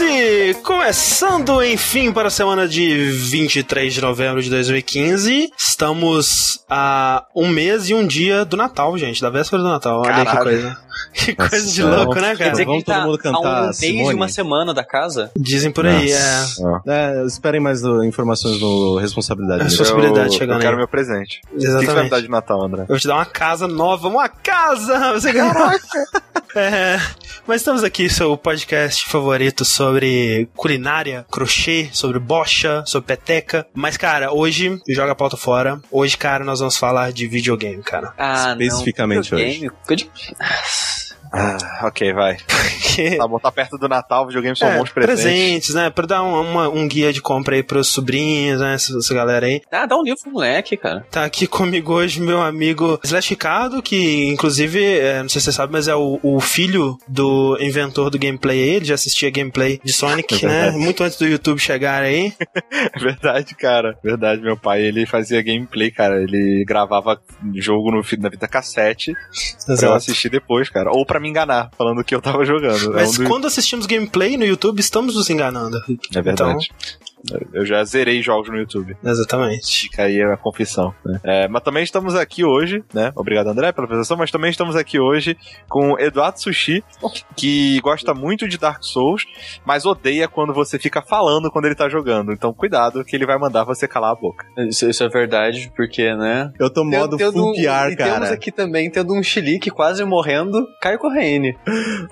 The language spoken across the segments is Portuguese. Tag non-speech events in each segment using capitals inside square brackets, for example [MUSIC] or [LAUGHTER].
Vértice! Começando, enfim, para a semana de 23 de novembro de 2015. Estamos a um mês e um dia do Natal, gente, da véspera do Natal. Olha que coisa. Que Nossa, coisa de louco, né, Quer cara? dizer Vamos que todo mundo tá cantar a um mês uma semana da casa? Dizem por aí, é. É, esperem mais uh, informações no Responsabilidade. Responsa-? Responsabilidade eu, chegando eu quero aí. meu presente. O que você vai Exatamente. me dar de Natal, André? Eu vou te dar uma casa nova, uma casa! Você [LAUGHS] É, mas estamos aqui, seu podcast favorito sobre culinária, crochê, sobre bocha, sobre peteca. Mas, cara, hoje, joga a pauta fora. Hoje, cara, nós vamos falar de videogame, cara. Ah, Especificamente não. Videogame, coisa de- Ah, ok, vai. Tá bom, tá perto do Natal, videogames são É, bons presentes. né? Pra dar um, uma- um guia de compra aí pros sobrinhos, né? Essa, essa galera aí. Ah, dá um livro pro moleque, cara. Tá aqui [LAUGHS] comigo hoje meu amigo Slash Ricardo, que inclusive, é, não sei se você sabe, mas é o, o filho do inventor do gameplay aí. Ele já assistia gameplay de Sonic, É [LAUGHS] né? Muito antes do YouTube chegar aí. [LAUGHS] É verdade, cara. Verdade, meu pai, ele fazia gameplay, cara. Ele gravava jogo no, na fita cassete pra eu Exato. assistir depois, cara. Ou pra me enganar, falando que eu tava jogando. É Mas um dos- quando assistimos gameplay no YouTube, estamos nos enganando. É verdade. Eu já zerei jogos no YouTube. Exatamente. Fica aí a confissão. Né? É, mas também estamos aqui hoje, né? Obrigado, André, pela apresentação. Mas também estamos aqui hoje com Eduardo Sushi, que gosta muito de Dark Souls, mas odeia quando você fica falando quando ele tá jogando. Então, cuidado, que ele vai mandar você calar a boca. Isso, isso é verdade, porque, né? Eu tô modo Tendo- full tendo- e temos cara. aqui também, tendo um chilique quase morrendo, Caio Corraine.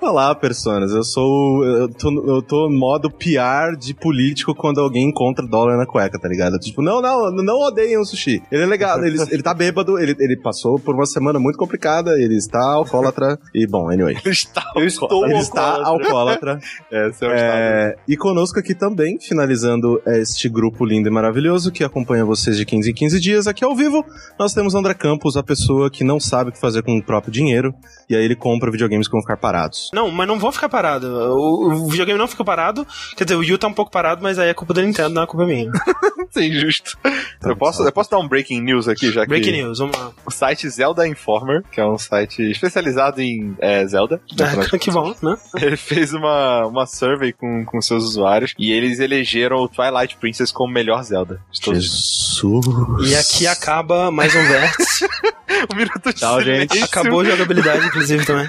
Olá, personas. Eu sou. Eu tô, eu tô modo PR de político quando alguém encontra dólar na cueca, tá ligado? Tipo, não, não, não odeiem o sushi. Ele é legal, ele, ele tá bêbado, ele, ele passou por uma semana muito complicada, ele está alcoólatra. E, bom, anyway. Ele está estou Ele está alcoólatra. É, seu estado. É, e conosco aqui também, finalizando este grupo lindo e maravilhoso que acompanha vocês de 15 em 15 dias aqui ao vivo, nós temos André Campos, a pessoa que não sabe o que fazer com o próprio dinheiro, e aí ele compra videogames que vão ficar parados. Não, mas não vão ficar parados. O, o videogame não fica parado. Quer dizer, o Yu tá um pouco parado, mas aí é culpa da Nintendo, não é culpa minha. [LAUGHS] Isso é injusto. eu, posso, eu posso dar um breaking news aqui, já que Breaking news, vamos lá. o site Zelda Informer, que é um site especializado em é, Zelda, [LAUGHS] É, que bom, né? ele fez uma, uma survey com, com seus usuários e eles elegeram o Twilight Princess como melhor Zelda de todos os Jesus. E aqui acaba mais um vértice. [LAUGHS] Um minuto de Tchau, gente. Acabou a jogabilidade, inclusive, também.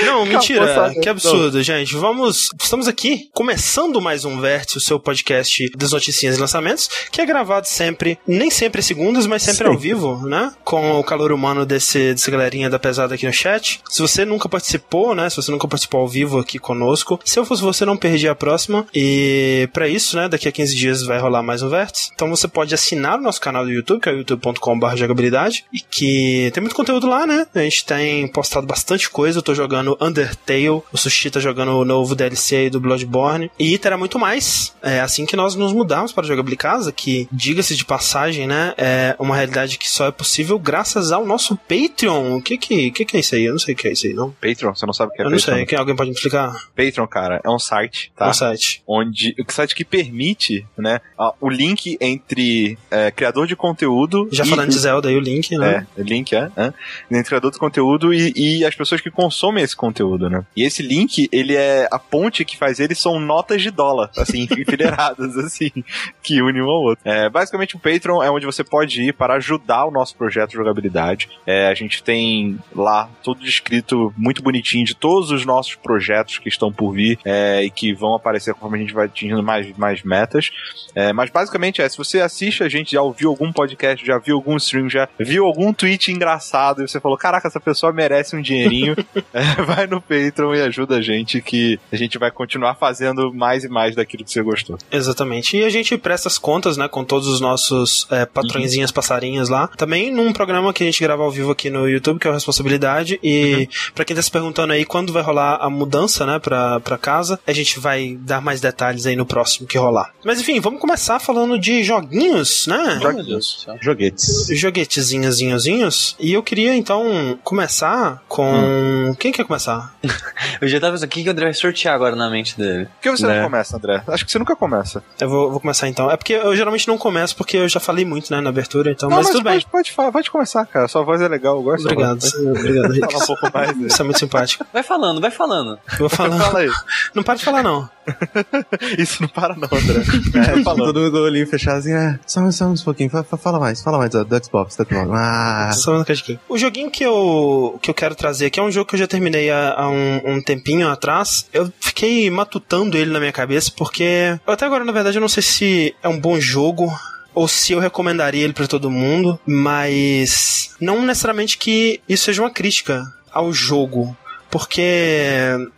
Não, mentira. Que absurdo, gente. Vamos. Estamos aqui começando mais um Vértice, o seu podcast das noticinhas e lançamentos, que é gravado sempre, nem sempre às segundas, mas sempre ao Sempre. vivo, né? Com o calor humano desse, dessa galerinha da pesada aqui no chat. Se você nunca participou, né? Se você nunca participou ao vivo aqui conosco, se eu fosse você, não perdi a próxima. E pra isso, né? Daqui a 15 dias vai rolar mais um Vértice. Então você pode assinar o nosso canal do YouTube, que é youtube.com.br jogabilidade, e que tem muito conteúdo lá, né? A gente tem postado bastante coisa. Eu tô jogando Undertale, o Sushi tá jogando o novo DLC aí do Bloodborne, e terá muito mais. É assim que nós nos mudarmos para Jogabilidade Casa, que, diga-se de passagem, né? É uma realidade que só é possível graças ao nosso Patreon. O que que, que, que é isso aí? Eu não sei o que é isso aí, não. Patreon, você não sabe o que é Eu não Patreon? sei. Quem, alguém pode me explicar? Patreon, cara, é um site, tá? No site. Onde, o site que permite, né, o link entre é, criador de conteúdo Já e, falando de Zelda aí, o link, né? É, o link é, é entre criador de conteúdo e, e as pessoas que consomem esse conteúdo, né? E esse link, ele é a ponte que faz ele são notas de dólar, assim, [LAUGHS] enfileiradas, assim, que unem um ao outro. É, basicamente, o Patreon é onde você pode ir para ajudar o nosso projeto de jogabilidade. É, a gente tem lá tudo descrito muito bonitinho de todos os nossos projetos que estão por vir é, e que vão aparecer conforme a gente vai atingindo mais, mais metas. É, mas basicamente é, se você assiste a gente, já ouviu algum podcast, já viu algum stream, já viu algum tweet engraçado e você falou, caraca, essa pessoa merece um dinheirinho, [LAUGHS] [LAUGHS] é, [LAUGHS] vai no Patreon e ajuda a gente que a gente vai continuar fazendo mais e mais daquilo que você gostou. Exatamente. E a gente presta as contas, né, com todos os nossos é, patrõezinhas, passarinhos lá. Também num programa que a gente grava ao vivo aqui no YouTube, que é o Responsabilidade. E pra quem tá se perguntando aí quando vai rolar a mudança, né, pra, pra casa, a gente vai dar mais detalhes aí no próximo que rolar. Mas enfim, vamos começar falando de joguinhos, né? Céu. Joguetes. Joguetezinhos, E eu queria então começar com. Quem quer começar? [LAUGHS] Eu já tava pensando, o que, que o André vai sortear agora na mente dele? Por que você Né? não começa, André? Acho que você nunca começa. Eu vou, vou começar então. É porque eu geralmente não começo, porque eu já falei muito, né, na abertura, então. não, mas, tudo bem. pode, pode, falar, pode começar, cara. Sua voz é legal, eu gosto. Obrigado. Obrigado. Fala um pouco mais. né? Isso [LAUGHS] é muito simpático. Vai falando, vai falando. Eu vou falar. Fala aí. [LAUGHS] Não para de falar, não. Isso não para não, André. É, falou. Todo mundo com o olhinho fechado assim, é, só, só um pouquinho, fa- fa- fala mais, fala mais do, do Xbox, do Xbox. Ah, Só um. O joguinho que eu, que eu quero trazer aqui é um jogo que eu já terminei há, há um, um tempinho atrás. Eu fiquei matutando ele na minha cabeça, porque até agora, na verdade, eu não sei se é um bom jogo ou se eu recomendaria ele pra todo mundo, mas não necessariamente que isso seja uma crítica ao jogo. Porque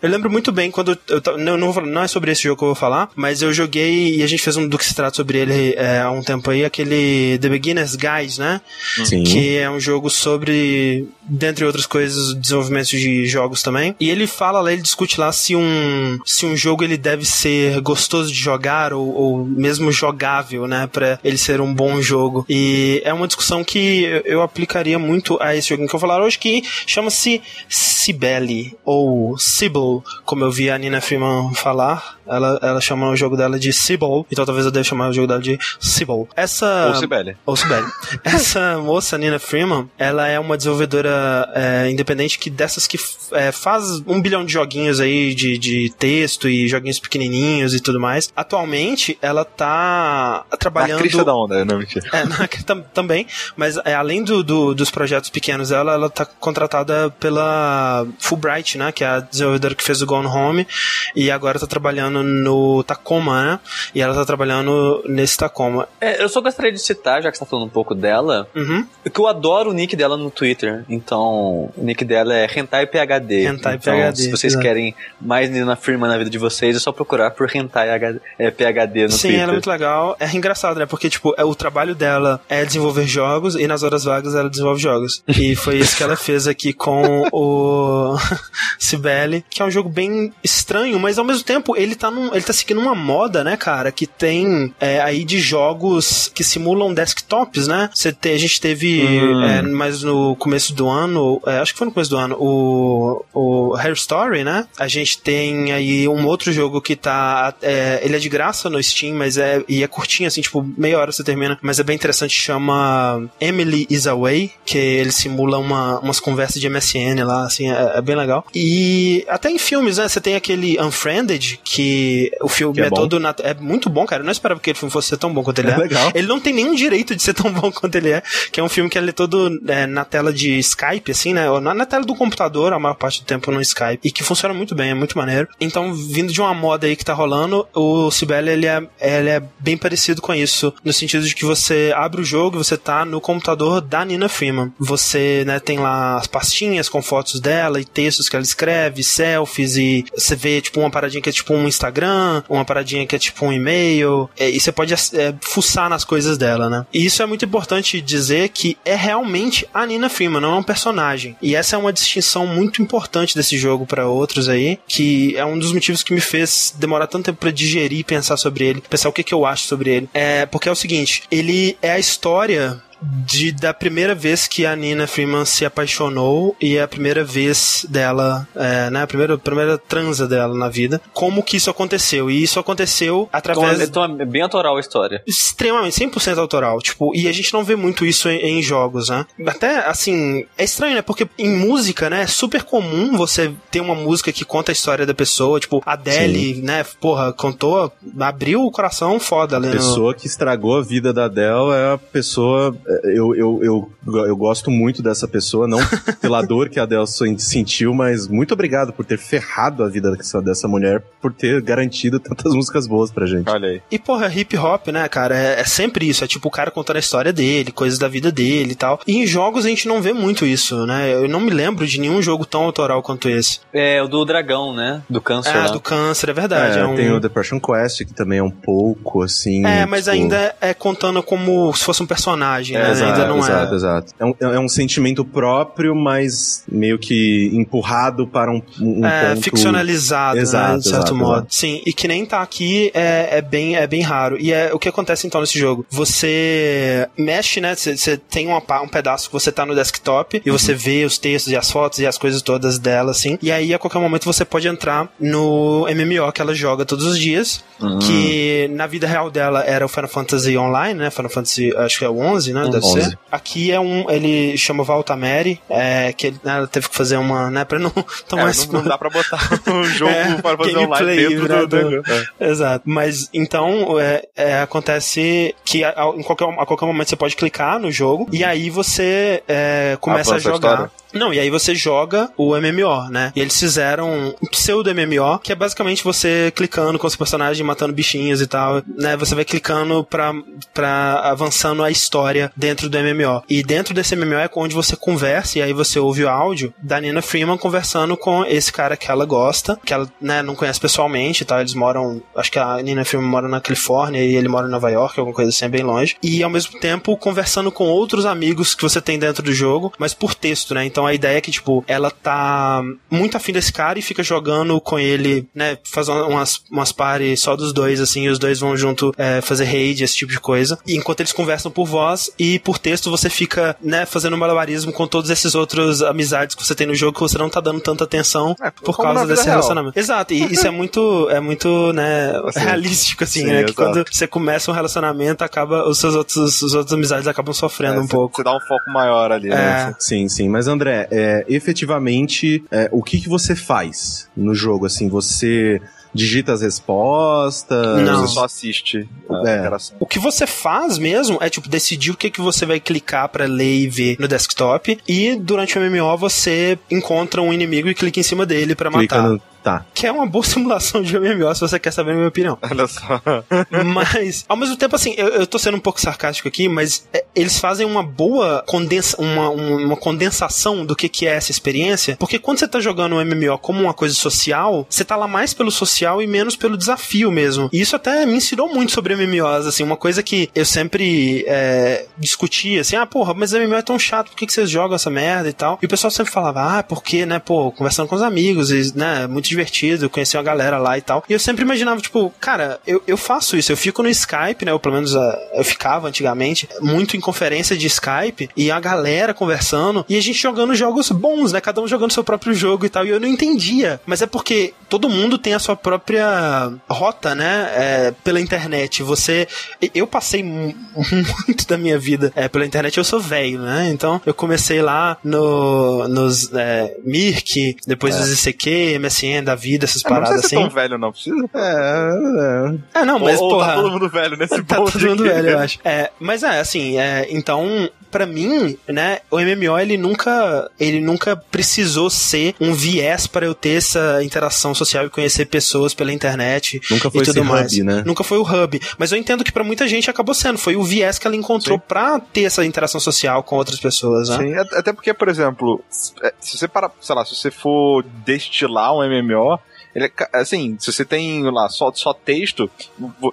eu lembro muito bem quando eu não, não, não é sobre esse jogo que eu vou falar, mas eu joguei e a gente fez um do que se trata sobre ele é, há um tempo aí, aquele The Beginner's Guide, né? sim. que é um jogo sobre, dentre outras coisas, desenvolvimento de jogos também. E ele fala lá, ele discute lá se um, se um jogo ele deve ser gostoso de jogar ou, ou mesmo jogável, né, para ele ser um bom jogo. E é uma discussão que eu- eu aplicaria muito a esse jogo que eu vou falar hoje, que chama-se Cibele ou Sibyl, como eu vi a Nina Freeman falar. Ela, ela chama o jogo dela de Sibyl, então talvez eu deva chamar o jogo dela de Sibyl. Essa Ou Sibeli. ou Sibeli. [LAUGHS] Essa moça, Nina Freeman, ela é uma desenvolvedora é, independente que dessas que é, faz um bilhão de joguinhos aí de, de texto e joguinhos pequenininhos e tudo mais. Atualmente, ela tá trabalhando... crista da onda, não, mentira. É, na- [LAUGHS] tam- também, mas é, além do, do- dos projetos pequenos dela, ela tá contratada pela Fulbright, né, que é a desenvolvedora que fez o Gone Home, e agora tá trabalhando no Tacoma, né, e ela tá trabalhando nesse Tacoma. É, eu só gostaria de citar, já que você tá falando um pouco dela, Uhum. que eu adoro o nick dela no Twitter. Então, o nick dela é Hentai PHD. Hentai então, PHD, Se vocês querem mais Nina Firma na vida de vocês, é só procurar por Hentai HD, é, PHD no Sim, Twitter. ela é muito legal. É engraçado, né? Porque, tipo, é, o trabalho dela é desenvolver jogos e nas horas vagas ela desenvolve jogos. E foi isso que ela fez aqui com o [LAUGHS] Cibele, que é um jogo bem estranho, mas ao mesmo tempo ele tá, num, ele tá seguindo uma moda, né, cara, que tem é, aí de jogos que simulam desktops, né? Você a gente teve Hum. é, mais no começo do ano, é, acho que foi no começo do ano, o, o Hair Story, né? A gente tem aí um outro jogo que tá. é, ele é de graça no Steam, mas é. E é curtinho, assim, tipo, meia hora você termina. Mas é bem interessante, chama Emily is Away, que ele simula uma, umas conversas de MSN lá, assim, é, é bem legal. E até em filmes, né? Você tem aquele Unfriended, que o filme Que é é, todo. na- é muito bom, cara. Eu não esperava que o filme fosse ser tão bom quanto ele é. É legal. Ele não tem nenhum direito de ser tão bom [LAUGHS] quanto ele é, que é um filme que ele é todo é, na tela de Skype, assim, né? Ou na, na tela do computador, a maior parte do tempo no Skype, e que funciona muito bem, é muito maneiro. Então, vindo de uma moda aí que tá rolando, o Sibeli, ele é, ele é bem parecido com isso, no sentido de que você abre o jogo e você tá no computador da Nina Freeman. Você, né, tem lá as pastinhas com fotos dela e textos que ela escreve, selfies, e você vê, tipo, uma paradinha que é tipo um Instagram, uma paradinha que é tipo um e-mail, é, e você pode é, fuçar nas coisas dela, né? E isso é muito importante dizer que é realmente a Nina Freeman, não é um personagem. E essa é uma distinção muito importante desse jogo para outros aí, que é um dos motivos que me fez demorar tanto tempo pra digerir e pensar sobre ele, pensar o que, que eu acho sobre ele. É porque é o seguinte, ele é a história de, da primeira vez que a Nina Freeman se apaixonou e é a primeira vez dela, é, né, a primeira, primeira transa dela na vida, como que isso aconteceu. E isso aconteceu Então, através então é bem autoral a história. extremamente 100% autoral, tipo, e a gente não vê muito isso em, em jogos, né? Até assim, é estranho, né? Porque em música, né, é super comum você ter uma música que conta a história da pessoa, tipo, a Adele, né, porra, contou, abriu o coração foda A no- pessoa que estragou a vida da Adele é a pessoa. Eu, eu, eu, eu gosto muito dessa pessoa, não [LAUGHS] pela dor que a Adele sen- sentiu, mas muito obrigado por ter ferrado a vida dessa, dessa mulher, por ter garantido tantas músicas boas pra gente. Olha aí. E, porra, hip hop, né, cara, é, é sempre isso. É tipo o cara contando a história dele, coisas da vida dele e tal. E em jogos a gente não vê muito isso, né? Eu não me lembro de nenhum jogo tão autoral quanto esse. É o do dragão, né? Do câncer Ah, lá. do câncer, é verdade. É, é um... Tem o Depression Quest, que também é um pouco assim. É, mas tipo, ainda é contando como se fosse um personagem, né? É, exato, Ainda não exato, é. exato. É um, é um sentimento próprio, mas meio que empurrado para um, um é, ponto... ficcionalizado, né, Exato, de certo exato, modo. exato. Sim, e que nem tá aqui é, é, bem, é bem raro. E é o que acontece então nesse jogo. Você mexe, né? Você tem uma, um pedaço que você tá no desktop e Uhum. você vê os textos e as fotos e as coisas todas dela, assim. E aí, a qualquer momento, você pode entrar no MMO que ela joga todos os dias. Hum. Que na vida real dela era o Final Fantasy Online, né? Final Fantasy, acho que é o 11, né? Deve 11. ser. Aqui é um, ele chama Valtameri, é, que ele, né, ela teve que fazer uma, né, pra não [LAUGHS] tomar É, esse não, não dá pra botar [LAUGHS] um jogo É, para fazer online dentro né, do, do-. É. Exato. Mas então é, é, acontece que a, a- em qualquer, a qualquer momento você pode clicar no jogo e aí você é, começa Avança a jogar. Não, e aí você joga o MMO, né? E eles fizeram um pseudo MMO, que é basicamente você clicando com os personagens, matando bichinhos e tal, né? Você vai clicando pra, pra avançando a história dentro do MMO. E dentro desse MMO é onde você conversa, e aí você ouve o áudio da Nina Freeman conversando com esse cara que ela gosta, que ela né, não conhece pessoalmente tal. Eles moram, acho que a Nina Freeman mora na Califórnia e ele mora em Nova York, alguma coisa assim, é bem longe. E ao mesmo tempo conversando com outros amigos que você tem dentro do jogo, mas por texto, né? Então a ideia é que, tipo, ela tá muito afim desse cara e fica jogando com ele, né? Faz umas, umas pares só dos dois, assim, e os dois vão junto é, fazer raid, esse tipo de coisa. E enquanto eles conversam por voz e por texto, você fica, né, fazendo um malabarismo com todos esses outros amizades que você tem no jogo que você não tá dando tanta atenção É, por causa desse real. relacionamento. Exato, e isso é muito, é muito, né, Assim, realístico, assim, sim, né? Que exato. quando você começa um relacionamento, acaba, os seus outros, os outros amizades acabam sofrendo É, um pouco. Você dá um foco maior ali, né? É. Sim, sim. Mas, André, é, efetivamente, é, o que, que você faz no jogo? Assim, você digita as respostas? Não. Você só assiste a É. interação. O que você faz mesmo é, tipo, decidir o que, que você vai clicar pra ler e ver no desktop. E durante o MMO você encontra um inimigo e clica em cima dele pra Clica matar. no... Tá. Que é uma boa [LAUGHS] simulação de MMO, se você quer saber a minha opinião. Olha só. [LAUGHS] Mas, ao mesmo tempo, assim, eu, eu tô sendo um pouco sarcástico aqui, mas é, eles fazem uma boa condensa, uma, um- uma condensação do que, que é essa experiência, porque quando você tá jogando um MMO como uma coisa social, você tá lá mais pelo social e menos pelo desafio mesmo. E isso até me ensinou muito sobre MMOs, assim, uma coisa que eu sempre é, discutia, assim, ah, porra, mas MMO é tão chato, por que, que vocês jogam essa merda e tal? E o pessoal sempre falava, ah, porque, né, pô, conversando com os amigos, e, né, muito divertido, conheci uma galera lá e tal. E eu sempre imaginava, tipo, cara, eu, eu faço isso, eu fico no Skype, né, ou pelo menos ah, eu ficava antigamente, muito em conferência de Skype, e a galera conversando, e a gente jogando jogos bons, né, cada um jogando seu próprio jogo e tal, e eu não entendia. Mas é porque todo mundo tem a sua própria rota, né, é, pela internet. Você, eu passei mu- [LAUGHS] muito da minha vida é, pela internet, eu sou velho, né, então eu comecei lá no, nos é, Mirk, depois os ICQ, MSN da vida, essas É, não paradas ser assim. tão velho, não. Precisa. É, É, não, mas ou, ou porra. tá todo mundo velho nesse [LAUGHS] Tá ponto todo mundo velho, eu acho. É, mas é, assim, é, então, pra mim, né, o MMO, ele nunca, ele nunca precisou ser um viés para eu ter essa interação social e conhecer pessoas pela internet Nunca foi e tudo mais. hub, né? Nunca foi o hub. Mas eu entendo que pra muita gente acabou sendo. Foi o viés que ela encontrou pra ter essa interação social com outras pessoas, né? Sim, at- até porque, por exemplo, é, se você para, sei lá, se você for destilar um MMO, ele é assim, se você tem lá só, só texto,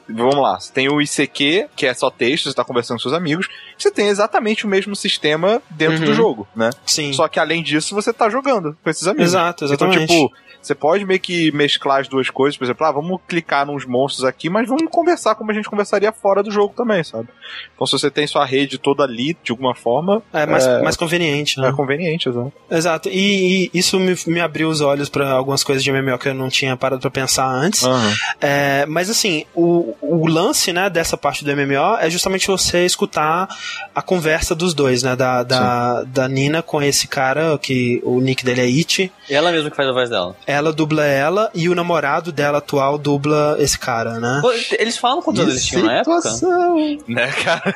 vamos lá, você tem o ICQ, que é só texto, você tá conversando com seus amigos, você tem exatamente o mesmo sistema dentro Uhum. do jogo, né? Sim. Só que além disso, você tá jogando com esses amigos. Exato, Então, exatamente. tipo, você pode meio que mesclar as duas coisas, por exemplo, ah, vamos clicar nos monstros aqui, mas vamos conversar como a gente conversaria fora do jogo também, sabe? Então, se você tem sua rede toda ali, de alguma forma, é mais, é- mais conveniente, né? é conveniente, exato. Exato. E, e isso me, me abriu os olhos pra algumas coisas de MMO que eu não tinha parado pra pensar antes. Aham. É, mas assim, o, o lance, né, dessa parte do MMO é justamente você escutar a conversa dos dois, né, da, da, da Nina com esse cara, que o nick dele é It, E ela mesma que faz a voz dela. ela dubla ela e o namorado dela atual dubla esse cara, né? Pô, Eles falam quantos eles tinham na época? Né, cara?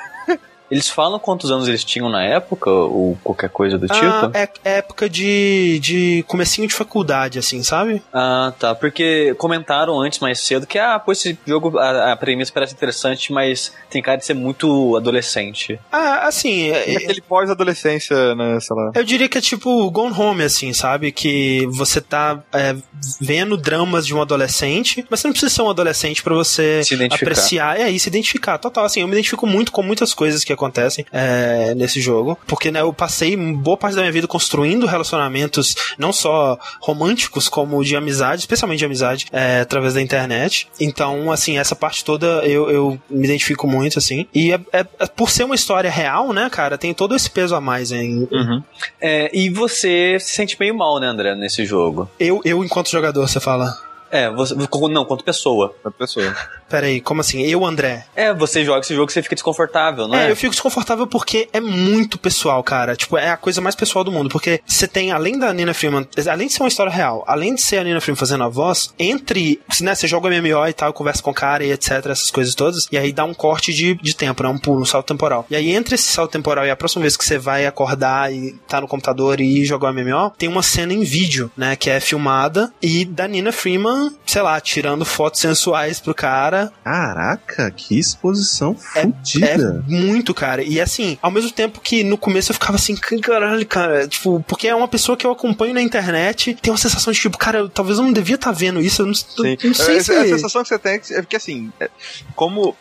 Eles falam quantos anos eles tinham na época, ou qualquer coisa do Ah, tipo? é, é época de, de comecinho de faculdade, assim, sabe? Ah, tá. Porque comentaram antes, mais cedo, que, ah, pô, esse jogo, a, a premissa parece interessante, mas tem cara de ser muito adolescente. Ah, assim, é- Aquele pós-adolescência, né, sei lá. Eu diria que é tipo Gone Home, assim, sabe? Que você tá é, vendo dramas de um adolescente, mas você não precisa ser um adolescente pra você Se identificar. apreciar. É, e se identificar, total. Assim, eu me identifico muito com muitas coisas que acontecem é, nesse jogo. Porque, né, eu passei boa parte da minha vida construindo relacionamentos não só românticos, como de amizade, especialmente de amizade, é, através da internet. Então, assim, essa parte toda eu, eu me identifico muito, assim. E é, é, é por ser uma história real, né, cara, tem todo esse peso a mais em. Uhum. É, e você se sente meio mal, né, André, nesse jogo? Eu, eu enquanto jogador, você fala. É, você, não, quanto pessoa. Quanto pessoa. [LAUGHS] Peraí, como assim? Eu, André? É, você joga esse jogo você fica desconfortável, não é? É, eu fico desconfortável porque é muito pessoal, cara. Tipo, é a coisa mais pessoal do mundo. Porque você tem, além da Nina Freeman, além de ser uma história real, além de ser a Nina Freeman fazendo a voz, entre, né, você joga o MMO e tal, conversa com o cara e etc, essas coisas todas, e aí dá um corte de, de tempo, né, um pulo, um salto temporal. E aí, entre esse salto temporal e a próxima vez que você vai acordar e tá no computador e jogar o MMO, tem uma cena em vídeo, né, que é filmada e da Nina Freeman, sei lá, tirando fotos sensuais pro cara. Caraca! Que exposição É, fodida. é muito, cara. E assim, ao mesmo tempo que no começo eu ficava assim, caralho, cara. Tipo, porque é uma pessoa que eu acompanho na internet, tem uma sensação de tipo, cara, eu- talvez eu não devia estar vendo isso. Eu não, eu não sei Essa- se. A sensação que você tem é porque, assim, é- como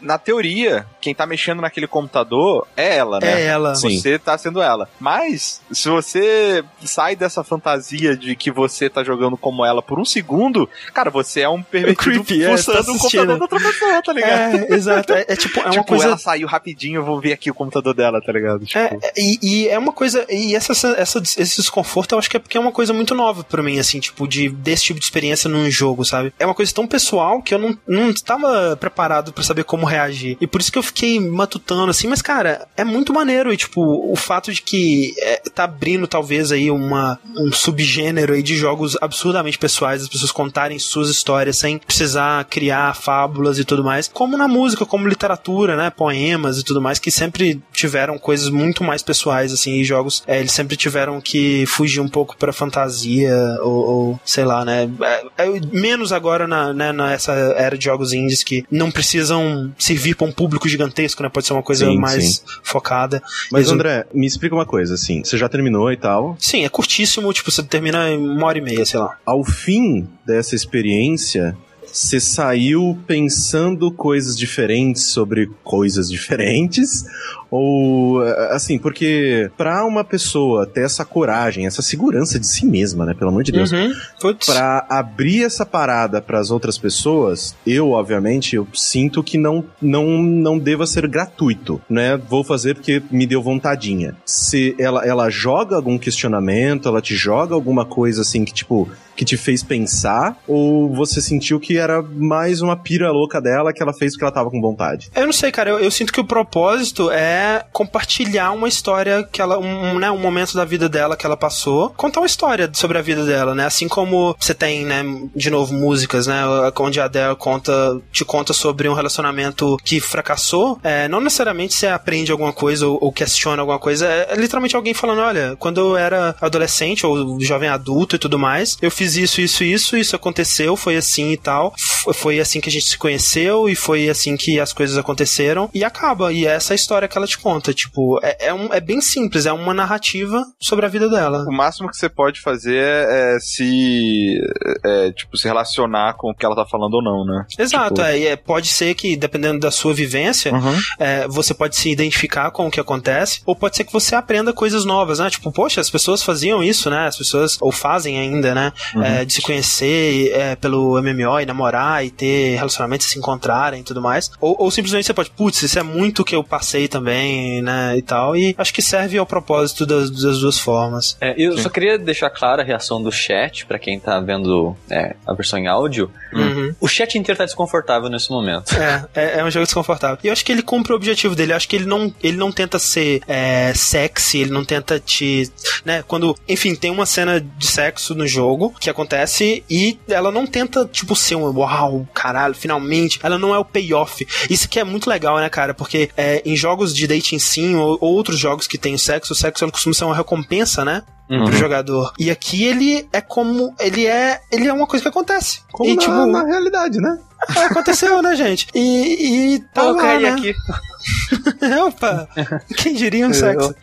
na teoria, quem tá mexendo naquele computador é ela, né? É ela. Sim. Você tá sendo ela. Mas, se você sai dessa fantasia de que você tá jogando como ela por um segundo, cara, você é um pervertido creepy, é, fuçando tá um assistindo. computador da outra pessoa, tá ligado? É, exato. É, é tipo, é uma tipo, coisa. ela saiu rapidinho, eu vou ver aqui o computador dela, tá ligado? Tipo, É, é, e, e é uma coisa. E essa, essa, esse desconforto eu acho que é porque é uma coisa muito nova pra mim, assim, tipo, de, desse tipo de experiência num jogo, sabe? É uma coisa tão pessoal que eu não, não estava preparado pra saber como reagir. E por isso que eu fiquei matutando, assim, mas, cara, é muito maneiro. E, tipo, o fato de que é, tá abrindo, talvez, aí, uma, um subgênero aí de jogos absurdamente pessoais, as pessoas contarem suas histórias sem precisar criar fábulas e tudo mais, como na música, como literatura, né? Poemas e tudo mais, que sempre tiveram coisas muito mais pessoais, assim, e jogos, é, eles sempre tiveram que fugir um pouco pra fantasia, ou, ou, sei lá, né? É, é, menos agora na, né, nessa era de jogos indies que não precisam servir pra um público gigantesco, né? Pode ser uma coisa Sim, mais sim. focada. Mas, Eles- André, me explica uma coisa, assim. Você já terminou e tal. Sim, é curtíssimo, tipo, você termina em uma hora e meia, sei lá. Ao fim dessa experiência, você saiu pensando coisas diferentes sobre coisas [LAUGHS] diferentes? Ou, eh, assim, porque pra uma pessoa ter essa coragem, essa segurança de si mesma, né? Pelo amor de Deus. Uhum. Putz. Pra abrir essa parada pras outras pessoas, eu, obviamente, eu sinto que não, não, não deva ser gratuito, né? Vou fazer porque me deu vontadinha. Se ela, ela joga algum questionamento, ela te joga alguma coisa assim que, tipo, que te fez pensar, ou você sentiu que era mais uma pira louca dela que ela fez porque ela tava com vontade? Eu não sei, cara. Eu, eu sinto que o propósito é compartilhar uma história que ela, um, né, um momento da vida dela que ela passou, contar uma história sobre a vida dela, né? Assim como você tem, né, de novo músicas, né, onde a Adele conta, te conta sobre um relacionamento que fracassou. É, não necessariamente você aprende alguma coisa ou, ou questiona alguma coisa. É, é literalmente alguém falando, olha, quando eu era adolescente ou jovem adulto e tudo mais, eu fiz isso, isso, isso, isso aconteceu, foi assim e tal. Foi assim que a gente se conheceu e foi assim que as coisas aconteceram e acaba. E é essa a história que ela te conta. Tipo, é, é, um, é bem simples, é uma narrativa sobre a vida dela. O máximo que você pode fazer é, é se. É, tipo, se relacionar com o que ela tá falando ou não, né? Exato, Tipo- é, e é, pode ser que, dependendo da sua vivência, Uhum. é, você pode se identificar com o que acontece, ou pode ser que você aprenda coisas novas, né? Tipo, poxa, as pessoas faziam isso, né? As pessoas, ou fazem ainda, né? É, de se conhecer é, pelo MMO e namorar e ter relacionamentos, se encontrarem e tudo mais. Ou, ou simplesmente você pode, putz, isso é muito que eu passei também, né? E tal. E acho que serve ao propósito das, das duas formas. É, eu só queria deixar clara a reação do chat, pra quem tá vendo é, a versão em áudio. Uhum. O chat inteiro tá desconfortável nesse momento. É, é, é um jogo desconfortável. E eu acho que ele cumpre o objetivo dele. Eu acho que ele não, ele não tenta ser é, sexy, ele não tenta te. Né, quando. Enfim, tem uma cena de sexo no jogo que acontece e ela não tenta, tipo, ser um uau, caralho, finalmente. Ela não é o payoff. Isso que é muito legal, né, cara? Porque é, em jogos de dating sim ou, ou outros jogos que tem sexo, o sexo ele costuma ser uma recompensa, né? Uhum. Pro jogador. E aqui ele é como. Ele é. Ele é uma coisa que acontece. Como e, na, tipo, na realidade, né? é, aconteceu, né, gente? E, e tá Pô, eu lá, caí né? aqui. [LAUGHS] Opa! Quem diria um sexo?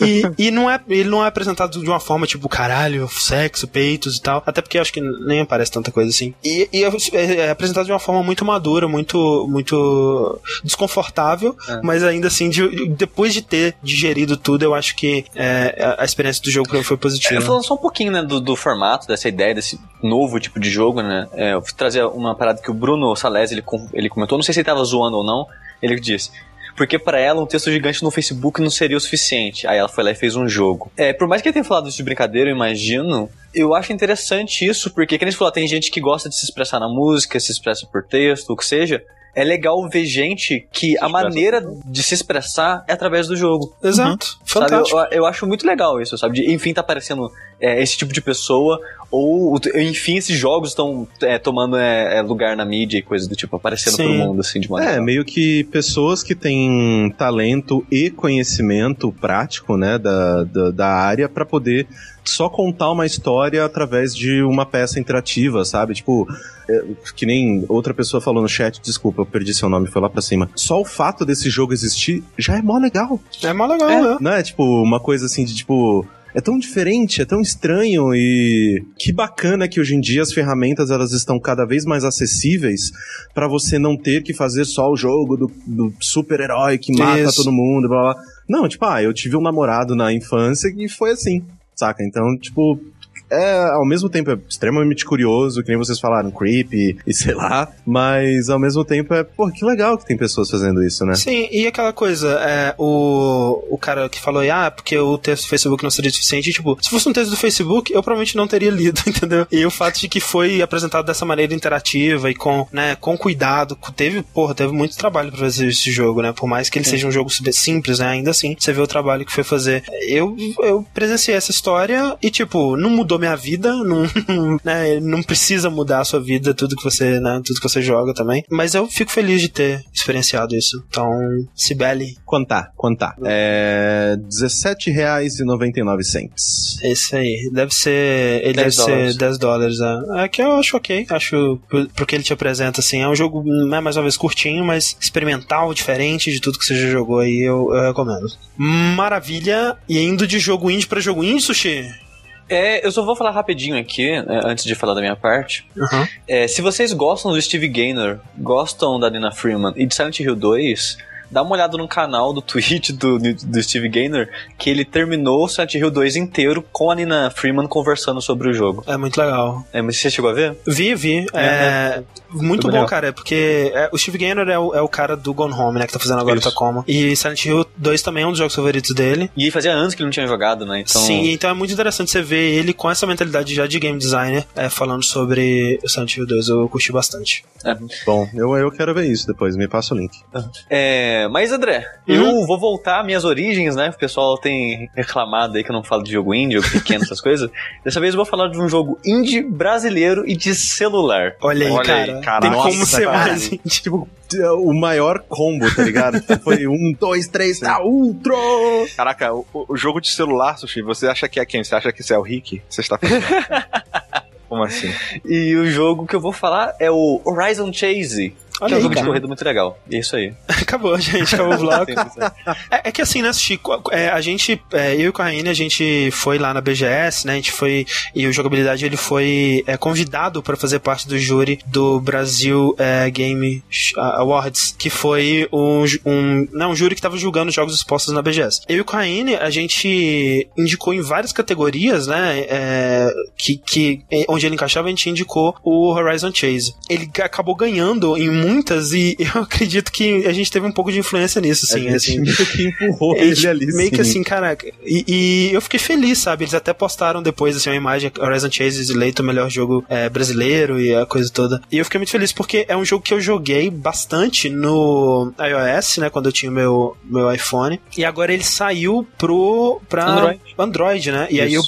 E, e não é, ele não é apresentado de uma forma tipo, caralho, sexo, peitos e tal. Até porque eu acho que nem aparece tanta coisa assim. E, e é, é apresentado de uma forma muito madura, muito, muito desconfortável, é. mas ainda assim, de, depois de ter digerido tudo, eu acho que é, a experiência do jogo foi positiva. É, falando só um pouquinho, né, do, do formato, dessa ideia, desse novo tipo de jogo, né? É, eu vou trazer uma parada que o Bruno Salés ele, ele comentou, não sei se ele tava zoando ou não. Ele disse: porque para ela um texto gigante no Facebook não seria o suficiente. Aí ela foi lá e fez um jogo. É, por mais que ele tenha falado isso de brincadeira, eu imagino, eu acho interessante isso, porque, como a gente falou, tem gente que gosta de se expressar na música, se expressa por texto, o que seja é legal ver gente que a maneira de se expressar é através do jogo. Exato. Uhum. Fantástico. Eu, eu, acho muito legal isso, sabe? De, enfim, tá aparecendo é, esse tipo de pessoa, ou enfim, esses jogos estão é, tomando é, é, lugar na mídia e coisas do tipo, aparecendo Sim. pro mundo, assim, de maneira. É, meio que pessoas que têm talento e conhecimento prático, né, da, da, da área para poder só contar uma história através de uma peça interativa, sabe? Tipo, é, que nem outra pessoa falou no chat, desculpa, eu perdi seu nome, foi lá pra cima. Só o fato desse jogo existir já é mó legal. É mó legal, é. né? Não é tipo uma coisa assim de tipo, é tão diferente, é tão estranho e que bacana que hoje em dia as ferramentas elas estão cada vez mais acessíveis para você não ter que fazer só o jogo do, do super-herói que mata Isso. todo mundo, blá blá. Não, tipo, ah, eu tive um namorado na infância e foi assim saca? Então, tipo, é, ao mesmo tempo, é extremamente curioso, que nem vocês falaram, creepy e sei lá, mas ao mesmo tempo é, pô, que legal que tem pessoas fazendo isso, né? Sim, e aquela coisa, é, o, o cara que falou, ah, porque o texto do Facebook não seria suficiente, tipo, se fosse um texto do Facebook, eu provavelmente não teria lido, [LAUGHS] entendeu? E o fato de que foi apresentado dessa maneira interativa e com, né, com cuidado, teve, porra, teve muito trabalho pra fazer esse jogo, né? Por mais que ele Sim. seja um jogo simples, né? Ainda assim, você vê o trabalho que foi fazer. Eu, eu presenciei essa história e, tipo, não mudou minha vida, [LAUGHS] não, né, não precisa mudar a sua vida, tudo que você, né, tudo que você joga também. Mas eu fico feliz de ter experienciado isso. Então, Sibeli. Quantar, quantar. É R$17,99. Esse aí. Deve ser. Ele deve dólares. ser 10 dólares. É. é que eu acho ok. Acho. Porque ele te apresenta, assim. É um jogo, né, mais uma vez, curtinho, mas experimental, diferente de tudo que você já jogou aí. Eu, eu recomendo. Maravilha. E indo de jogo indie pra jogo indie, Sushi? É, eu só vou falar rapidinho aqui, né, antes de falar da minha parte. Uhum. É, se vocês gostam do Steve Gaynor, gostam da Nina Freeman e de Silent Hill 2, dá uma olhada no canal do Twitch do, do Steve Gaynor, que ele terminou o Silent Hill 2 inteiro com a Nina Freeman conversando sobre o jogo. É muito legal. É, mas você chegou a ver? Vi, vi. É, é muito bom, legal. cara, porque é, o Steve Gaynor é o, é o, cara do Gone Home, né, que tá fazendo agora Isso. o Tacoma. E Silent Hill 2 também é um dos jogos favoritos dele. E fazia anos que ele não tinha jogado, né, então... Sim, então é muito interessante você ver ele com essa mentalidade já de game designer, é, falando sobre o Silent Hill 2, eu curti bastante. É. Bom, eu, eu quero ver isso depois, me passa o link. É, mas André, uhum. eu vou voltar às minhas origens, né? O pessoal tem reclamado aí que eu não falo de jogo indie, jogo pequeno, essas [LAUGHS] coisas. Dessa vez eu vou falar de um jogo indie brasileiro e de celular. Olha aí, Olha cara. Aí, cara. Tem nossa, como ser cara. mais indie. [LAUGHS] Tipo, o maior combo, tá ligado? Tipo, foi um, dois, três, tá, ultra! Caraca, o, o, jogo de celular, Sushi, você acha que é quem? Você acha que isso é o Rick? Você está pensando? [LAUGHS] Como assim? E o jogo que eu vou falar é o Horizon Chase. Olha que é um jogo cara. de corrida muito legal. É isso aí. [LAUGHS] Acabou, gente. Acabou o bloco. [LAUGHS] é, é, que assim, né, Chico? É, a gente, é, eu e o Raine, a gente foi lá na BGS, né? A gente foi. E o Jogabilidade ele foi é, convidado para fazer parte do júri do Brasil é, Game Awards, que foi um, um, não, um júri que estava julgando jogos expostos na BGS. Eu e o Raine, a gente indicou em várias categorias, né? Que, que, onde ele encaixava, a gente indicou o Horizon Chase. Ele acabou ganhando em muitas e [LAUGHS] eu acredito que a gente teve um pouco de influência nisso, assim. A assim. meio que empurrou ele ali, Meio sim. que assim, caraca. E, e, eu fiquei feliz, sabe? Eles até postaram depois, assim, uma imagem, Horizon Chase eleito o melhor jogo é, brasileiro e a coisa toda. E eu fiquei muito feliz porque é um jogo que eu joguei bastante no iOS, né? Quando eu tinha meu, meu iPhone. E agora ele saiu pro, pra Android, Android né? E Isso. aí eu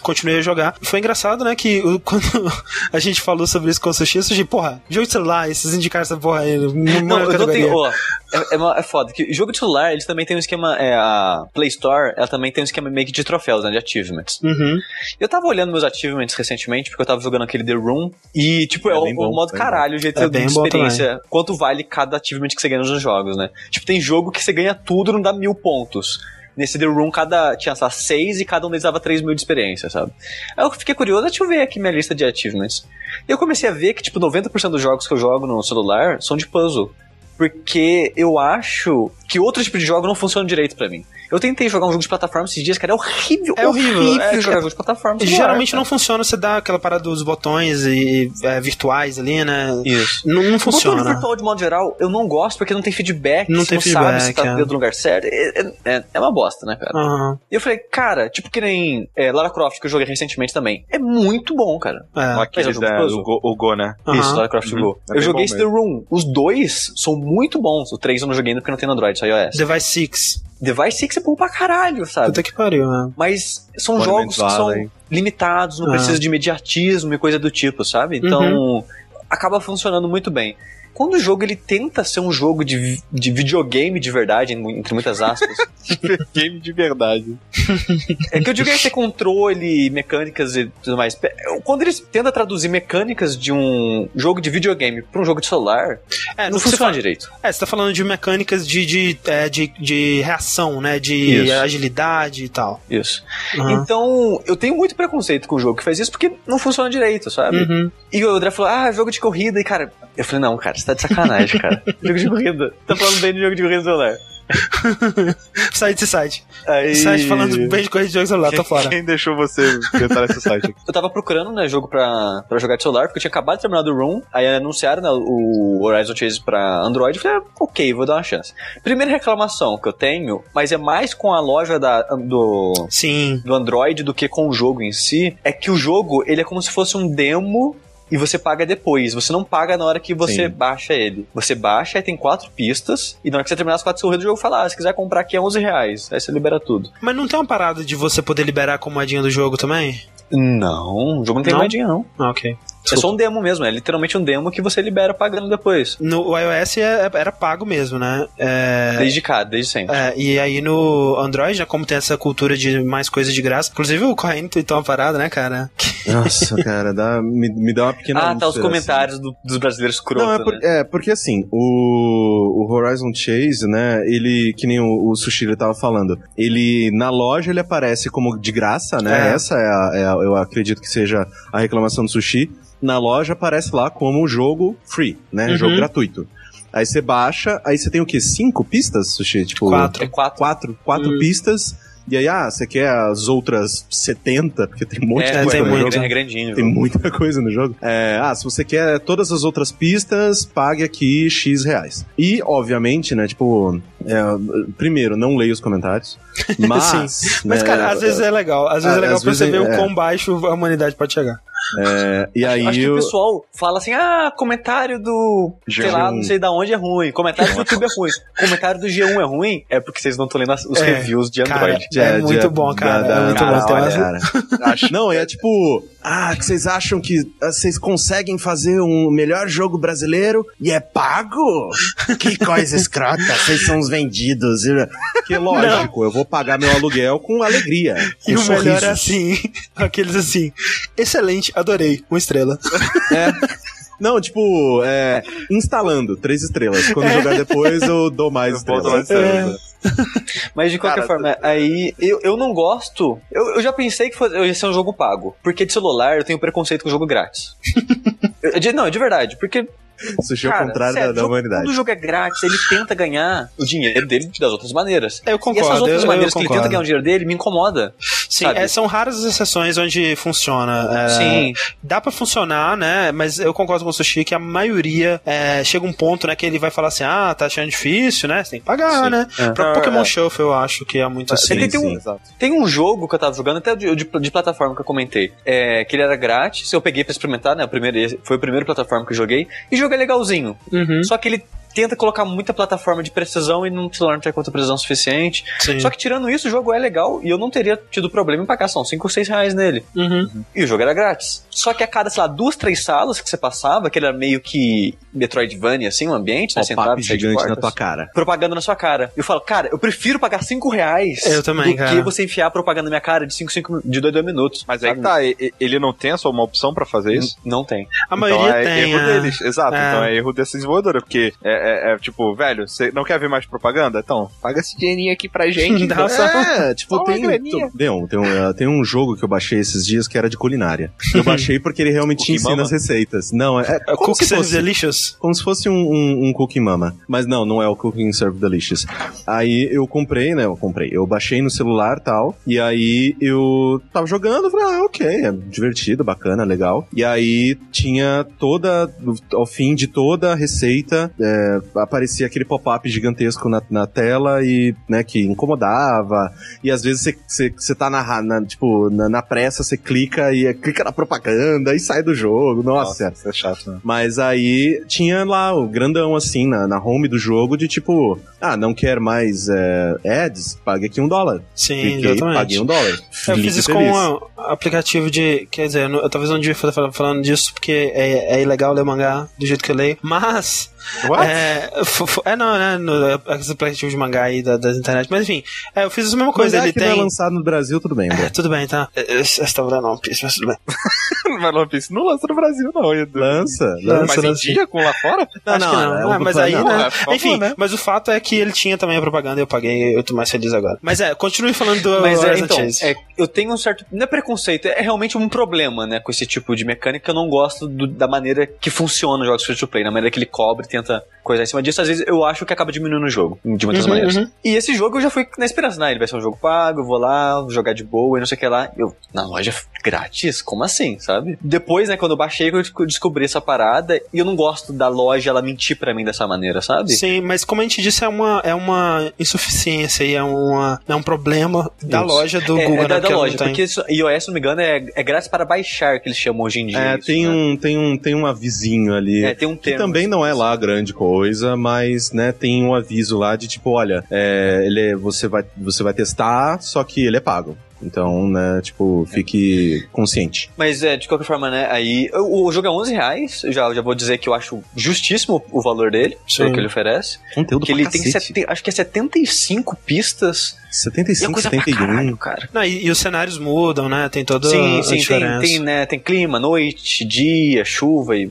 continuei a jogar. Foi engraçado, né, que [LAUGHS] quando a gente falou sobre isso com o Sushi, o Sushi, porra, jogo de celular, esses indicaram essa porra aí. Não, eu não tenho, é, é, é, foda, que jogo de celular, eles também tem um esquema, é, a Play Store, ela também tem um esquema meio que de troféus, né, de achievements. Uhum. Eu tava olhando meus achievements recentemente, porque eu tava jogando aquele The Room, e, tipo, é, é o, bom, o, modo caralho, o jeito é de experiência, quanto vale cada achievement que você ganha nos jogos, né? Tipo, tem jogo que você ganha tudo e não dá mil pontos. Nesse The Room, cada tinha, lá, seis e cada um deles dava 3 mil de experiência, sabe? Aí eu fiquei curioso, deixa eu ver aqui minha lista de achievements. Eu comecei a ver que, tipo, 90% dos jogos que eu jogo no celular são de puzzle. Porque eu acho que outro tipo de jogo não funciona direito pra mim. Eu tentei jogar um jogo de plataforma esses dias, cara, é horrível. É horrível. É, jogar jogo de plataforma. Geralmente não funciona, você dá aquela parada dos botões e, é, virtuais ali, né? Isso. Não, não O botão funciona. virtual, de modo geral, eu não gosto porque não tem feedback, Não você tem não sabe se feedback, tá é. dentro do lugar certo. É, é- é uma bosta, né, cara? Aham, E eu falei, cara, tipo que nem é, Lara Croft, que eu joguei recentemente também. É muito bom, cara. é. É o, Go, o Go, né? Aham. Isso, Lara Croft Uhum. Go. É eu joguei bom The Room. Os dois são muito bons. O 3 eu não joguei ainda porque não tem no Android, só iOS. Device 6. Device 6 é bom pra caralho, sabe? Puta que pariu, né? Mas são Monument jogos que são limitados, não Ah. precisa de imediatismo e coisa do tipo, sabe? Então, acaba funcionando muito bem. Quando o jogo ele tenta ser um jogo de, de videogame de verdade, entre muitas aspas, [LAUGHS] Game de verdade. é que eu digo é ter controle, mecânicas e tudo mais. Quando eles tentam traduzir mecânicas de um jogo de videogame pra um jogo de celular, É, não que funciona fala, direito. é, você tá falando de mecânicas de, de, é, de, de reação, né? De Isso. agilidade e tal. Isso. Aham. Então, eu tenho muito preconceito com o jogo que faz isso porque não funciona direito, sabe? Uhum. E o André falou, ah, jogo de corrida. E, cara, eu falei, não, cara, você tá de sacanagem, cara. [LAUGHS] jogo de corrida. Tá falando bem de jogo de corrida no celular. [LAUGHS] Site esse site. Aí... Site falando bem de corrida de jogos celular, tá fora. Quem deixou você tentar esse site? [LAUGHS] Eu tava procurando, né, jogo pra, pra jogar de celular, porque eu tinha acabado de terminar do Room, aí anunciaram né, o Horizon Chase pra Android, eu falei, ah, ok, vou dar uma chance. Primeira reclamação que eu tenho, mas é mais com a loja da, do, Sim. do Android do que com o jogo em si, é que o jogo, ele é como se fosse um demo e você paga depois. Você não paga na hora que você Sim. baixa ele. Você baixa, aí tem quatro pistas, e na hora que você terminar as quatro corridas, o jogo fala, ah, se quiser comprar aqui é 11 reais. Aí você libera tudo. Mas não tem uma parada de você poder liberar com moedinha do jogo também? Não, o jogo não tem Não? moedinha, não. Ah, ok. É só um demo mesmo, é literalmente um demo que você libera pagando depois. No o iOS é- era pago mesmo, né? É, Desde cá, desde sempre. é, e aí no Android, né, como tem essa cultura de mais coisa de graça, inclusive o Corrêa tweetou uma parada, né, cara? [LAUGHS] Nossa, cara, dá, me, me dá uma pequena ah, tá os úlcera, comentários do- dos brasileiros assim. crotos, Não, é, por- né? é, porque assim, o, o Horizon Chase, né, ele, que nem o, o Sushi ele tava falando, ele, na loja ele aparece como de graça, né, É. essa é a, é a- eu acredito que seja a reclamação do Sushi, na loja aparece lá como jogo free, né, Uhum. jogo gratuito. Aí você baixa, aí você tem o quê? Cinco pistas, Sushi? Tipo, Quatro. É quatro. quatro, quatro Hum. pistas. E aí, ah, você quer as outras 70? Porque tem um monte é, de é, coisa tem no muito. jogo. é grandinho. Tem muita [LAUGHS] coisa no jogo. É, ah, se você quer todas as outras pistas, pague aqui X reais. E, obviamente, né, tipo, é, primeiro, não leia os comentários. [LAUGHS] Mas. Mas, né, cara, às vezes é legal. Às vezes Ah, é legal às vezes perceber é- o quão baixo a humanidade pode chegar. é, e aí. Acho que o pessoal fala assim, ah, comentário do, sei lá, G1. não sei da onde é ruim, comentário do YouTube é ruim, comentário do G1 é ruim, é porque vocês não estão lendo os É, reviews de Cara, Android. é de- muito de- bom, cara. da- é muito da- bom. Umas- cara. Não, é tipo, ah, que vocês acham que ah, vocês conseguem fazer um melhor jogo brasileiro e é pago? Que coisa escrota, [LAUGHS] vocês são os vendidos. Que lógico, eu vou pagar meu aluguel com alegria. E com o melhor é sorrisos. assim, [LAUGHS] aqueles assim, excelente, adorei, uma estrela. É. Não, tipo, é, instalando, três estrelas. Quando jogar depois, eu dou mais Eu boto mais estrelas. [LAUGHS] Mas de qualquer Cara, forma, aí eu, eu não gosto. Eu, eu já pensei que fosse, eu ia ser um jogo pago. Porque de celular eu tenho preconceito com jogo grátis. [LAUGHS] Eu- de- não, de verdade, porque. Sushi é o cara, contrário sério, da, da humanidade. Quando o jogo é grátis, ele tenta ganhar o dinheiro dele das outras maneiras. Eu e concordo. essas outras eu, maneiras eu que ele tenta ganhar o dinheiro dele me incomoda. Sim, é, são raras as exceções onde funciona. é, Sim. Dá pra funcionar, né? Mas eu concordo com o Sushi que a maioria é, chega um ponto, né, que ele vai falar assim: ah, tá achando difícil, né? Você tem que pagar, Sim. né? É. Pra Pokémon é. Shuffle eu acho que é muito assim. tem- tem um-. Tem um jogo que eu tava jogando, até de, de, de plataforma que eu comentei, é, que ele era grátis, eu peguei pra experimentar, né? O primeiro, foi o primeiro plataforma que eu joguei, e jogo é legalzinho. Uhum, Só que ele tenta colocar muita plataforma de precisão e no celular não tem quanta precisão suficiente. sim. Só que tirando isso, o jogo é legal e eu não teria tido problema em pagar, são 5 ou 6 reais nele. Uhum. E o jogo era grátis. Só que a cada, sei lá, duas, três salas que você passava, que era meio que Metroidvania, assim, o ambiente, né? De gigante na portas. tua cara. Propaganda na sua cara. Eu falo, cara, eu prefiro pagar 5 reais Eu também, do cara. que você enfiar propaganda na minha cara de 5, 5 de 2, 2 minutos. Mas aí tá, ele não tem só uma opção pra fazer isso? Não tem. A maioria então é tem. erro é. deles, exato. É. Então é erro dessa desenvolvedora, porque é, é, é tipo, velho, você não quer ver mais propaganda? Então, paga esse dinheirinho aqui pra gente. [LAUGHS] Dá só- É, [LAUGHS] tipo, tem, tem, um, tem, um, uh, tem um jogo que eu baixei esses dias que era de culinária. Eu baixei porque ele realmente [LAUGHS] ensina Mama? as receitas. Não, é, é É como, Cookie se Serve fosse, Delicious? como se fosse um, um, um Cookie Mama. Mas não, não é o Cooking Serve Delicious. Aí eu comprei, né? Eu comprei. Eu baixei no celular e tal. E aí eu tava jogando, falei, ah, ok, é divertido, bacana, legal. E aí tinha toda, ao fim de toda a receita, é, aparecia aquele pop-up gigantesco na, na tela e, né, que incomodava. E às vezes você- tá na, na, tipo, na, na pressa, você clica e é, clica na propaganda e sai do jogo. Nossa. isso é chato, né? Mas aí tinha lá o grandão assim na, na home do jogo de tipo, ah, não quer mais é, ads? Pague aqui um dólar. Sim, Cliquei, exatamente. paguei um dólar. Eu fiz isso feliz. com um aplicativo de. Quer dizer, eu talvez não devia falar falando disso porque é, é ilegal ler mangá do jeito que eu leio. Mas. What? É, é não, né? No, aqueles aplicativos de mangá aí da, das internet. Mas enfim, é, eu fiz a mesma coisa. Mas é Ele que não é tem. lançado no Brasil, tudo bem, É, tudo bem, tá? Eu eu estava dando One Piece, mas tudo bem. [LAUGHS] Mas One Piece não lança no Brasil, não, Edu. Lança, Lança, lança. Mas em lança. dia com lá fora? Não, Acho não, que não. é Ah, mas aí, não, né? é, por favor, Enfim, né? mas o fato é que ele tinha também a propaganda e eu paguei, eu tô mais feliz agora. Mas é, continue falando do Mas é, então, é, eu tenho um certo. Não é preconceito, é realmente um problema, né? Com esse tipo de mecânica. Eu não gosto do- da maneira que funciona os jogos free to play, na maneira que ele cobre, tenta coisar em cima disso. Às vezes eu acho que acaba diminuindo o jogo, de muitas Uhum, maneiras. uhum. E esse jogo eu já fui na esperança, né? Ele vai ser um jogo pago, eu vou lá, vou jogar de boa e não sei o que lá. Eu, na loja grátis? Como assim, sabe? Depois, né, quando eu baixei, eu desco- descobri essa parada e eu não gosto da loja ela mentir pra mim dessa maneira, sabe? Sim, mas como a gente disse, é uma, é uma insuficiência e é, uma, é um problema da Isso. loja do É, Google, é da, né? da que loja, porque isso, iOS, se não me engano, é, é grátis para baixar, que eles chamam hoje em dia. É, isso, tem, né? um, tem, um, tem um avisinho ali. É, tem um Que termo. também não é lá grande coisa, mas, né, tem um aviso lá de tipo, olha, é, ele é- você, vai, você vai testar, só que ele é pago. Então, né, tipo, fique consciente. Mas é, de qualquer forma, né? Aí o, o jogo é 11 reais. Eu já, já vou dizer que eu acho justíssimo o valor dele, Sim. pelo que ele oferece. Conteúdo que ele tem, sete- acho que é 75 pistas. E é 75, coisa pra 71. caralho, cara. Não, e, e os cenários mudam, né? Tem toda Sim, a sim, tem, diferença. tem, né, tem clima, noite, dia, chuva e.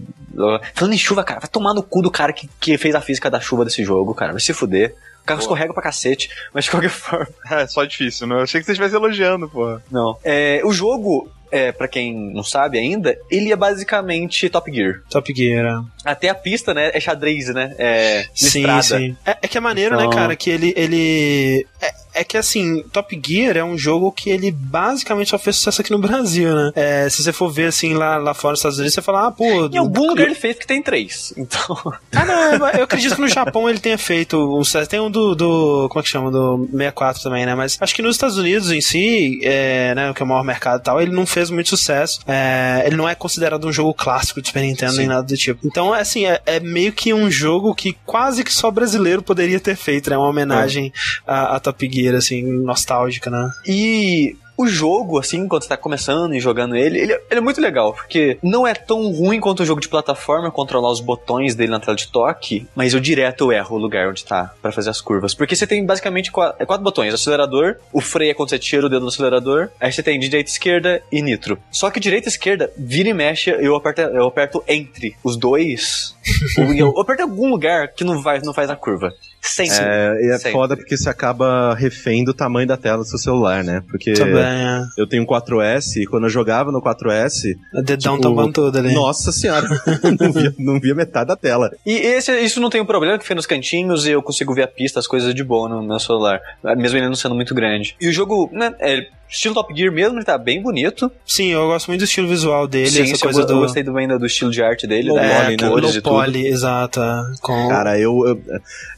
Falando em chuva, cara, vai tomar no cu do cara que, que fez a física da chuva desse jogo, cara. Vai se fuder. O carro escorrega pra cacete, mas de qualquer [LAUGHS] forma. É, só difícil, não? Eu achei que você estivesse elogiando, pô. Não. É, o jogo, é, para quem não sabe ainda, ele é basicamente Top Gear. Top Gear. é. Até a pista, né, é xadrez, né? É Sim, listrada. sim. É, é que é maneiro, Então- né, cara, que ele. ele é, é que assim, Top Gear é um jogo que ele basicamente só fez sucesso aqui no Brasil, né? É, se você for ver assim lá, lá fora nos Estados Unidos, você fala, ah, pô. Em algum lugar ele fez que tem três. Então. [LAUGHS] Ah, não, eu acredito que no Japão ele tenha feito um sucesso. Tem um do, do. Como é que chama? Do 64 também, né? Mas acho que nos Estados Unidos em si, é, né, que é o maior mercado e tal, ele não fez muito sucesso. É, ele não é considerado um jogo clássico de Super Nintendo nem nada do tipo. Então, é assim, é, é meio que um jogo que quase que só brasileiro poderia ter feito, né? Uma homenagem a, a Top Gear, assim, nostálgica, né? E o jogo, assim, enquanto você tá começando e jogando ele, ele, ele é muito legal, porque não é tão ruim quanto o jogo de plataforma, controlar os botões dele na tela de toque, mas eu direto erro o lugar onde tá pra fazer as curvas. Porque você tem basicamente quatro, é quatro botões: acelerador, o freio é quando você tira o dedo do acelerador, aí você tem direita, esquerda e nitro. Só que direita e esquerda, vira e mexe, eu aperto, eu aperto entre os dois. Ou em algum lugar que não, vai, não faz a curva. Sempre. É, e é Sempre. foda porque você acaba refém do tamanho da tela do seu celular, né? Porque Também, é. eu tenho um 4S e quando eu jogava no 4S, O dedão Tipo, tampando tudo ali. nossa senhora, [LAUGHS] não, via, não via metade da tela. E esse, isso não tem um problema, que fica nos cantinhos e eu consigo ver a pista, as coisas de boa no meu celular. Mesmo ele não sendo muito grande. E o jogo, né, é estilo Top Gear mesmo, ele tá bem bonito. Sim, eu gosto muito do estilo visual dele, Sim, essa eu coisa go- do. eu gostei do, ainda do estilo de arte dele, Low poly, É, né? low e tudo. poly, exato. Com... Cara, eu, eu,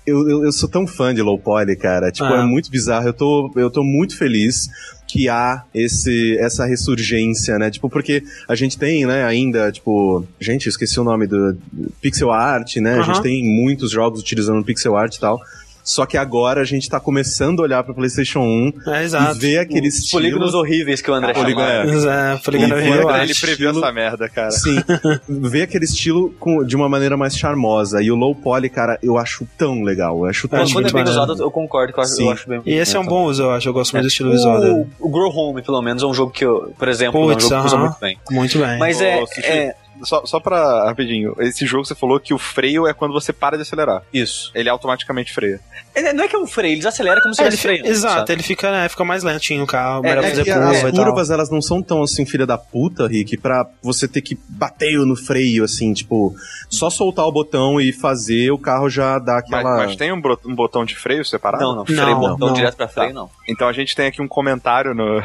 eu, eu- eu sou tão fã de low poly, cara. Tipo, Ah. é muito bizarro. Eu tô, eu tô muito feliz que há esse, essa ressurgência, né? Tipo, porque a gente tem, né, ainda, tipo... Gente, eu esqueci o nome do... Pixel art, né? A gente tem muitos jogos utilizando pixel art e tal. Só que agora a gente tá começando a olhar pra PlayStation 1 É, exato. e ver aquele Os estilo... polígonos horríveis que o André Polígono, chamava. É, Polígono foi eu pra acho. Ele previu estilo- essa merda, cara. Sim, [LAUGHS] ver aquele estilo com- de uma maneira mais charmosa. E o low poly, cara, eu acho tão legal. Eu acho tão acho Quando é muito bem maneiro. usado, eu concordo, eu acho, Sim. eu acho bem. E esse é um bom uso, eu acho. Eu gosto muito do estilo o, visual dele. o Grow Home, pelo menos, é um jogo que eu, por exemplo, é um jogo que usa muito bem. Muito bem. Mas é, Sushi, é. Só, só pra, rapidinho, esse jogo você falou que o freio é quando você para de acelerar. Isso. Ele automaticamente freia. Ele- não é que é um freio, eles aceleram como se É, ele exato, sabe? ele fica, né, fica mais lentinho o carro, É, melhor é fazer curva as e tal. curvas, elas não são tão assim, filha da puta, Rick, pra você ter que bater no freio, assim, tipo, só soltar o botão e fazer, o carro já dá Mas, aquela. mas tem um, bro- um botão de freio separado? Não, não, freio, Não, botão não. direto pra freio, não. Então a gente tem aqui um comentário no,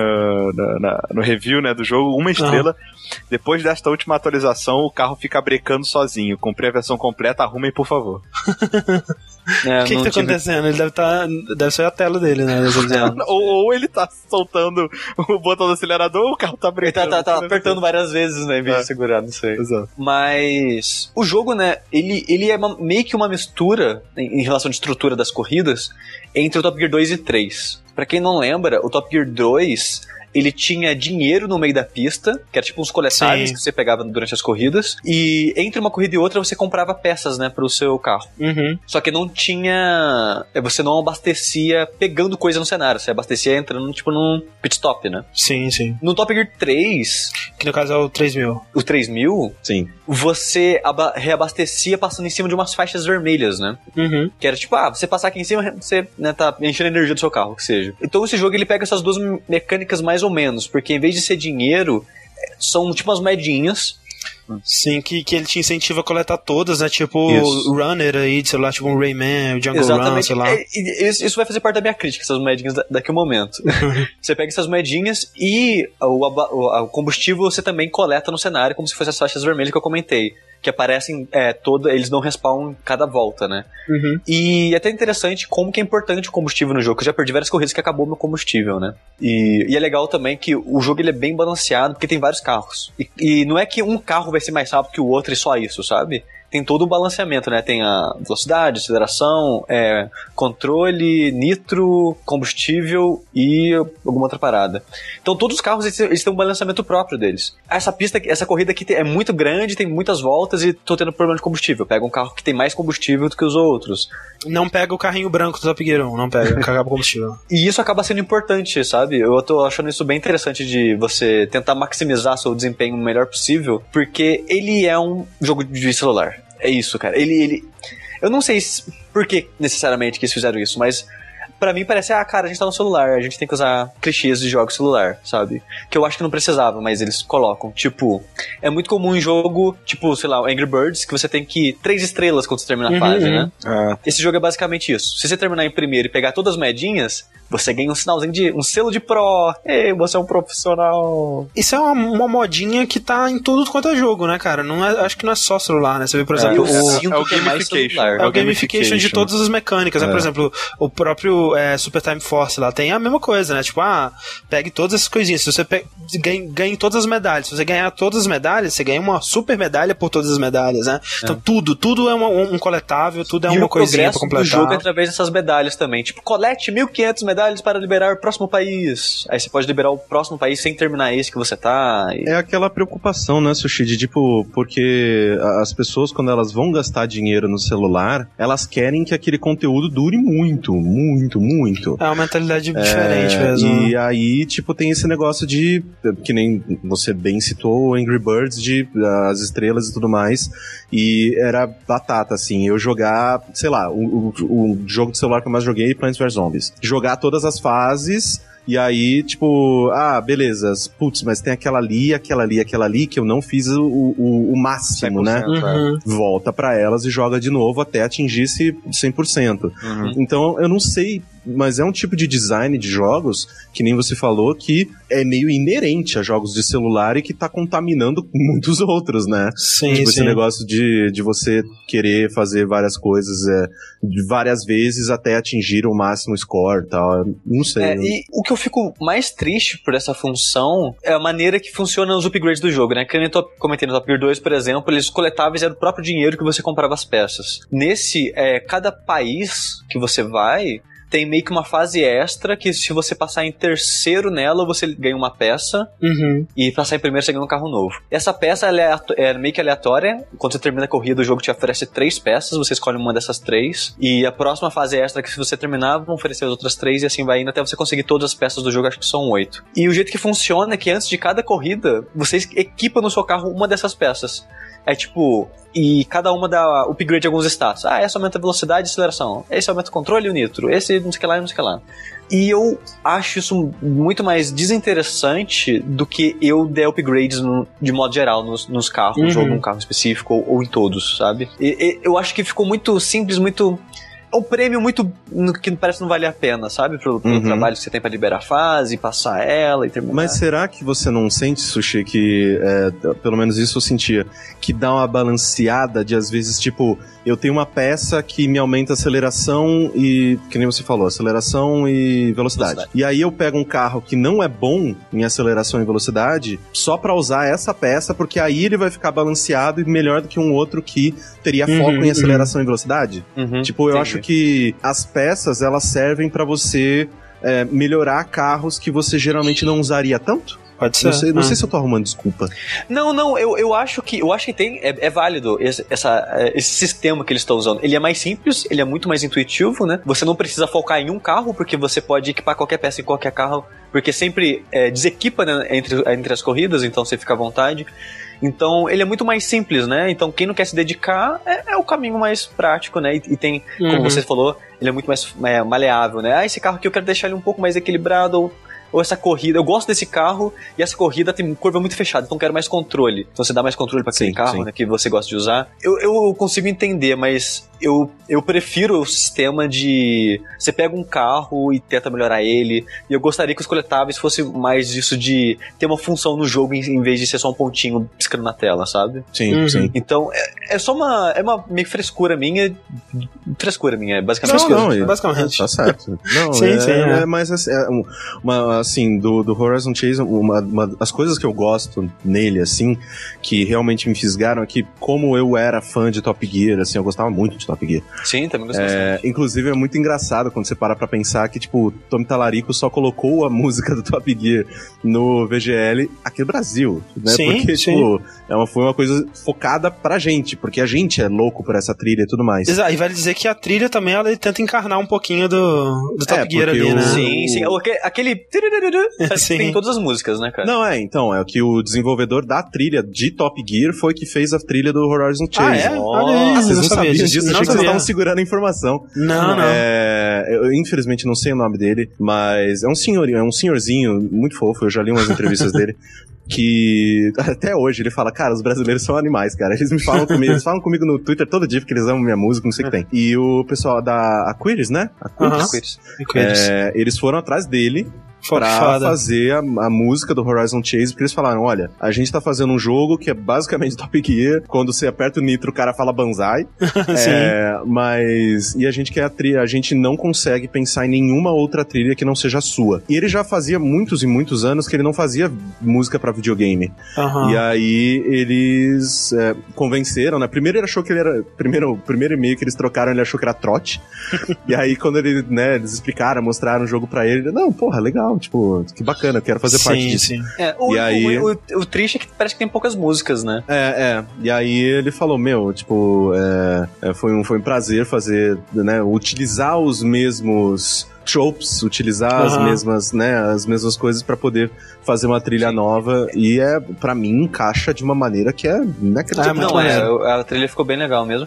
no, na- no review né, do jogo, uma estrela. Depois desta última atualização, o carro fica brecando sozinho. Comprei a versão completa, arrumem por favor. [LAUGHS] É, O que, que tá tive- acontecendo? Ele deve estar. deve ser a tela dele, né? [LAUGHS] ou, ou ele tá soltando o botão do acelerador ou o carro tá Ele tá, brecando. tá, tá apertando várias vezes, né, em vez É. de segurar, não sei. Exato. Mas o jogo, né, ele, ele é uma- meio que uma mistura em, em relação de estrutura das corridas entre o Top Gear 2 e 3. Pra quem não lembra, o Top Gear 2 ele tinha dinheiro no meio da pista, que era tipo uns coletáveis que você pegava durante as corridas, e entre uma corrida e outra você comprava peças, né, pro seu carro. Uhum. Só que não tinha. é, Você não abastecia pegando coisa no cenário, você abastecia entrando tipo num pit stop, né? Sim, sim. No Top Gear 3, Que no caso é o 3000. o 3000, Sim. você aba- reabastecia passando em cima de umas faixas vermelhas, né? Uhum. Que era tipo, ah, você passar aqui em cima, você né, tá enchendo a energia do seu carro, que seja. Então esse jogo ele pega essas duas me- mecânicas mais ou menos, porque em vez de ser dinheiro, são tipo umas moedinhas. Sim, que, que ele te incentiva a coletar todas, né? Tipo Isso. o Runner aí, de celular, tipo um Rayman, o Jungle Run, sei lá. É, Isso isso vai fazer parte da minha crítica, essas moedinhas da- daqui a um momento. [LAUGHS] você pega essas moedinhas e o, o- o combustível você também coleta no cenário, como se fossem as faixas vermelhas que eu comentei. Que aparecem é, toda, eles não respawnam cada volta, né? Uhum. E é até interessante como que é importante o combustível no jogo, eu já perdi várias corridas que acabou meu combustível, né? E, e é legal também que o jogo ele é bem balanceado, porque tem vários carros. E, e não é que um carro vai ser mais rápido que o outro e só isso, sabe? Tem todo o balanceamento, né? Tem a velocidade, aceleração, é, controle, nitro, combustível e alguma outra parada. Então todos os carros eles, eles têm um balanceamento próprio deles. Essa pista, essa corrida aqui é muito grande, tem muitas voltas e tô tendo problema de combustível. Pega um carro que tem mais combustível do que os outros. Não pega o carrinho branco do Top Gear 1, não pega, acaba o combustível. [LAUGHS] E isso acaba sendo importante, sabe? Eu tô achando isso bem interessante de você tentar maximizar seu desempenho o melhor possível, porque ele é um jogo de celular. É isso, cara. Ele. ele... Eu não sei se- por que necessariamente que eles fizeram isso, mas pra mim parece, ah, cara, a gente tá no celular, a gente tem que usar clichês de jogos celular, sabe? Que eu acho que não precisava, mas eles colocam. Tipo, é muito comum em jogo, tipo, sei lá, o Angry Birds, que você tem que três estrelas quando você termina a Uhum, fase, uhum. né? Ah, Esse jogo é basicamente isso. Se você terminar em primeiro e pegar todas as moedinhas, você ganha um sinalzinho de. um selo de pro. Ei, você é um profissional. Isso é uma, uma modinha que tá em tudo quanto é jogo, né, cara? Não é, acho que não é só celular, né? Você vê, por exemplo, eu o, sinto é o que é mais gamification. celular. É o gamification de todas as mecânicas, né? É. Por exemplo, o próprio é, Super Time Force lá tem a mesma coisa, né? Tipo, ah, pegue todas essas coisinhas. Se você pe... ganha, ganha todas as medalhas, se você ganhar todas as medalhas, você ganha uma super medalha por todas as medalhas, né? Então tudo, tudo é uma- um, um coletável, tudo é e uma o coisinha pra progresso do completar. jogo é através dessas medalhas também. Tipo, colete 1.500 medalhas para liberar o próximo país. Aí você pode liberar o próximo país sem terminar esse que você tá. e- É aquela preocupação, né, Sushi, de tipo, porque as pessoas, quando elas vão gastar dinheiro no celular, elas querem que aquele conteúdo dure muito, muito, muito. É uma mentalidade diferente mesmo. É, E aí, tipo, tem esse negócio de, que nem você bem citou, o Angry Birds, de as estrelas e tudo mais. E era batata, assim, eu jogar, sei lá, o, o, o jogo de celular que eu mais joguei, Plants vs Zombies. Jogar todas as fases. E aí, tipo, ah, beleza, putz, mas tem aquela ali, aquela ali, aquela ali, que eu não fiz o, o, o máximo, né? 100%, é. Uhum. Volta pra elas e joga de novo até atingir esse 100%. Uhum. Então, eu não sei, mas é um tipo de design de jogos, que nem você falou, que é meio inerente a jogos de celular e que tá contaminando [LAUGHS] muitos outros, né? Sim, tipo, esse sim. negócio de, de você querer fazer várias coisas é, várias vezes até atingir o máximo score e tal. Não sei. É, e o que eu fico mais triste por essa função é a maneira que funcionam os upgrades do jogo, né? Que nem comentando no Top Gear 2, por exemplo, eles coletáveis era o próprio dinheiro que você comprava as peças. Nesse, é, cada país que você vai tem meio que uma fase extra que se você passar em terceiro nela, você ganha uma peça. Uhum. E passar em primeiro, você ganha um carro novo. Essa peça é, é meio que aleatória. Quando você termina a corrida, o jogo te oferece três peças. Você escolhe uma dessas três. E a próxima fase extra, que se você terminar, vão oferecer as outras três. E assim vai indo até você conseguir todas as peças do jogo. Acho que são oito. E o jeito que funciona é que antes de cada corrida, você equipa no seu carro uma dessas peças. É tipo. E cada uma dá upgrade de alguns status. Ah, essa aumenta a velocidade e aceleração. Esse aumenta o controle e o nitro. Esse não sei o que lá e não sei o que lá. E eu acho isso muito mais desinteressante do que eu der upgrades no- de modo geral nos, nos carros, Uhum. ou num carro específico, ou, ou em todos, sabe? E- e eu acho que ficou muito simples, muito. É um prêmio muito. que parece não valer a pena, sabe? Pelo, pelo Uhum. trabalho que você tem pra liberar a fase, passar ela e terminar. Mas será que você não sente, Sushi, que, é, pelo menos isso eu sentia, que dá uma balanceada de às vezes, tipo, eu tenho uma peça que me aumenta a aceleração e, que nem você falou, aceleração e velocidade. Velocidade. E aí eu pego um carro que não é bom em aceleração e velocidade só pra usar essa peça, porque aí ele vai ficar balanceado e melhor do que um outro que teria Uhum, foco em uhum. aceleração e velocidade. Uhum, Tipo, eu entendi. acho que as peças elas servem pra você é, melhorar carros que você geralmente não usaria tanto. Pode ser. Não, sei, não Ah. sei se eu tô arrumando desculpa. Não, não, eu, eu acho que eu acho que tem é, é válido esse, essa, é, esse sistema que eles estão usando. Ele é mais simples, ele é muito mais intuitivo, né? Você não precisa focar em um carro porque você pode equipar qualquer peça em qualquer carro, porque sempre é, desequipa né, entre, entre as corridas, então você fica à vontade. Então ele é muito mais simples, né? Então quem não quer se dedicar é, é o caminho mais prático, né? E, e tem, como Uhum. você falou, ele é muito mais é, maleável, né? Ah, esse carro aqui eu quero deixar ele um pouco mais equilibrado. Ou, ou essa corrida, eu gosto desse carro e essa corrida tem curva muito fechada, então eu quero mais controle. Então você dá mais controle para aquele Sim, carro sim. né, que você gosta de usar. Eu, eu consigo entender, mas eu, eu prefiro o sistema de você pega um carro e tenta melhorar ele. E eu gostaria que os coletáveis fosse mais disso de ter uma função no jogo em, em vez de ser só um pontinho piscando na tela, sabe? Sim, Uhum. sim. Então é, é só uma é uma meio frescura minha, frescura minha, é basicamente Não, isso. não, e- basicamente. Tá certo. Não, [LAUGHS] Sim, é, sim, é, é. mas assim, é um- uma, assim, do, do Horizon Chase, uma, uma- as coisas que eu gosto nele, assim, que realmente me fisgaram é que, como eu era fã de Top Gear, assim, eu gostava muito de Top Gear. Sim, também gostei. É, inclusive é muito engraçado quando você para pra pensar que, tipo, Tommy Talarico só colocou a [LAUGHS] música do Top Gear no VGL aqui no Brasil, né? Sim, porque, sim. tipo, é uma, foi uma coisa focada pra gente, porque a gente é louco por essa trilha e tudo mais. Exato, e vale dizer que a trilha também ela tenta encarnar um pouquinho do, do Top É, Gear ali, o- né? Sim, sim. O- Aquele. [LAUGHS] Sim. Tem em todas as músicas, né, cara? Não, é, então, é que o desenvolvedor da trilha de Top Gear foi que fez a trilha do Horizon Ah, Chase. é? Olha aí, Ah, vocês não, sabia sabiam disso. Não achei que vocês estavam segurando a informação. Não, não. É, eu infelizmente não sei o nome dele, mas é um senhorinho, é um senhorzinho muito fofo, eu já li umas entrevistas [LAUGHS] dele. Que até hoje ele fala, cara, os brasileiros são animais, cara. Eles me falam comigo, eles falam comigo no Twitter todo dia porque eles amam minha música, não sei o que tem. E o pessoal da Aquiris, né? Aquiris, eles. é, eles foram atrás dele pra fazer a, a música do Horizon Chase, porque eles falaram, olha, a gente tá fazendo um jogo que é basicamente [LAUGHS] Top Gear, quando você aperta o nitro, o cara fala Banzai, [LAUGHS] Sim. é, mas... E a gente quer a trilha, a gente não consegue pensar em nenhuma outra trilha que não seja a sua. E ele já fazia muitos e muitos anos que ele não fazia música pra videogame. Aham. E aí eles é, convenceram, né? Primeiro ele achou que ele era. Primeiro, o primeiro e-mail que eles trocaram, ele achou que era trote. [LAUGHS] e aí, quando ele, né, eles explicaram, mostraram o jogo pra ele, ele, não, porra, legal, tipo, que bacana, eu quero fazer sim, parte disso. sim. É, o, E aí- o, o, o triste é que parece que tem poucas músicas, né? É, é. E aí ele falou, meu, tipo, é, é, foi, um, foi um prazer fazer, né, utilizar os mesmos tropes, utilizar as Aham. mesmas, né, as mesmas coisas pra poder fazer uma trilha nova e é, para mim, encaixa de uma maneira que é inacreditável. Ah, muito Não, é, maneiro. a trilha ficou bem legal mesmo.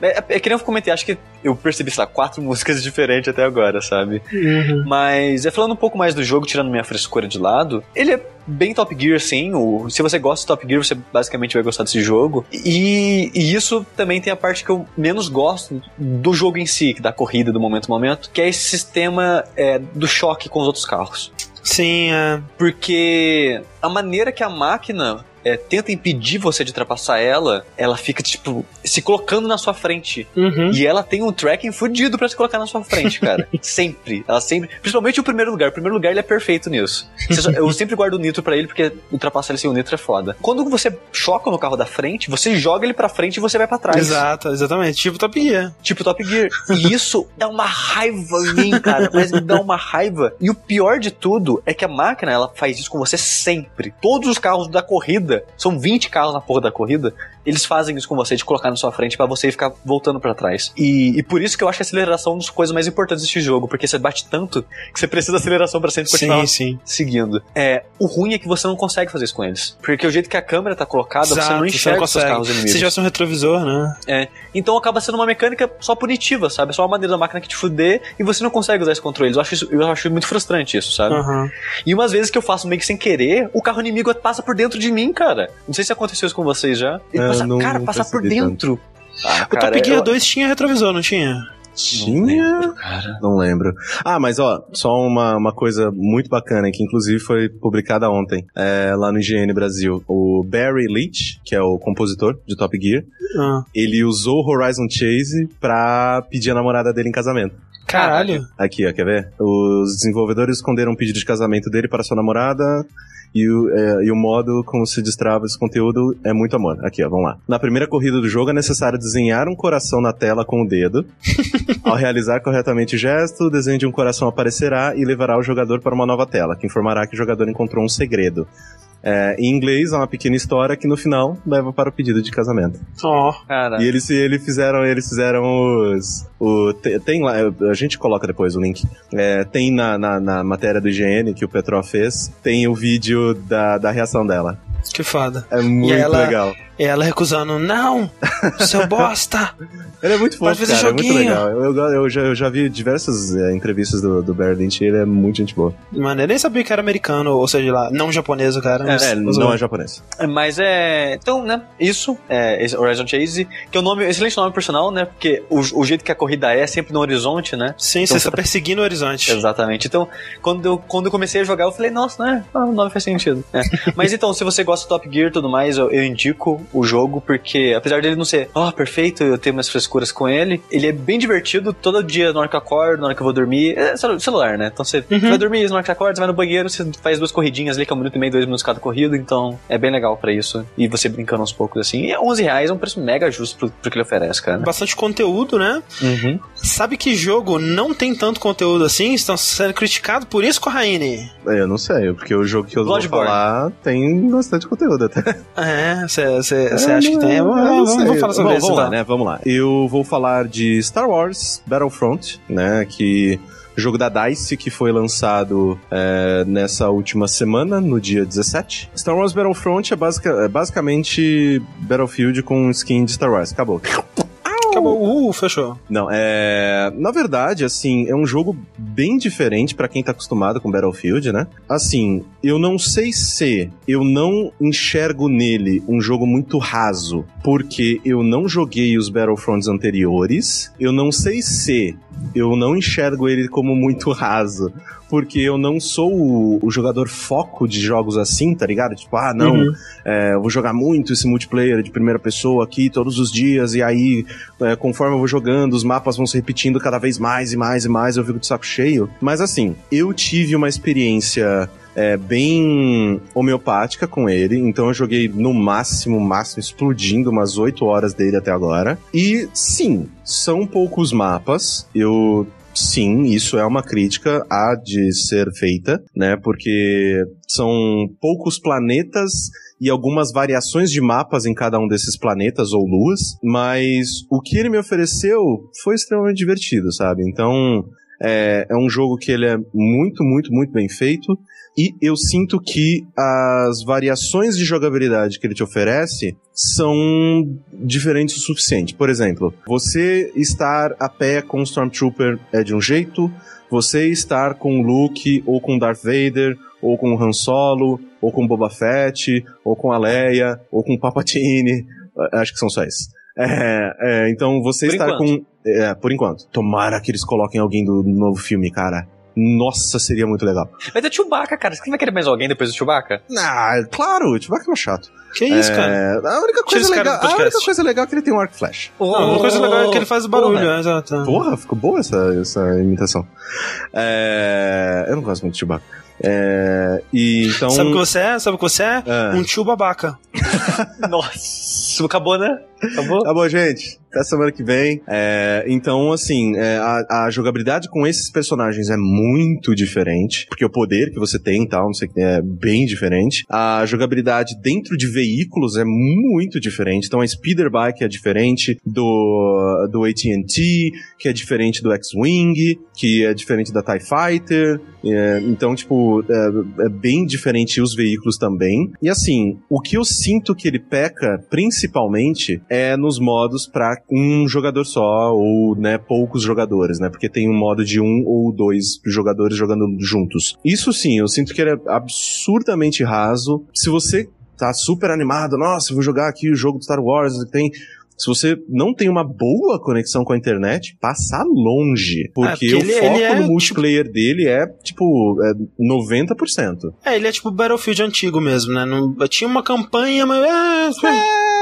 É, é, é que nem eu comentei, acho que eu percebi, sei lá, quatro [LAUGHS] músicas diferentes até agora, sabe? Uhum. Mas, é falando um pouco mais do jogo, tirando minha frescura de lado, ele é bem Top Gear, sim. O, se você gosta de Top Gear, você basicamente vai gostar desse jogo. E, e isso também tem a parte que eu menos gosto do jogo em si, da corrida, do momento a momento, que é esse sistema é, do choque com os outros carros. Sim, é. Porque a maneira que a máquina é, tenta impedir você de ultrapassar ela, ela fica, tipo, se colocando na sua frente. Uhum. E ela tem um tracking fudido pra se colocar na sua frente, cara. [LAUGHS] sempre. Ela sempre. Principalmente o primeiro lugar. O primeiro lugar ele é perfeito nisso. Eu sempre guardo o nitro pra ele porque ultrapassar ele sem o nitro é foda. Quando você choca no carro da frente, você joga ele pra frente e você vai pra trás. Exato, exatamente. Tipo Top Gear. Tipo Top Gear. E isso dá uma raiva em mim, cara. Mas me dá uma raiva. E o pior de tudo é que a máquina, ela faz isso com você sempre. Todos os carros da corrida, são 20 carros na porra da corrida, eles fazem isso com você, de colocar na sua frente pra você ficar voltando pra trás. E, e por isso que eu acho que a aceleração é uma das coisas mais importantes desse jogo, porque você bate tanto que você precisa de aceleração pra sempre continuar Sim, sim. seguindo. É, o ruim é que você não consegue fazer isso com eles. Porque o jeito que a câmera tá colocada, você Exato, não enxerga os seus carros inimigos. Se tivesse um retrovisor, né? Então acaba sendo uma mecânica só punitiva, sabe? Só uma maneira da máquina que te fuder e você não consegue usar esse controle. Eu acho, isso- eu acho muito frustrante isso, sabe? Aham. E umas vezes que eu faço meio que sem querer, o carro inimigo passa por dentro de mim, cara. Não sei se aconteceu isso com vocês já. Ele É, passa, não- cara, não passa por dentro. Ah, O cara, Top Gear eu- 2 tinha retrovisor, não tinha? Tinha. Cara. Não lembro. Ah, mas ó, só uma, uma coisa muito bacana, que inclusive foi publicada ontem, é, lá no IGN Brasil. O Barry Leach, que é o compositor de Top Gear, Ah. ele usou Horizon Chase pra pedir a namorada dele em casamento. Caralho. Aqui, ó, quer ver? Os desenvolvedores esconderam um pedido de casamento dele para sua namorada. E o, é, e o modo como se destrava esse conteúdo é muito amor. Aqui, ó, vamos lá. Na primeira corrida do jogo é necessário desenhar um coração na tela com o dedo. [LAUGHS] Ao realizar corretamente o gesto, o desenho de um coração aparecerá e levará o jogador para uma nova tela, que informará que o jogador encontrou um segredo. É, em inglês, há uma pequena história que no final leva para o pedido de casamento. Ó. Cara. E eles, eles fizeram, eles fizeram os. O, te- tem lá, a gente coloca depois o link. É, tem na, na, na matéria do IGN que o Petro fez, tem o vídeo da, da reação dela. Que foda. É muito ela- legal. E ela recusando, não, seu [LAUGHS] bosta. Ele é muito Pode fazer cara, é muito joguinho. legal. Eu, eu, eu já, eu já vi diversas é, entrevistas do, do Barry Lynch e ele é muito gente boa. Mano, eu nem sabia que era americano, ou seja, lá, não japonês o cara. mas- É, mas- não é japonês. Mas é. Então, né? Isso, é Horizon Chase, que é um nome, excelente nome personal, né? Porque o, o jeito que a corrida é, é sempre no horizonte, né? Sim, Então você está você- perseguindo o horizonte. Exatamente. Então, quando eu, quando eu comecei a jogar, eu falei, nossa, né? Ah, o nome faz sentido. É. [LAUGHS] Mas então, se você gosta do Top Gear e tudo mais, eu, eu indico o jogo, porque apesar dele não ser, ó, perfeito, eu tenho minhas frescuras com ele, ele é bem divertido. Todo dia, na hora que eu acordo, na hora que eu vou dormir, é celu- celular, né? Então você Uhum. vai dormir, na hora que você acorda, você vai no banheiro, você faz duas corridinhas ali, que é um minuto e meio, dois minutos cada corrida, então é bem legal pra isso. E você brincando aos poucos assim. E é 11 reais, é um preço mega justo pro, pro que ele oferece, cara. Bastante conteúdo, né? Uhum. Sabe que jogo não tem tanto conteúdo assim? Estão sendo criticados por isso, Corraine? É, Eu não sei, porque o jogo que eu vou Bloodborne. falar tem bastante conteúdo até. É, você É, acha que tem? eu Vamos, vamos, falar sobre Bom, isso. Vamos lá, então. né? Vamos lá. Eu vou falar de Star Wars Battlefront, né? Que jogo da DICE que foi lançado é, nessa última semana, no dia 17. Star Wars Battlefront é, basica- é basicamente Battlefield com skin de Star Wars. Acabou. [LAUGHS] Acabou. Uh, fechou. Não, é. Na verdade, assim, é um jogo bem diferente pra quem tá acostumado com Battlefield, né? Assim, eu não sei se eu não enxergo nele um jogo muito raso, porque eu não joguei os Battlefronts anteriores. Eu não sei se eu não enxergo ele como muito raso, porque eu não sou o, o jogador foco de jogos assim, tá ligado? Tipo, ah, não, Uhum. é, eu vou jogar muito esse multiplayer de primeira pessoa aqui todos os dias, e aí, é, conforme eu vou jogando, os mapas vão se repetindo cada vez mais e mais e mais, eu fico de saco cheio. Mas assim, eu tive uma experiência. É, bem homeopática com ele, então eu joguei no máximo, máximo, explodindo umas 8 horas dele até agora. E sim, são poucos mapas. Eu Sim, isso é uma crítica a de ser feita, né? Porque são poucos planetas e algumas variações de mapas em cada um desses planetas ou luas, mas o que ele me ofereceu foi extremamente divertido, sabe? Então, é, é um jogo que ele é muito, muito, muito bem feito. E eu sinto que as variações de jogabilidade que ele te oferece são diferentes o suficiente. Por exemplo, você estar a pé com o Stormtrooper é de um jeito, você estar com o Luke ou com Darth Vader ou com o Han Solo ou com Boba Fett ou com a Leia ou com eh, [LAUGHS] acho que são só esses. É, é, então você Por estar enquanto. com é, por enquanto. Tomara que eles coloquem alguém do novo filme, cara. Nossa, seria muito legal. Mas é Chewbacca, cara. Você vai querer mais alguém depois do Chewbacca? Ah, claro, o Chewbacca é mais chato. Que isso, É, cara? A única coisa legal, a única coisa legal é que ele tem um arco flash. Não, uma coisa legal é que ele faz o barulho, Porra. é, exato. Porra, ficou boa essa, essa imitação. É, eu não gosto muito de Chewbacca. É, e então. Sabe o que você é? Sabe o que você é? É. Um tio babaca. [LAUGHS] Nossa, acabou, né? Acabou? Tá bom, gente. Até semana que vem. É, então, assim, é, a, a jogabilidade com esses personagens é muito diferente. Porque o poder que você tem e tal, não sei o que, é bem diferente. A jogabilidade dentro de veículos é muito diferente. Então, a Speeder Bike é diferente do, do AT&T, que é diferente do X-Wing, que é diferente da TIE Fighter. É, então, tipo, é, é bem diferente os veículos também. E assim, o que eu sinto que ele peca, principalmente, é nos modos pra um jogador só, ou, né, poucos jogadores, né? Porque tem um modo de um ou dois jogadores jogando juntos. Isso sim, eu sinto que ele é absurdamente raso. Se você tá super animado, nossa, vou jogar aqui o jogo do Star Wars, tem se você não tem uma boa conexão com a internet, passa longe. Porque, porque o ele- foco ele é, no tipo- multiplayer dele é, tipo, é 90%. É, ele é tipo Battlefield antigo mesmo, né? Não, tinha uma campanha, mas. É, É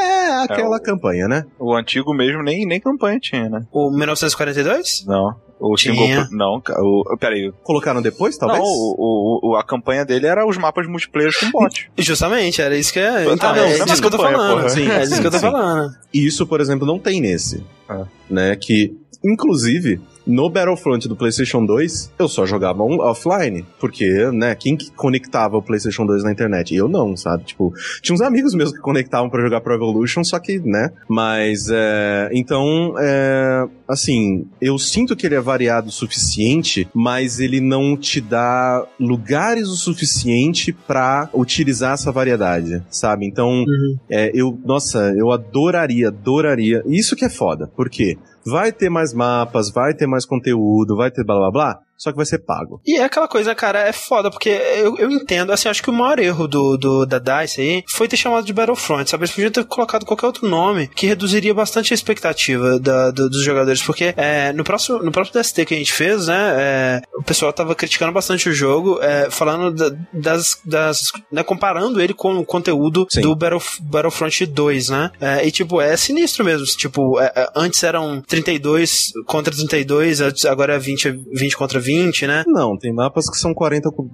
aquela É, o- campanha, né? O antigo mesmo nem, nem campanha tinha, né? o 1942? Não. O Tinha. single. Não, o, peraí. Colocaram depois, talvez? Não, o, o- o- a campanha dele era os mapas multiplayer com bot. Justamente, era isso que é. Ah, Então, não, é é disso que eu tô falando. porra. Sim, é disso que eu tô falando. E isso, por exemplo, não tem nesse. Ah. Né? Que, inclusive, no Battlefront do PlayStation 2, eu só jogava um offline. Porque, né, quem que conectava o PlayStation 2 na internet? Eu não, sabe? Tipo, tinha uns amigos meus que conectavam pra jogar Pro Evolution, só que, né? Mas, é. Então, é. Assim, eu sinto que ele é variado o suficiente, mas ele não te dá lugares o suficiente pra utilizar essa variedade, sabe? Então, é, eu, nossa, eu adoraria, adoraria. Isso que é foda, porque vai ter mais mapas, vai ter mais conteúdo, vai ter blá blá blá, só que vai ser pago. E é aquela coisa, cara, é foda, porque eu, eu entendo, assim, acho que o maior erro do, do- da DICE aí foi ter chamado de Battlefront, sabe? Eles podiam ter colocado qualquer outro nome que reduziria bastante a expectativa da- do- dos jogadores, porque é, no, próximo, no próprio DST que a gente fez, né, é, o pessoal tava criticando bastante o jogo, é, falando da- das, das né, comparando ele com o conteúdo Sim. do Battle, Battlefront 2, né? É, e, tipo, é sinistro mesmo, tipo, é, é, antes eram 32 contra 32, antes- agora é 20, 20 contra 20, né? Não, tem mapas que são 40. co-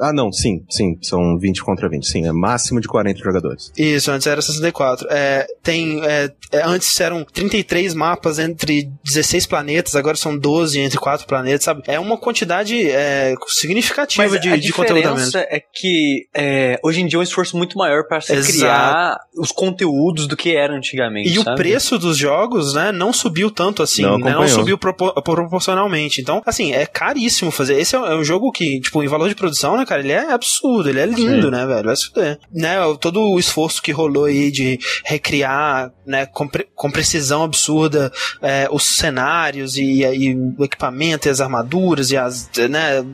Ah, não, sim, sim, são 20 contra 20, sim, é máximo de 40 jogadores. Isso, antes era 64. É, tem, é, é, antes eram 33 mapas entre 16 planetas, agora são 12 entre 4 planetas, sabe? É uma quantidade é, significativa Mas de, a de conteúdo a diferença é que é, hoje em dia é um esforço muito maior para se Exato. criar os conteúdos do que era antigamente. E o sabe? preço dos jogos, né, não subiu tanto assim, Não né, não subiu propor- proporcionalmente. Então, assim, é caríssimo fazer. Esse é um, é um jogo que, tipo, em valor de produção, né, cara, ele é absurdo, ele é lindo, né, velho, vai se fuder. Né, todo o esforço que rolou aí de recriar, né, com, pre- com precisão absurda, é, os cenários e, e o equipamento e as armaduras e as, né,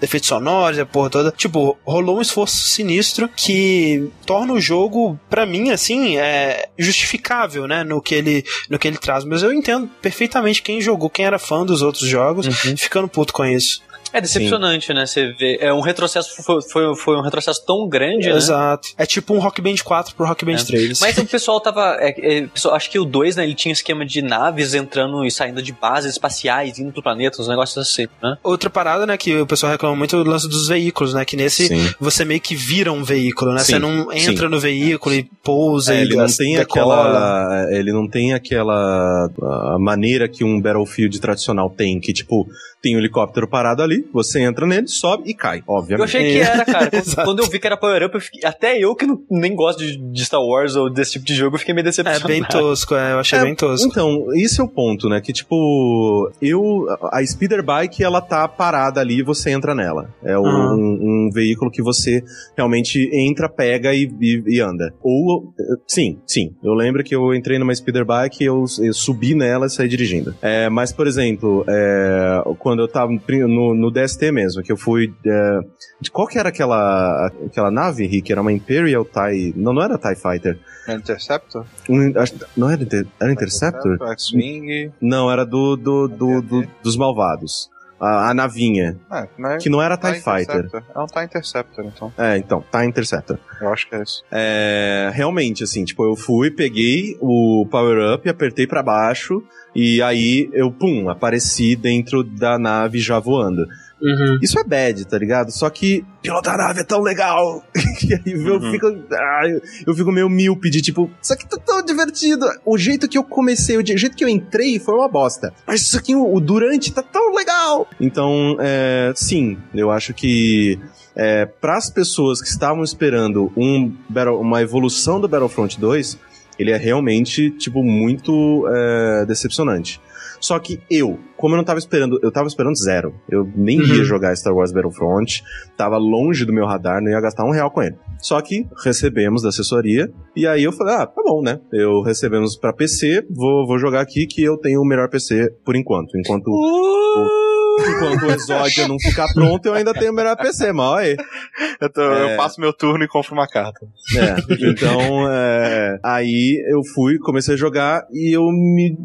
efeitos sonoros e a porra toda. Tipo, rolou um esforço sinistro que torna o jogo, pra mim, assim, é justificável, né, no que ele, no que ele traz. Mas eu entendo perfeitamente quem jogou, quem era fã dos outros jogos, ficando puto com isso. É decepcionante, né? Você vê. É um retrocesso. Foi, foi, foi um retrocesso tão grande, né? Exato. É tipo um Rock Band 4 pro Rock Band É. 3. Mas o [LAUGHS] pessoal tava. é, é, pessoal, acho que o 2, né? Ele tinha esquema de naves entrando e saindo de bases espaciais, indo pro planeta, uns negócios assim, né? Outra parada, né, que o pessoal reclama muito é o lance dos veículos, né? Que nesse Sim. você meio que vira um veículo, né? Sim, Você não entra no veículo e pousa É, e ele não tem decola. aquela. Ele não tem aquela a maneira que um Battlefield tradicional tem, que tipo, tem um helicóptero parado ali, você entra nele, sobe e cai, Eu obviamente. achei que era, cara. Quando, [LAUGHS] quando eu vi que era Power Up, eu fiquei- até eu que não- nem gosto de, de Star Wars ou desse tipo de jogo, eu fiquei meio É decepcionado. bem tosco, é, eu achei É, bem tosco. Então, esse é o ponto, né? Que tipo, eu. A Speeder Bike, ela tá parada ali e você entra nela. É um, Aham. um veículo que você realmente entra, pega e, e- e anda. Ou. eh, Sim, sim. Eu lembro que eu entrei numa Speeder Bike e eu, eu subi nela e saí dirigindo. É, mas, por exemplo, é, quando eu tava no, no DST mesmo, que eu fui. é, de qual que era aquela, aquela nave, Rick? Era uma Imperial TIE. Não, não era TIE Fighter. Interceptor? Um- não era, Inter- era Interceptor? X-Wing. Não, era do, do, do, do- dos malvados. a, a navinha, É, não é, que não era TIE TIE Fighter. É um TIE Interceptor, então. É, então, TIE Interceptor. Eu acho que é isso. É, realmente, assim, tipo, eu fui, peguei o power-up, apertei pra baixo, e aí eu, pum, apareci dentro da nave já voando. Uhum. Isso é bad, tá ligado? Só que pilotar a nave é tão legal. [LAUGHS] e aí eu Uhum. fico. ah, eu- eu fico meio míope de tipo, isso aqui tá tão divertido. O jeito que eu comecei, o jeito que eu entrei foi uma bosta. Mas isso aqui, o, o durante, tá tão legal. Então, é, sim, eu acho que. É, para as pessoas que estavam esperando um Battle- uma evolução do Battlefront 2, ele é realmente, tipo, muito é, decepcionante. Só que eu, como eu não tava esperando, eu tava esperando zero. Eu nem Uhum. ia jogar Star Wars Battlefront, tava longe do meu radar, não ia gastar um real com ele. Só que recebemos da assessoria, e aí eu falei, ah, tá bom, né? Eu recebemos pra PC, vou, vou jogar aqui que eu tenho o melhor PC por enquanto. Enquanto, enquanto o Exodia não ficar pronto, eu ainda tenho o melhor PC, mal aí. Eu, tô- É. eu passo meu turno e compro uma carta. É, então, é, aí eu fui, comecei a jogar e eu me,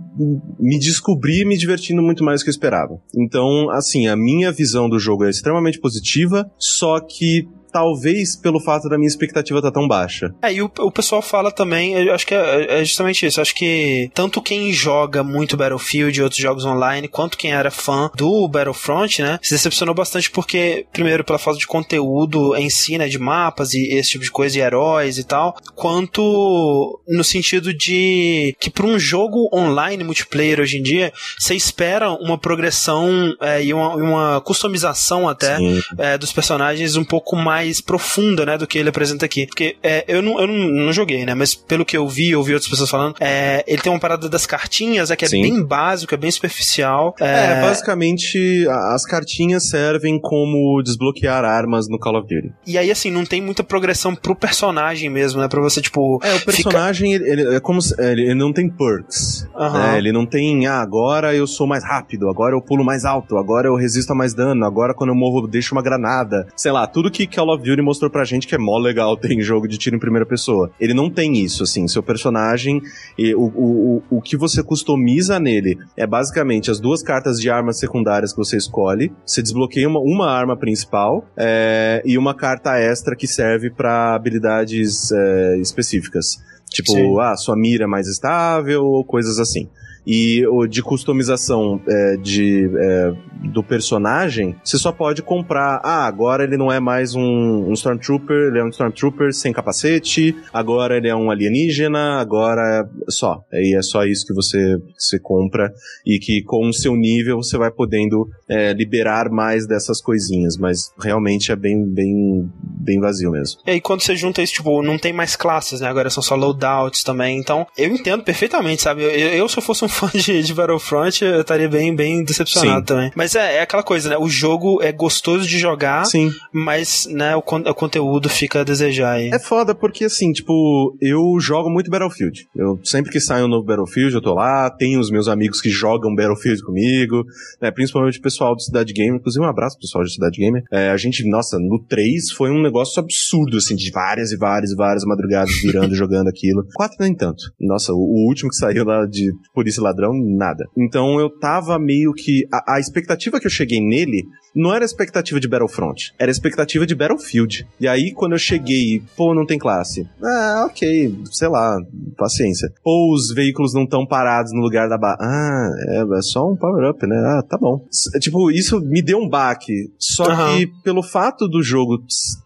me descobri me divertindo muito mais do que eu esperava. Então, assim, a minha visão do jogo é extremamente positiva, só que talvez pelo fato da minha expectativa estar tão baixa. É, e o, o pessoal fala também, eu acho que é, é justamente isso. Acho que tanto quem joga muito Battlefield e outros jogos online, quanto quem era fã do Battlefront, né, se decepcionou bastante porque, primeiro, pela falta de conteúdo em si, né, de mapas e esse tipo de coisa, e heróis e tal, quanto no sentido de que para um jogo online multiplayer hoje em dia, você espera uma progressão é, e uma, uma customização até é, dos personagens um pouco mais profunda, né, do que ele apresenta aqui. Porque é, eu, não, eu não, não joguei, né, mas pelo que eu vi, ouvi outras pessoas falando, é, ele tem uma parada das cartinhas, é que é Sim. bem básico, é bem superficial. É, basicamente, a- as cartinhas servem como desbloquear armas no Call of Duty. E aí, assim, não tem muita progressão pro personagem mesmo, né, pra você, tipo... É, o personagem, ele, ele é como se, ele, ele não tem perks. Aham. né? Ele não tem, ah, agora eu sou mais rápido, agora eu pulo mais alto, agora eu resisto a mais dano, agora quando eu morro eu deixo uma granada. Sei lá, tudo que Call of Duty mostrou pra gente que é mó legal [LAUGHS] ter em jogo de tiro em primeira pessoa. Ele não tem isso, assim. Seu personagem, e o, o, o, que você customiza nele é basicamente as duas cartas de armas secundárias que você escolhe. Você desbloqueia uma, uma arma principal é, e uma carta extra que serve pra habilidades é, específicas. Tipo, Sim. ah, sua mira é mais estável ou coisas assim. E o de customização é, de, é, do personagem, você só pode comprar. Ah, agora ele não é mais um, um Stormtrooper, ele é um Stormtrooper sem capacete, agora ele é um alienígena, agora é só. Aí é só isso que você, você compra e que com o seu nível você vai podendo é, liberar mais dessas coisinhas, mas realmente é bem, bem, bem vazio mesmo. E aí, quando você junta isso, tipo, não tem mais classes, né? Agora são só loadouts também. Então, eu entendo perfeitamente, sabe? Eu, eu se eu fosse um fã de, de Battlefront, eu estaria bem, bem decepcionado Sim. também. Mas é, é aquela coisa, né? O jogo é gostoso de jogar, Sim. mas, né, o, o conteúdo fica a desejar aí. É foda porque, assim, tipo, eu jogo muito Battlefield. Eu sempre que sai um novo Battlefield, eu tô lá, tenho os meus amigos que jogam Battlefield comigo, né? Principalmente o pessoal do Cidade Gamer. Inclusive, um abraço pro pessoal do Cidade Gamer. É, a gente, nossa, no 3 foi um negócio absurdo, assim, de várias e várias e várias madrugadas virando, [LAUGHS] jogando aquilo. 4 nem tanto. Nossa, o, o último que saiu lá de Polícia Ladrão, nada. Então eu tava meio que. A, a expectativa que eu cheguei nele não era a expectativa de Battlefront, era a expectativa de Battlefield. E aí, quando eu cheguei, pô, não tem classe. Ah, ok, sei lá, paciência. Ou os veículos não estão parados no lugar da barra. Ah, é, é só um power-up, né? Ah, tá bom. Tipo, isso me deu um baque. Só Aham. que, pelo fato do jogo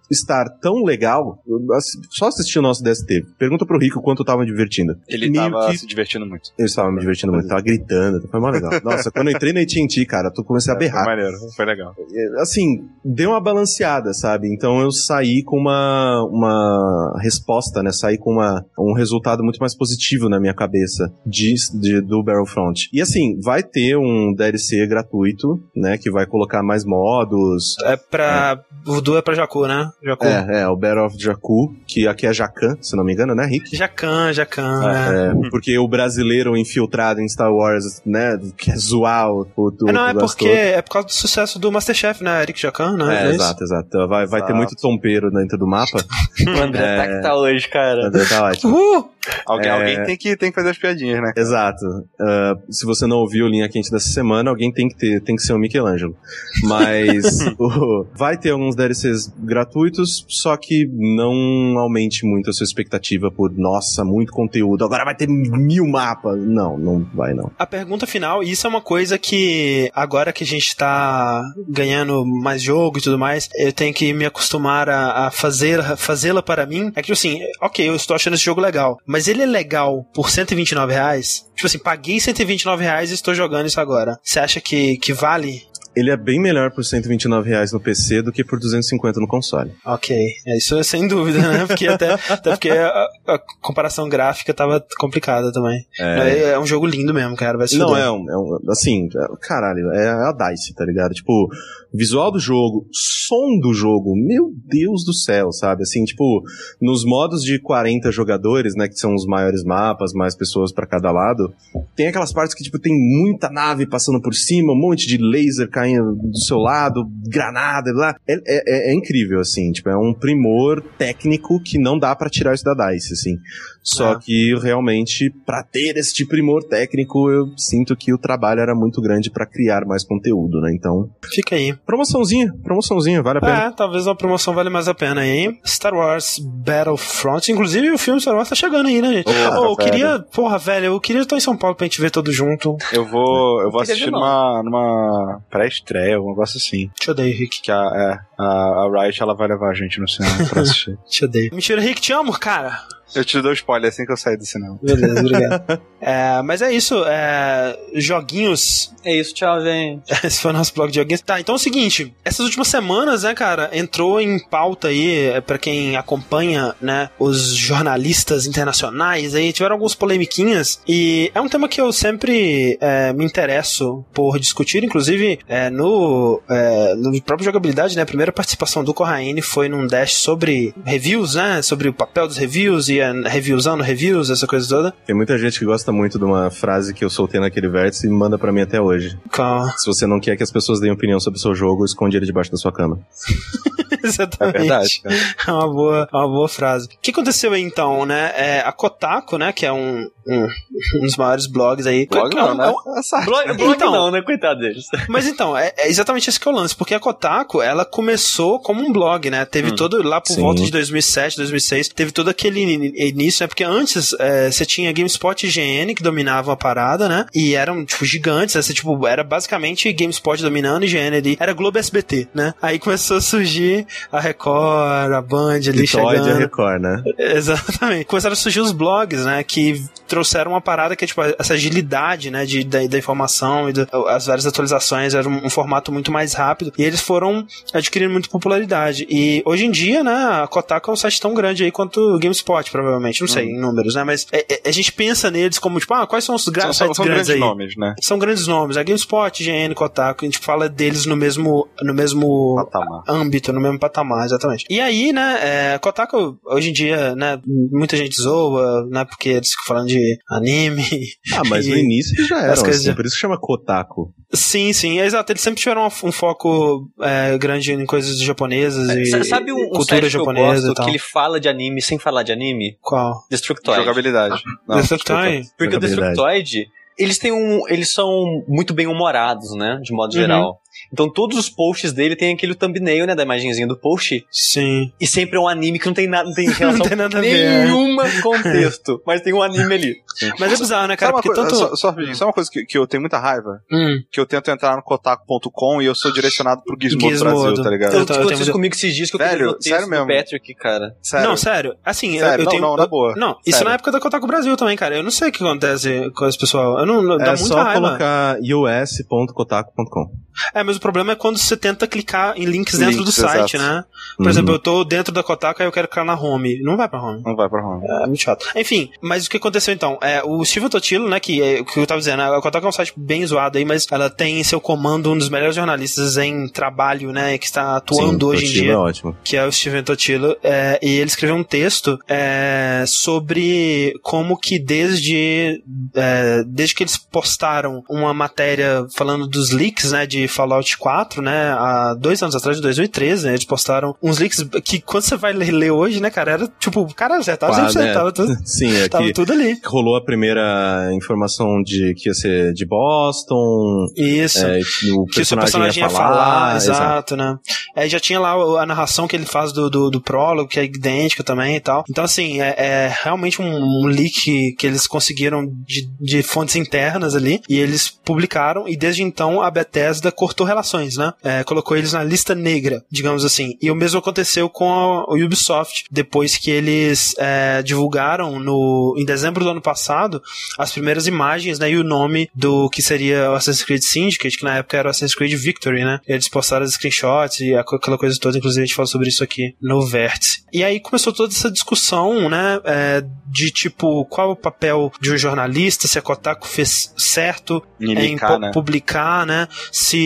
estar tão legal, eu assi- só assisti o nosso DST. Pergunta pro Rico quanto eu tava me divertindo. Ele Meio tava que- se divertindo muito. Eu estava me divertindo muito, tava gritando, foi mó legal. Nossa, quando eu entrei na AT&T, cara, eu comecei a Foi berrar maneiro, foi legal. assim, deu uma balanceada, sabe? Então eu saí com uma, uma resposta, né? Saí com uma, um resultado muito mais positivo na minha cabeça de, de- do Battlefront. E assim, vai ter um DLC gratuito, né? Que vai colocar mais modos. É pra. O Du é pra Jakku, né? Jakku. É, é, o Battle of Jakku, que aqui é Jacan, se não me engano, né, Rick? Jacan, Jacan. é. É, porque o brasileiro infiltrado em Star Wars, né, quer zoar o, o, o É, não, é negócio porque todo. é por causa do sucesso do Masterchef, né? Eric Jacan, né? É, isso? exato, exato. Vai, vai ter muito tompeiro dentro do mapa. [LAUGHS] O André tá que tá hoje, cara. Mas tá ótimo. Uhul! Alguém, É. alguém tem, que, tem que fazer as piadinhas, né? Exato. Ah, se você não ouviu o Linha Quente dessa semana, alguém tem que ter, tem que ser o Michelangelo. Mas [LAUGHS] o- vai ter alguns DLCs gratuitos, só que não aumente muito a sua expectativa por, nossa, muito conteúdo. Agora vai ter mil mapas. Não, não vai não. A pergunta final, e isso é uma coisa que agora que a gente tá ganhando mais jogo e tudo mais, eu tenho que me acostumar a, a fazer fazê-la para mim. É que, tipo assim, ok, eu estou achando esse jogo legal, mas ele é legal por 129 reais? Tipo assim, paguei 129 reais e estou jogando isso agora. Você acha que, que vale? Ele é bem melhor por 129 reais no PC do que por 250 no console. Ok, é isso é sem dúvida, né? Porque até, até porque a, a comparação gráfica tava complicada também. É, é um jogo lindo mesmo, cara. Vai se Não, é um, é um. Assim, é- caralho, é a DICE, tá ligado? Tipo, visual do jogo, som do jogo, meu Deus do céu, sabe? Assim, tipo, nos modos de 40 jogadores, né, que são os maiores mapas, mais pessoas pra cada lado, tem aquelas partes que, tipo, tem muita nave passando por cima, um monte de laser caindo do seu lado, granada, blá. É, é, é incrível, assim, tipo, é um primor técnico que não dá pra tirar isso da DICE, assim. Só É. que realmente, pra ter esse primor técnico, eu sinto que o trabalho era muito grande pra criar mais conteúdo, né? Então, Fica aí. promoçãozinha, promoçãozinha, vale a pena. É, talvez uma promoção vale mais a pena aí. hein? Star Wars Battlefront. Inclusive, o filme Star Wars tá chegando aí, né, gente? Porra, Ô, eu velho. queria, porra, velho, eu queria estar em São Paulo pra gente ver todo junto. Eu vou, eu vou Queria assistir numa, numa pré-estreia, um negócio assim. Te odeio, Rick. Que a, é, a, a Riot ela vai levar a gente no cinema pra [LAUGHS] assistir. Te odeio. Mentira, Rick, te amo, cara. Eu te dou spoiler assim que eu sair do cinema. Beleza, obrigado. [LAUGHS] É, mas é isso, é, joguinhos. É isso, tchau, gente. [LAUGHS] Esse foi o nosso blog de joguinhos. Tá, então é o seguinte: essas últimas semanas, né, cara, entrou em pauta aí, é, pra quem acompanha, né, os jornalistas internacionais aí, tiveram alguns polemiquinhas. E é um tema que eu sempre é, me interesso por discutir, inclusive é, no, é, no próprio jogabilidade, né, a primeira participação do Corraine foi num dash sobre reviews, né, sobre o papel dos reviews e a reviewsando reviews, essa coisa toda. Tem muita gente que gosta muito de uma frase que eu soltei naquele vértice e manda pra mim até hoje. Com- Se você não quer que as pessoas deem opinião sobre o seu jogo, esconde ele debaixo da sua cama. [LAUGHS] [LAUGHS] Exatamente. É verdade, cara. [LAUGHS] É uma boa, uma boa frase. O que aconteceu aí então, né? É, a Kotaku, né? Que é um, um, [LAUGHS] um dos maiores blogs aí. Blog é um- não, né? é um- Blog, blog Então. não, né? Coitado deles. mas então, é, é exatamente esse que é o lance, porque a Kotaku, ela começou como um blog, né? Teve Hum. todo, lá por Sim. volta de 2007, 2006, teve todo aquele início, né? Porque antes é, você tinha GameSpot e IGN que dominavam a parada, né? E eram, tipo, gigantes, né? Você, tipo, era basicamente GameSpot dominando e IGN ali. Era Globo SBT, né? Aí começou a surgir a Record, a Band ali E chegando. a Record, né? [LAUGHS] Exatamente. Começaram a surgir os blogs, né? Que trouxeram uma parada que é tipo essa agilidade, né? De, da, da informação e do- as várias atualizações. Era um, um formato muito mais rápido. E eles foram adquirindo muita popularidade. E hoje em dia, né? A Kotaku é um site tão grande aí quanto o GameSpot, provavelmente. Não sei, em números, né? Mas é- é- a gente pensa neles como, tipo, ah, quais são os gra São, são, sites são grandes grandes aí? nomes, né? São grandes nomes. A GameSpot, GN, Kotaku. A gente fala deles no mesmo, no mesmo Patamar. âmbito, no mesmo patamar, exatamente. E aí, né, é, Kotaku, hoje em dia, né, muita gente zoa, né, porque eles ficam falando de anime. [LAUGHS] Ah, mas e- no início já eram, as coisas assim, por isso que chama Kotaku. Sim, sim, é exato. Eles sempre tiveram um, um foco é, grande em coisas japonesas e Sa- Sabe um, um cultura site que eu japonesa e gosto que ele fala de anime sem falar de anime? Qual? Destructoid. Jogabilidade. Não, Destructoid? Porque o. Destructoid, eles têm um. Eles são muito bem humorados, né? De modo Uhum. Então todos os posts dele tem aquele thumbnail, né? Da imagenzinha do post. Sim. E sempre é um anime que não tem nada, não tem [LAUGHS] relação tem nada a ver, é. nenhuma [LAUGHS] contexto. Mas tem um anime ali. Mas é bizarro, né, cara? Uma, Porque coisa, tanto. só, só, sabe uma coisa que, que eu tenho muita raiva? Hum, Que eu tento entrar no kotaku.com e eu sou direcionado pro Gizmodo, Gizmodo. Brasil, tá ligado? Eu Eu, tô- eu eu tenho isso comigo esses dias que eu Velho, queria ver sério do mesmo. Patrick, cara. Sério. Não, sério. Assim, eu- Sério, eu, não, tenho. não, na boa. Não, isso Sério. na época da Kotaku Brasil também, cara. Eu não sei o que acontece com esse pessoal. Eu não, não- dá É muita só raiva. colocar us.kotaku.com. É, mas o problema é quando você tenta clicar em links dentro do site, exato. né? Por Uhum. exemplo, eu tô dentro da Kotaku e eu quero clicar na home. Não vai pra home. Não vai pra home. É muito chato. Enfim, mas o que aconteceu então? É, o Steven Totilo, né, que é o que eu tava dizendo, a Kotaku é um site bem zoado aí, mas ela tem em seu comando um dos melhores jornalistas em trabalho, né, que está atuando Sim, hoje em dia é ótimo. que é o Steven Totilo, é, e ele escreveu um texto é, sobre como que desde é, desde que eles postaram uma matéria falando dos leaks, né, de Fallout 4, né, há dois anos atrás, em 2013, né, eles postaram uns leaks que quando você vai ler, hoje, né, cara, era tipo, cara, já tava, Quase, 100%, é. tava, tudo, [LAUGHS] Sim, é tava tudo ali. rolou a primeira informação de que ia ser de Boston. Isso. É, o que o seu personagem ia falar, exato, né? Aí já tinha lá a narração que ele faz do, do, do prólogo, que é idêntica também e tal. Então, assim, é, é realmente um, um leak que eles conseguiram de, de fontes internas ali, e eles publicaram, e desde então a Bethesda cortou relações, né? É, colocou eles na lista negra, digamos assim. E o mesmo aconteceu com a, o Ubisoft, depois que eles é, divulgaram no, em dezembro do ano passado as primeiras imagens, né? E o nome do que seria o Assassin's Creed Syndicate, que na época era o Assassin's Creed Victory, né? Eles postaram os screenshots e aquela coisa toda, inclusive a gente fala sobre isso aqui no Vértice. E aí começou toda essa discussão, né? É, de tipo, qual é o papel de um jornalista, se a Kotaku fez certo Em né? publicar, né? Se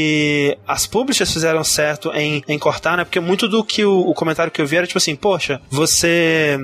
as publishers fizeram certo em, em cortar, né? Porque muito do que o, o comentário que eu vi era tipo assim, poxa, você.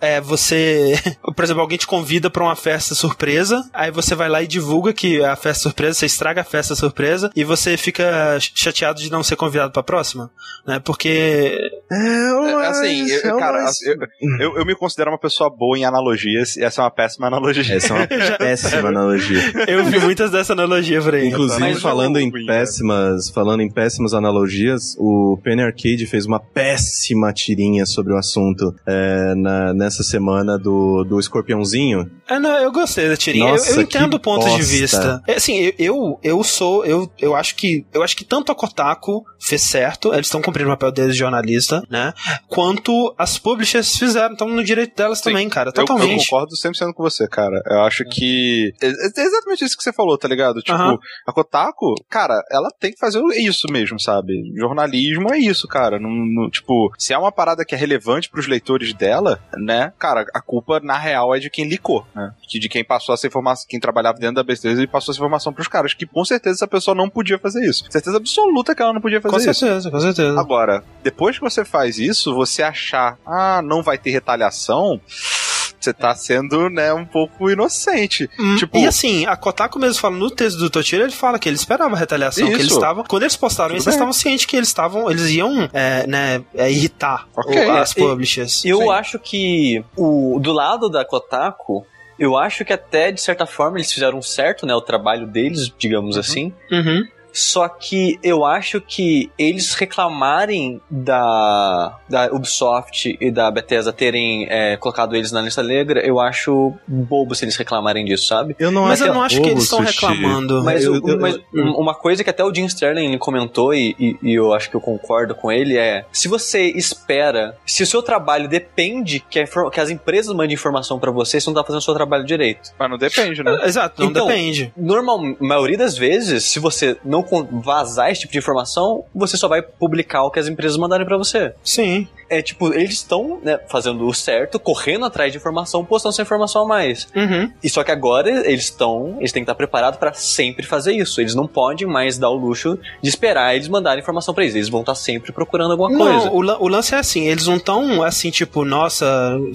É, você. [LAUGHS] Por exemplo, alguém te convida pra uma festa surpresa, aí você vai lá e divulga que é a festa surpresa, você estraga a festa surpresa e você fica chateado de não ser convidado pra próxima, né? Porque. É, assim, eu- é cara, eu, [LAUGHS] eu, eu me considero uma pessoa boa em analogias e essa é uma péssima analogia. Essa é uma [LAUGHS] péssima analogia. Eu vi muitas dessa analogia por aí. Inclusive, Mas falando em o- péssimas, falando em péssimas analogias, o Penny Arcade fez uma péssima tirinha sobre o assunto é, na- nessa semana do, do escorpiãozinho. É, não, eu gostei da tirinha. Eu- Nossa, eu, entendo que o ponto de bosta. vista. É, assim, eu, eu, eu sou, eu, eu acho que eu acho que tanto a Kotaku fez certo, eles estão cumprindo o papel deles de jornalista, né? Quanto as publishers fizeram, estão no direito delas Sim. também, cara, Eu, eu totalmente. concordo 100% com você, cara. Eu acho que. É é exatamente isso que você falou, tá ligado? Tipo, Aham. a Kotaku, cara, ela tem que fazer isso mesmo, sabe? Jornalismo é isso, cara. Não, não- tipo, se é uma parada que é relevante pros leitores dela, né? Cara, a culpa, na real, é de quem licou, né? De quem passou essa informação, quem trabalhava dentro da besteira e passou essa informação pros caras. Que com certeza essa pessoa não podia fazer isso. Certeza absoluta que ela não podia fazer Com isso. certeza, com certeza. Agora, depois que você faz isso, você achar, ah, não vai ter retaliação, você tá sendo, né, um pouco inocente. Hum, tipo- e assim, a Kotaku mesmo fala no texto do Toshiro, ele fala que ele esperava a retaliação, que Isso. eles estavam, quando eles postaram Tudo isso, eles bem. estavam cientes que eles estavam, eles iam, é, né, é, irritar Ok. o- as publishers. Eu Sim. acho que o do lado da Kotaku, eu acho que até de certa forma eles fizeram certo, né, o trabalho deles, digamos assim. Uhum. Só que eu acho que eles reclamarem da, da Ubisoft e da Bethesda terem é, colocado eles na lista negra, eu acho bobo se eles reclamarem disso, sabe? Eu não Mas acho eu não acho que eles estão reclamando. Mas, Eu- eu- mas eu- um- uma coisa que até o Jim Sterling comentou, e, e- e eu acho que eu concordo com ele, é: se você espera, se o seu trabalho depende que, a que as empresas mandem informação pra você, você não tá fazendo o seu trabalho direito. Mas não depende, né? Exato, não Então, depende. Normal, maioria das vezes, se você não vazar esse tipo de informação, você só vai publicar o que as empresas mandarem pra você. Sim. É tipo, eles estão né, fazendo o certo, correndo atrás de informação, postando essa informação a mais. Uhum. E só que agora eles estão, eles têm que estar preparados pra sempre fazer isso. Eles não podem mais dar o luxo de esperar eles mandarem informação pra eles. Eles vão estar sempre procurando alguma coisa. Não, o, lan- o lance é assim, eles não estão assim, tipo, nossa,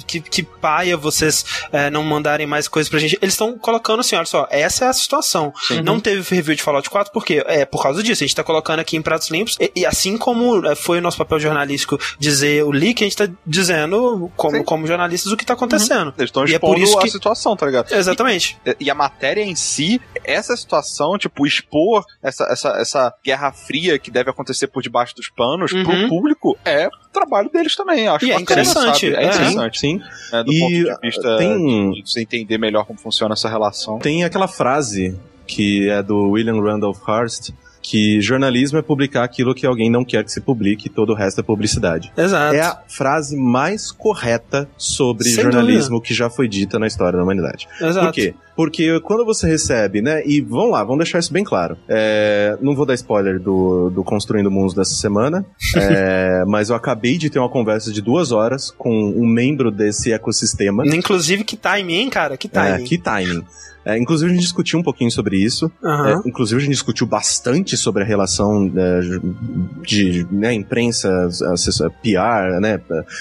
que, que paia vocês é, não mandarem mais coisas pra gente. Eles estão colocando assim, olha só, essa é a situação. Não teve review de Fallout 4, por quê? É por causa disso, a gente tá colocando aqui em pratos limpos, e, e assim como é, foi o nosso papel jornalístico dizer o leak, a gente tá dizendo, como, Sim. como jornalistas, o que tá acontecendo. Eles estão E é expondo por isso a que- situação, tá ligado? Exatamente. E, e a matéria em si, essa situação, tipo, expor essa, essa, essa guerra fria que deve acontecer por debaixo dos panos Uhum. pro público é trabalho deles também. Acho E é bacana, interessante, sabe? É é. interessante. Sim. né, do E, ponto de vista tem- de você entender melhor como funciona essa relação. Tem aquela frase que é do William Randolph Hearst, que jornalismo é publicar aquilo que alguém não quer que se publique, todo o resto é publicidade. Exato. É a frase mais correta sobre Sem jornalismo que já foi dita na história da humanidade. Exato. Por quê? Porque quando você recebe, né? E vamos lá, vamos deixar isso bem claro. É, não vou dar spoiler do, do Construindo Mundos dessa semana, [LAUGHS] é, mas eu acabei de ter uma conversa de duas horas com um membro desse ecossistema. Inclusive, que time, hein, cara? Que É, time. que timing. É, inclusive, a gente discutiu um pouquinho sobre isso. Aham. É, inclusive, a gente discutiu bastante sobre a relação é, de né, imprensa, PR, né,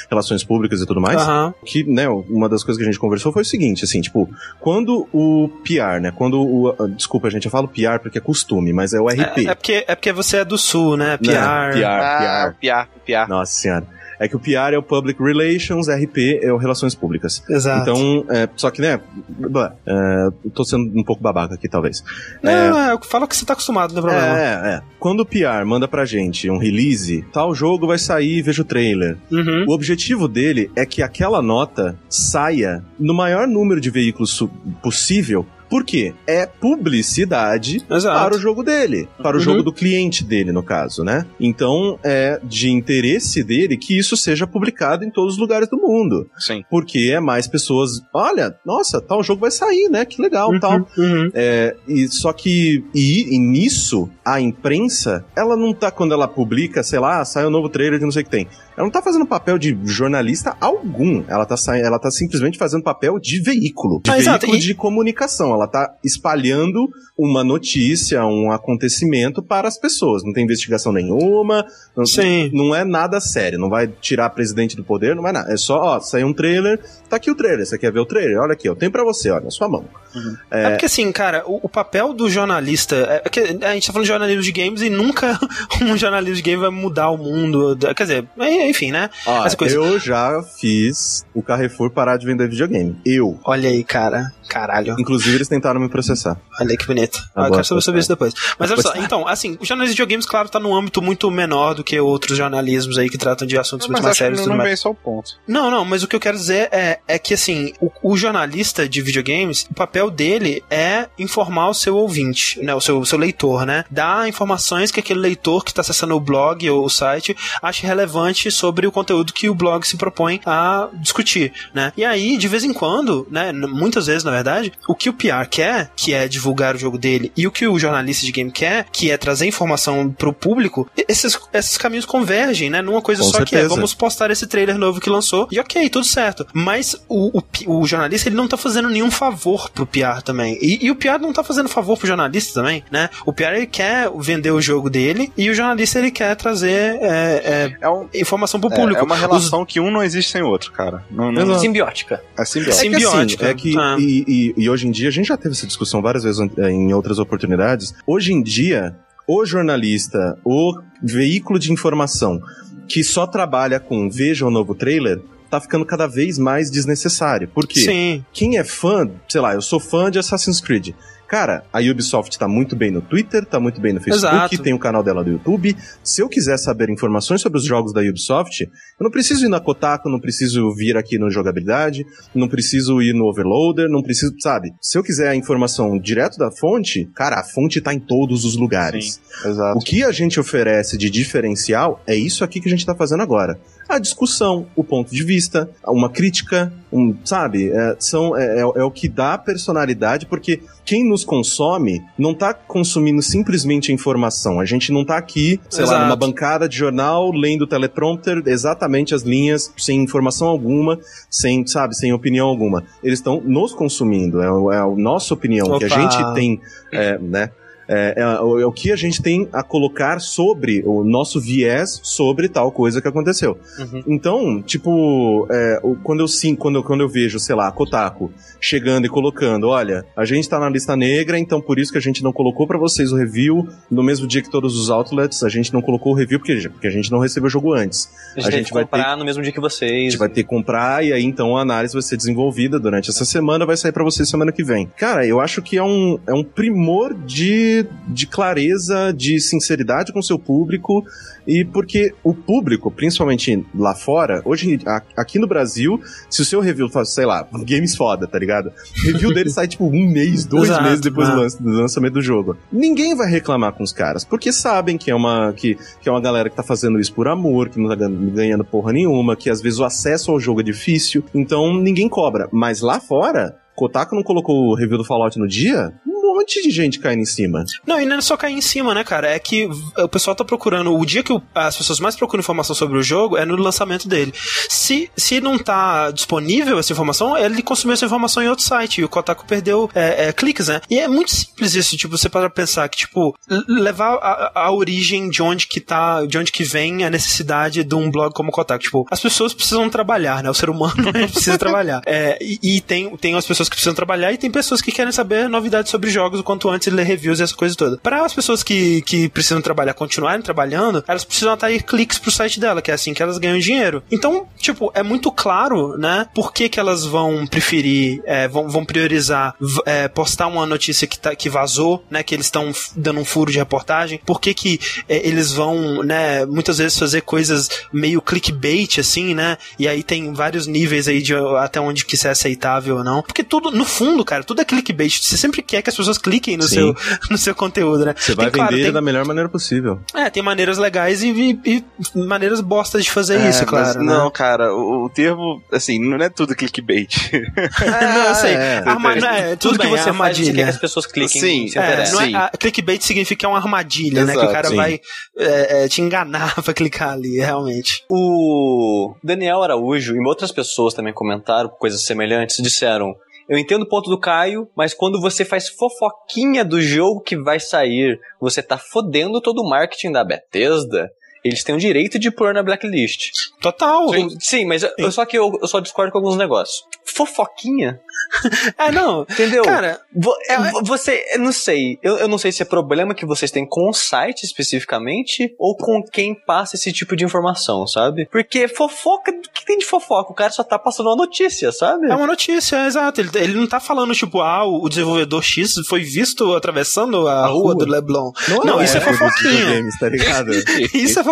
relações públicas e tudo mais. Aham. Que, né, uma das coisas que a gente conversou foi o seguinte, assim, tipo, quando o, o PR, né? Quando o. Desculpa, gente, eu falo PR porque é costume, mas é o RP. É, é porque, é porque você é do sul, né? PR. Não, PR, Ah, PR. piar, piar. Nossa senhora. É que o PR é o Public Relations, RP é o Relações Públicas. Exato. Então, é, só que, né, blá, é, tô sendo um pouco babaca aqui, talvez. Não, é, fala que você tá acostumado, não tem problema. É, é. Quando o PR manda pra gente um release, tal jogo vai sair, veja o trailer. Uhum. O objetivo dele é que aquela nota saia no maior número de veículos possível. Por quê? É publicidade Exato. para o jogo dele, para o Uhum. jogo do cliente dele, no caso, né? Então é de interesse dele que isso seja publicado em todos os lugares do mundo, Sim. porque é mais pessoas. Olha, nossa, tal jogo vai sair, né? Que legal, Uhum, tal. uhum. É, e só que e, e nisso a imprensa, ela não tá quando ela publica, sei lá, sai um novo trailer de não sei o que tem. Ela não tá fazendo papel de jornalista algum. Ela tá ela tá simplesmente fazendo papel de veículo, de Ah, exato, veículo e- de comunicação. Ela tá espalhando uma notícia, um acontecimento para as pessoas. Não tem investigação nenhuma, não, Sim. não é nada sério. Não vai tirar presidente do poder, não vai nada. É só, ó, saiu um trailer, tá aqui o trailer. Você quer ver o trailer? Olha aqui, eu tenho pra você, olha, na sua mão. É, porque assim, cara, o, o papel do jornalista. É, é a gente tá falando de jornalismo de games e nunca [LAUGHS] um jornalismo de game vai mudar o mundo. Quer dizer, é, enfim, né? Ó, eu já fiz o Carrefour parar de vender videogame. Eu. Olha aí, cara. Caralho. Inclusive, eles tentaram me processar. Olha que bonito. Ah, eu quero saber sobre isso depois. Mas olha só, então, assim, o jornalismo de videogames, claro, tá num âmbito muito menor do que outros jornalismos aí que tratam de assuntos muito Mas mais sérios e não, tudo não mais. vem só o ponto. Não, não, mas o que eu quero dizer é, é que, assim, o, o jornalista de videogames, o papel dele é informar o seu ouvinte, né, o seu, o seu leitor, né? Dar informações que aquele leitor que está acessando o blog ou o site ache relevante sobre o conteúdo que o blog se propõe a discutir, né? E aí, de vez em quando, né, muitas vezes, na verdade, o que o PR quer, que é divulgar o jogo dele, e o que o jornalista de game quer, que é trazer informação pro público, esses, esses caminhos convergem, né, numa coisa Com só que é, certeza. vamos postar esse trailer novo que lançou e ok, tudo certo. Mas o, o, o jornalista ele não tá fazendo nenhum favor pro PR também. E, e o PR não tá fazendo favor pro jornalista também, né? O PR ele quer vender o jogo dele e o jornalista ele quer trazer é, É, um, é, informação pro é, público. é uma relação que um não existe sem o outro, cara. Não, não, Exato. Simbiótica. é simbiótico. É que, assim, Simbiótica. é que Ah. e, e- e hoje em dia, a gente já teve essa discussão várias vezes eh, em outras oportunidades. Hoje em dia, o jornalista, o veículo de informação que só trabalha com veja o novo trailer, tá ficando cada vez mais desnecessário. Por quê? Sim. quem é fã, sei lá, eu sou fã de Assassin's Creed. Cara, a Ubisoft tá muito bem no Twitter, tá muito bem no Facebook, Exato. tem o canal dela do YouTube. Se eu quiser saber informações sobre os jogos da Ubisoft, eu não preciso ir na Kotaku, não preciso vir aqui no Jogabilidade, não preciso ir no Overloader, não preciso, sabe? Se eu quiser a informação direto da fonte, cara, a fonte tá em todos os lugares. Exato. O que a gente oferece de diferencial é isso aqui que a gente tá fazendo agora. A discussão, o ponto de vista, uma crítica, um, sabe? É, são, é, é- é o que dá personalidade, porque quem nos consome não tá consumindo simplesmente informação. A gente não tá aqui, sei lá, Exato. numa bancada de jornal, lendo o teleprompter, exatamente as linhas, sem informação alguma, sem, sabe, sem opinião alguma. Eles estão nos consumindo. É, é a nossa opinião, que a Opa. gente tem, é, né? É, é, o- é o que a gente tem a colocar sobre o nosso viés sobre tal coisa que aconteceu. Uhum. Então, tipo, é, quando, eu, sim, quando, eu, quando eu vejo, sei lá, a Kotaku chegando e colocando, olha, a gente tá na lista negra, então por isso que a gente não colocou pra vocês o review no mesmo dia que todos os outlets, a gente não colocou o review porque, porque a gente não recebeu o jogo antes. A gente, A gente vai comprar no mesmo dia que A vocês. gente vai ter que comprar e aí então a análise vai ser desenvolvida durante essa semana, vai sair pra vocês semana que vem. Cara, eu acho que é um, é um primor de, de clareza, de sinceridade com o seu público e porque o público, principalmente lá fora, hoje aqui no Brasil, se o seu review faz, sei lá, [LAUGHS] games foda, tá ligado? O review dele sai tipo um mês, dois Exato, meses depois do, lança- do lançamento do jogo. Ninguém vai reclamar com os caras, porque sabem que é uma que, que é uma galera que tá fazendo isso por amor, que não tá gan- ganhando porra nenhuma, que às vezes o acesso ao jogo é difícil, então ninguém cobra. Mas lá fora, Kotaku não colocou o review do Fallout no dia? Um monte de gente caindo em cima. Não, e não é só cair em cima, né, cara? É que o pessoal tá procurando. O dia que as pessoas mais procuram informação sobre o jogo é no lançamento dele. Se, se não tá disponível essa informação, ele consumiu essa informação em outro site. E o Kotaku perdeu é, é, cliques, né? E é muito simples isso, tipo, você para pensar que, tipo, levar a, a origem de onde que tá, de onde que vem a necessidade de um blog como o Kotaku. Tipo, as pessoas precisam trabalhar, né? O ser humano [LAUGHS] precisa trabalhar. É, e e tem, tem as pessoas que precisam trabalhar e tem pessoas que querem saber novidades sobre jogos o quanto antes, ler reviews e essa coisa toda. Para as pessoas que, que precisam trabalhar, continuarem trabalhando, elas precisam atrair cliques pro site dela, que é assim que elas ganham dinheiro. Então, tipo, é muito claro, né, por que, que elas vão preferir, é, vão, vão priorizar é, postar uma notícia que, tá, que vazou, né, que eles estão dando um furo de reportagem, por que que é, eles vão, né, muitas vezes fazer coisas meio clickbait, assim, né, e aí tem vários níveis aí de até onde que isso é aceitável ou não, porque tudo, no fundo, cara, tudo é clickbait, você sempre quer que as pessoas cliquem no, Sim. seu, [LAUGHS] no seu conteúdo, né. Você vai Tem, claro, vender tem- da melhor maneira possível. é, tem maneiras legais e, e- e maneiras bostas de fazer É, isso, mas claro. né? Não, cara, o, o termo, assim, não é tudo clickbait. [LAUGHS] não, eu sei. é. Arma- é, tudo, Tudo bem, que você é faz, você quer que armadilha. as pessoas cliquem Sim, se É, é, Sim. a, clickbait significa uma armadilha, né? Que o Exato, cara sim. vai é, é, te enganar [LAUGHS] pra clicar ali, realmente. O Daniel Araújo e outras pessoas também comentaram coisas semelhantes, disseram. Eu entendo o ponto do Caio, mas quando você faz fofoquinha do jogo que vai sair, você tá fodendo todo o marketing da Bethesda. Eles têm o direito de pôr na blacklist. Total. Sim, sim, mas eu, só que eu, eu só discordo com alguns negócios. Fofoquinha? [LAUGHS] É, não. Entendeu? Cara, Vo- é, você, eu não sei, eu, eu não sei se é problema que vocês têm com o site especificamente ou com quem passa esse tipo de informação, sabe? Porque fofoca, o que tem de fofoca? O cara só tá passando uma notícia, sabe? é uma notícia, é, exato. Ele, ele não tá falando, tipo, ah, o desenvolvedor X foi visto atravessando a, rua, rua. do Leblon. Não, isso é dos fofoquinha. videogames, tá ligado? [LAUGHS] Isso é fofoquinha.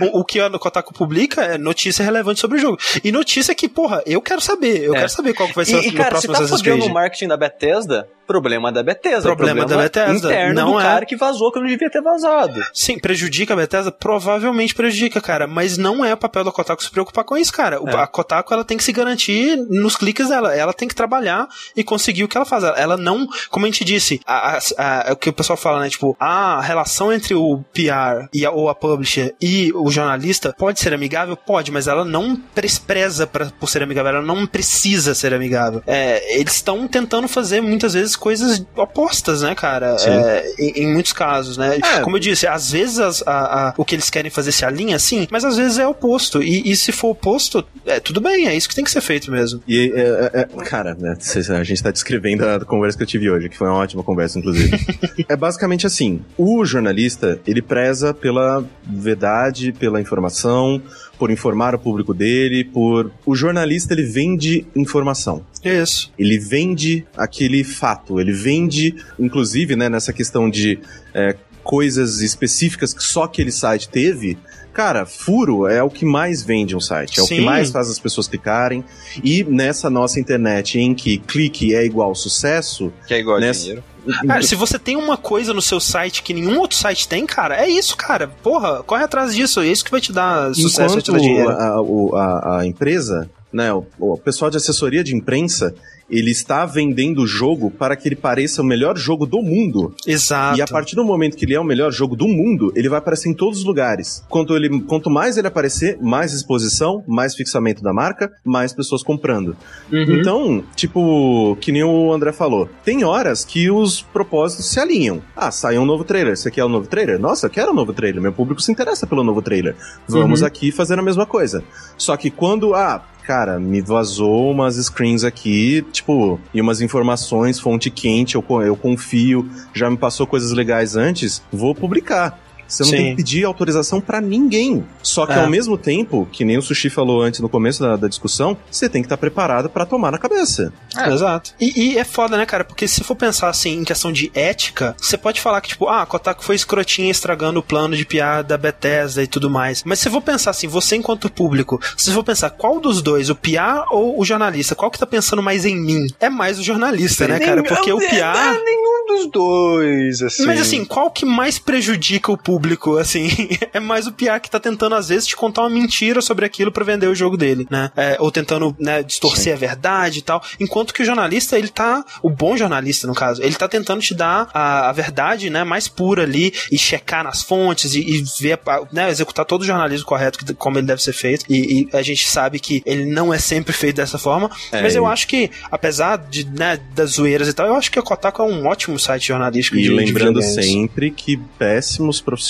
O, o que a Kotaku publica é notícia relevante sobre o jogo. E notícia que, porra, eu quero saber. Eu É. quero saber qual que vai ser E, o e cara, se próximo tá fodendo o marketing da Bethesda, problema da Bethesda. Problema da Bethesda, interno não do é. cara que vazou que não devia ter vazado. Sim, prejudica a Bethesda? Provavelmente prejudica, cara. Mas não é o papel da Kotaku se preocupar com isso, cara. É. A Kotaku, ela tem que se garantir nos cliques dela. Ela tem que trabalhar e conseguir o que ela faz. Ela- Ela não, como a gente disse, a- a- a- o que o pessoal fala, né? Tipo, a relação entre o PR e ou a publisher e o jornalista pode ser amigável? Pode, mas ela não despreza pra, por ser amigável.Ela não precisa ser amigável. É, eles estão tentando fazer muitas vezes coisas opostas, né, cara? É, em, em muitos casos, né? É. Como eu disse, às vezes as- a- a- o que eles querem fazer se alinha sim, mas às vezes é oposto. E, e se for oposto, é, tudo bem, é isso que tem que ser feito mesmo. E, é, é, é, cara, né, a gente tá descrevendo a conversa que eu tive hoje, que foi uma ótima conversa, inclusive. [LAUGHS] é basicamente assim: o jornalista, ele preza pela verdade, pela informação, por informar o público dele, por. O jornalista, ele vende informação. Isso. Ele vende aquele fato, ele vende, inclusive, né, nessa questão de é, coisas específicas que só aquele site teve. Cara, furo é o que mais vende um site, é o Sim. que mais faz as pessoas clicarem. E nessa nossa internet em que clique é igual sucesso, Que é igual a Nessa- dinheiro. Cara, se você tem uma coisa no seu site que nenhum outro site tem, cara, é isso, cara. Porra, corre atrás disso. É isso que vai te dar sucesso, vai te enquanto dar dinheiro. a, o- a- a empresa, né, o, o pessoal de assessoria de imprensa, ele está vendendo o jogo para que ele pareça o melhor jogo do mundo. Exato. E a partir do momento que ele é o melhor jogo do mundo, ele vai aparecer em todos os lugares. Quanto, ele, quanto mais ele aparecer, mais exposição, mais fixamento da marca, mais pessoas comprando. Uhum. Então, tipo, que nem o André falou, tem horas que os propósitos se alinham. Ah, sai um novo trailer. Você quer um novo trailer? Nossa, eu quero um novo trailer. Meu público se interessa pelo novo trailer. Vamos Uhum. aqui fazer a mesma coisa. Só que quando, ah, cara, me vazou umas screens aqui, tipo, e umas informações, fonte quente, eu, eu confio, já me passou coisas legais antes, vou publicar. Você não Sim. tem que pedir autorização pra ninguém. Só que É. ao mesmo tempo, que nem o Sushi falou antes no começo da, da discussão, você tem que estar preparado pra tomar na cabeça. É, Exato. E, e é foda, né, cara? Porque se for pensar assim em questão de ética, você pode falar que, tipo, ah, a Kotaku foi escrotinha estragando o plano de piar da Bethesda e tudo mais. Mas se for pensar assim, você enquanto público, se for pensar qual dos dois, o piar ou o jornalista, qual que tá pensando mais em mim? É mais o jornalista, né, cara? Porque o piar. Nenhum dos dois, assim. Mas assim, qual que mais prejudica o público, assim? [LAUGHS] é mais o PR que tá tentando, às vezes, te contar uma mentira sobre aquilo para vender o jogo dele, né? É, ou tentando, né, distorcer Sim. a verdade e tal. Enquanto que o jornalista, ele tá. O bom jornalista, no caso, ele tá tentando te dar a, a verdade, né, mais pura ali e checar nas fontes e, e ver, né, executar todo o jornalismo correto, que, como ele deve ser feito. E, e, a gente sabe que ele não é sempre feito dessa forma. É, mas eu acho que, apesar de, né, das zoeiras e tal, eu acho que o Kotaku é um ótimo site jornalístico. E de, lembrando de sempre que péssimos profissionais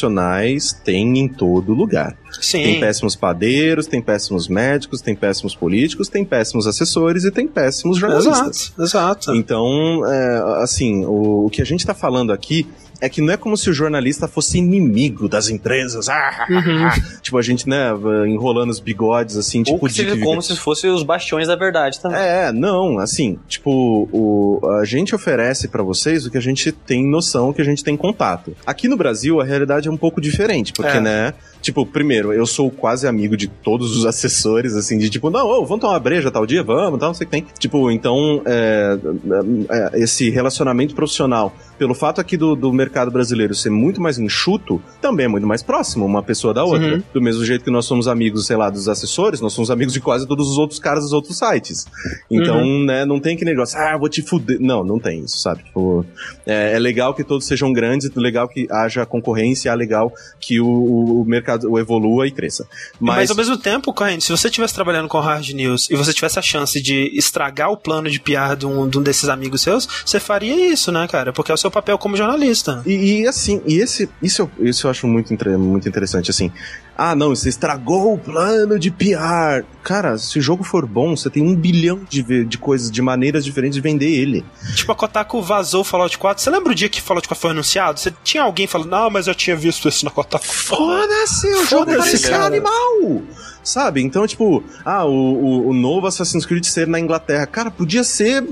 tem em todo lugar. Sim. Tem péssimos padeiros, tem péssimos médicos, tem péssimos políticos, tem péssimos assessores e tem péssimos jornalistas. Exato, exato. Então, é, assim, o, o que a gente está falando aqui é que não é como se o jornalista fosse inimigo das empresas. Ah, uhum. tipo, a gente, né, enrolando os bigodes, assim, tipo... Ou de... como se fossem os bastiões da verdade também. É, não, assim, tipo, o, a gente oferece para vocês o que a gente tem noção, que a gente tem contato. Aqui no Brasil, a realidade é um pouco diferente, porque, é. né, Tipo, primeiro, eu sou quase amigo de todos os assessores, assim, de tipo, não, oh, vamos tomar uma breja tal dia? Vamos, tal, não sei o que tem. Tipo, então, é, é, esse relacionamento profissional pelo fato aqui do, do mercado brasileiro ser muito mais enxuto, também é muito mais próximo uma pessoa da outra. Uhum. Do mesmo jeito que nós somos amigos, sei lá, dos assessores, nós somos amigos de quase todos os outros caras dos outros sites. Então, uhum. né, não tem que negócio, ah, vou te fuder. Não, não tem isso, sabe? Tipo, é, é, legal que todos sejam grandes, é legal que haja concorrência, é legal que o, o mercado evolua e cresça. Mas... Mas ao mesmo tempo, Corrente, se você estivesse trabalhando com hard news e você tivesse a chance de estragar o plano de PR de um, de um desses amigos seus, você faria isso, né, cara? Porque é o seu seu papel como jornalista. E, e assim, e esse, isso, eu, isso eu acho muito, muito interessante, assim. Ah, não, você estragou o plano de PR. Cara, se o jogo for bom, você tem um bilhão de, de coisas, de maneiras diferentes de vender ele. Tipo, a Kotaku vazou o Fallout 4. Você lembra o dia que Fallout 4 foi anunciado? Você tinha alguém falando, não, mas eu tinha visto isso na Kotaku. Foda-se, o jogo parece animal! Sabe? Então, tipo, ah, o, o, o, novo Assassin's Creed ser na Inglaterra. Cara, podia ser.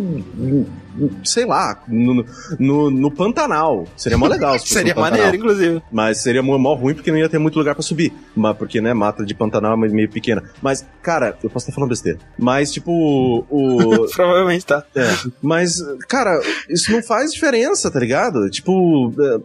Sei lá, no, no, no Pantanal. Seria mó legal. seria maneiro, inclusive. Mas seria mó ruim porque não ia ter muito lugar para subir. Mas porque, né, mata de Pantanal é meio pequena. Mas, cara, eu posso estar falando besteira. Mas, tipo, o. [LAUGHS] Provavelmente tá. É. Mas, cara, isso não faz diferença, tá ligado? Tipo, é,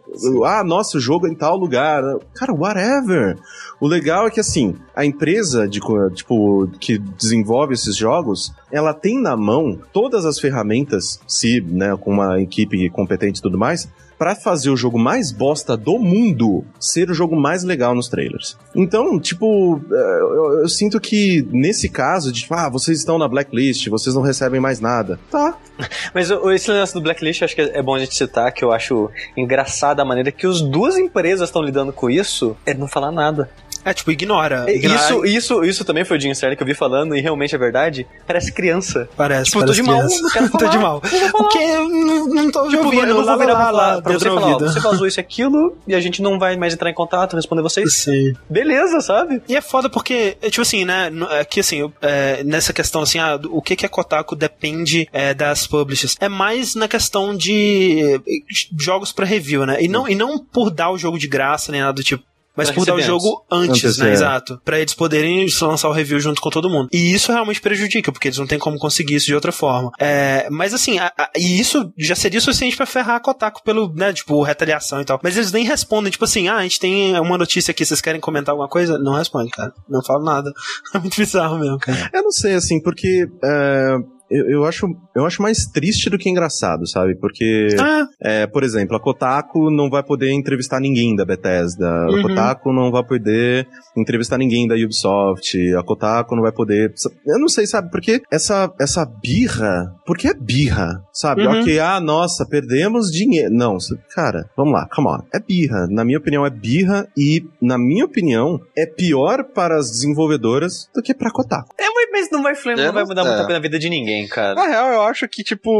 ah, nossa, o jogo é em tal lugar. Cara, whatever. O legal é que, assim, a empresa de, tipo, que desenvolve esses jogos, ela tem na mão todas as ferramentas, se, né, com uma equipe competente e tudo mais, para fazer o jogo mais bosta do mundo ser o jogo mais legal nos trailers. Então, tipo, é, eu, eu sinto que nesse caso, de tipo, ah, vocês estão na blacklist, vocês não recebem mais nada. Tá. [LAUGHS] Mas esse lance do blacklist, acho que é bom a gente citar, que eu acho engraçada a maneira que as duas empresas estão lidando com isso, é não falar nada. É, tipo, ignora. É, ignora. Isso, isso, isso também foi o Jim Sterling que eu vi falando, e realmente é verdade. Parece criança. Parece. Tipo, parece [LAUGHS] tô de mal, não quero falar. tô de mal. O que? Não, não tô tipo, ouvindo. Eu não vou virar lá, lá, pra você falar, ó, você vazou isso e aquilo, e a gente não vai mais entrar em contato, responder vocês. Sim. Beleza, sabe? E é foda porque, é, tipo assim, né, é que assim, é, nessa questão assim, ah, o que que é Kotaku depende é, das publishers. É mais na questão de jogos para review, né? E não, e não por dar o jogo de graça, nem nada do tipo. Mas por dar o jogo antes, antes né? É. Exato. Pra eles poderem lançar o review junto com todo mundo. E isso realmente prejudica, porque eles não têm como conseguir isso de outra forma. É, mas assim, a, a, e isso já seria suficiente para ferrar a Kotaku pelo, né, tipo, retaliação e tal. Mas eles nem respondem, tipo assim, ah, a gente tem uma notícia aqui, vocês querem comentar alguma coisa? Não responde, cara. Não fala nada. [LAUGHS] É muito bizarro mesmo, cara. Eu não sei, assim, porque. É eu, eu, acho, eu acho mais triste do que engraçado, sabe? Porque, ah. é, por exemplo, a Kotaku não vai poder entrevistar ninguém da Bethesda, uhum. a Kotaku não vai poder entrevistar ninguém da Ubisoft, a Kotaku não vai poder. Eu não sei, sabe? Porque essa, essa birra. Porque é birra, sabe? Uhum. Ok, ah, nossa, perdemos dinheiro. Não, cara, vamos lá, come on. É birra. Na minha opinião, é birra e, na minha opinião, é pior para as desenvolvedoras do que pra Kotaku. É, mas não vai, não vai mudar é. muito a vida de ninguém cara. Na real, eu acho que, tipo,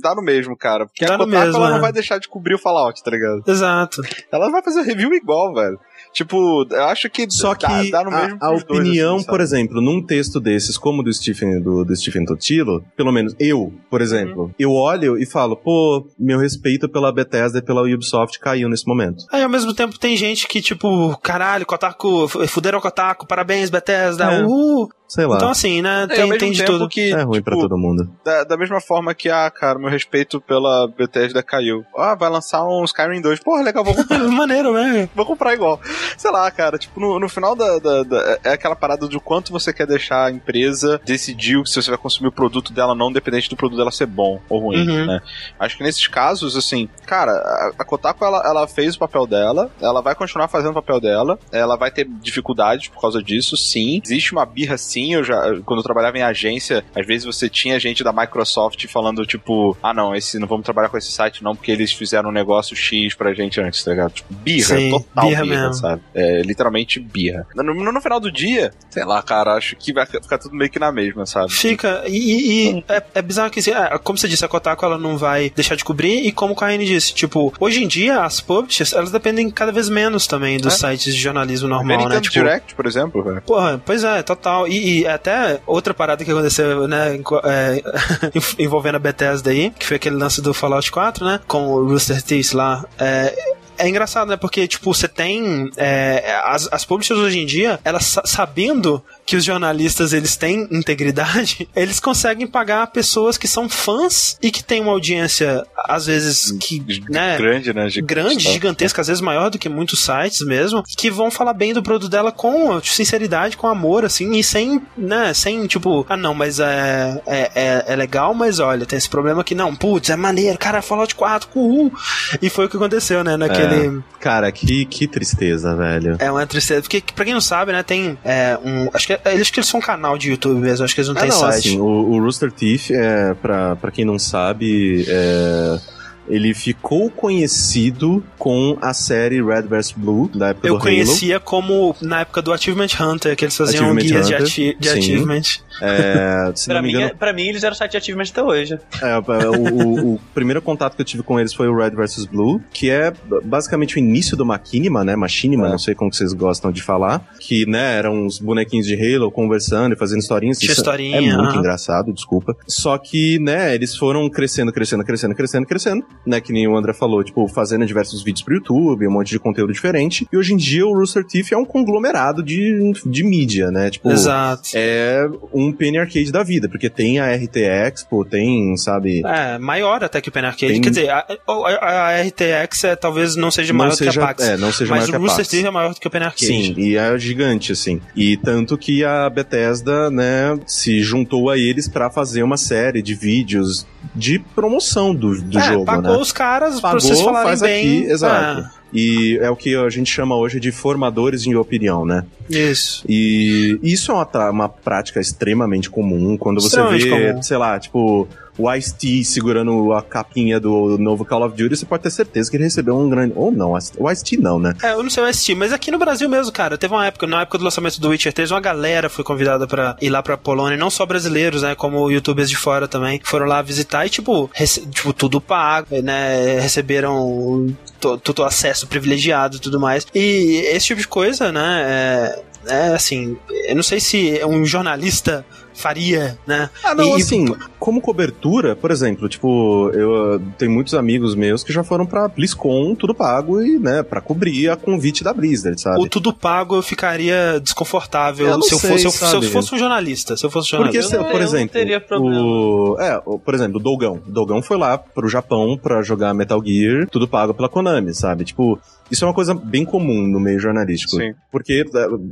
dá no mesmo, cara. Porque dá a Kotaku, mesmo, ela é. não vai deixar de cobrir o Fallout, tá ligado? Exato. Ela vai fazer review igual, velho. Tipo, eu acho que só que dá, dá no mesmo a, a opinião, dois, assim, por exemplo, num texto desses, como do Stephen do, do Stephen Totilo, pelo menos eu, por exemplo, uhum. eu olho e falo, pô, meu respeito pela Bethesda e pela Ubisoft caiu nesse momento. Aí ao mesmo tempo tem gente que tipo, caralho, Kotaku, fuderam o Kotaku, parabéns Bethesda, é. uhul. Sei lá. Então, assim, né? É, ao Tem, mesmo tem de tempo tudo. que, é ruim pra tipo, todo mundo. Da, da mesma forma que, ah, cara, meu respeito pela Bethesda caiu. Ah, vai lançar um Skyrim 2. Porra, legal, vou comprar, [LAUGHS] Maneiro, né? vou comprar igual. Sei lá, cara, tipo, no, no final da, da- da- É aquela parada do quanto você quer deixar a empresa decidir se você vai consumir o produto dela, não dependente do produto dela ser bom ou ruim, Uhum. né? Acho que nesses casos, assim, cara, a, a Kotaku, ela, ela fez o papel dela, ela vai continuar fazendo o papel dela, ela vai ter dificuldades por causa disso, sim. Existe uma birra, sim, eu já, quando eu trabalhava em agência, às vezes você tinha gente da Microsoft falando, tipo, ah, não, esse, não vamos trabalhar com esse site não, porque eles fizeram um negócio X pra gente antes, tá ligado? Tipo, birra, Sim, total birra birra, mesmo. sabe? É, literalmente birra. No, no- final do dia, sei lá, cara, acho que vai ficar tudo meio que na mesma, sabe? Fica, e, e- e é, é bizarro que, assim, é, como você disse, a Kotaku ela não vai deixar de cobrir, e como o Kaine disse, tipo, hoje em dia as publishers, elas dependem cada vez menos também dos É. sites de jornalismo normal, né? Nintendo Tipo, Direct, por exemplo, velho. Porra, pois é, total. E, e até outra parada que aconteceu, né, é, [LAUGHS] envolvendo a Bethesda aí, que foi aquele lance do Fallout 4, né, com o Rooster Teeth lá. É, é engraçado, né? Porque, tipo, você tem. é, as, as publishers hoje em dia, elas sa- sabendo que os jornalistas eles têm integridade, [LAUGHS] eles conseguem pagar pessoas que são fãs e que têm uma audiência, às vezes, que. Né, Grande, né? Gigante, grande, gigantesca, às vezes maior do que muitos sites mesmo, que vão falar bem do produto dela com sinceridade, com amor, assim, e sem, né, sem tipo, ah não, mas é, é, é, é legal, mas olha, tem esse problema aqui, não, putz, é maneiro, cara, Fallout 4, uhul. E foi o que aconteceu, né, naquele... Cara, que, que tristeza, velho. É uma tristeza, porque pra quem não sabe, né, tem é, um. Acho que, acho que eles são um canal de YouTube mesmo, acho que eles não É, têm não, site. assim, o, o Rooster Teeth, é, pra, pra quem não sabe, é, ele ficou conhecido com a série Red vs Blue, da época Eu do Halo. conhecia como na época do Achievement Hunter, que eles faziam Achievement guias de, ati de achievement. É, [LAUGHS] se Pra não me mim, engano, é- pra mim, eles eram site de achievement até hoje. É, o, o- o primeiro contato que eu tive com eles foi o Red vs Blue, que é basicamente o início do Machinima, né? Machinima, É. não sei como que vocês gostam de falar. Que, né, eram uns bonequinhos de Halo conversando e fazendo historinhas. Tinha Isso historinha, É muito engraçado, desculpa. Só que, né, eles foram crescendo, crescendo, crescendo, crescendo, crescendo, né? Que nem o André falou, tipo, fazendo diversos vídeos pro YouTube, um monte de conteúdo diferente. E hoje em dia o Rooster Teeth é um conglomerado de, de mídia, né? Tipo, Exato. é um Penny Arcade da vida, porque tem a RT Expo, tem, sabe... É, maior até que o Pen Arcade. Tem- Quer dizer, a, a- a RTX é, talvez não seja maior não seja, do que a PAX. É, não seja mas maior o Rooster. Teeth é maior do que o Pen Arcade. Sim, e é gigante, assim. E tanto que a Bethesda, né, se juntou a eles pra fazer uma série de vídeos de promoção do, do é, jogo, pagou né? os caras pra vocês falarem faz bem. aqui, exato. E é o que a gente chama hoje de formadores de opinião, né? Isso. E isso é uma, uma prática extremamente comum quando você vê, comum. sei lá, tipo, o Ice-T segurando a capinha do novo Call of Duty, você pode ter certeza que ele recebeu um grande. Ou não, o Ice-T não, né? É, eu não sei o ST, mas aqui no Brasil mesmo, cara, teve uma época, na época do lançamento do Witcher 3, uma galera foi convidada pra ir lá pra Polônia, não só brasileiros, né, como youtubers de fora também, foram lá visitar e, tipo, tipo tudo pago, né, receberam to- todo acesso privilegiado e tudo mais. E esse tipo de coisa, né, é, é assim, eu não sei se um jornalista faria, né? Ah, não, E- assim, como cobertura, por exemplo, tipo, eu uh, tenho muitos amigos meus que já foram pra BlizzCon, tudo pago, e, né, pra cobrir a convite da Blizzard, sabe? O tudo pago eu ficaria desconfortável Eu não se eu, sei, fosse, se eu- se eu fosse um jornalista. Se eu fosse um Porque, jornalista. se, não- por eu não exemplo, teria problema. o, é, o- por exemplo, o Dogão. O Dogão foi lá pro Japão pra jogar Metal Gear, tudo pago pela Konami, sabe? Tipo, isso é uma coisa bem comum no meio jornalístico. Sim. Porque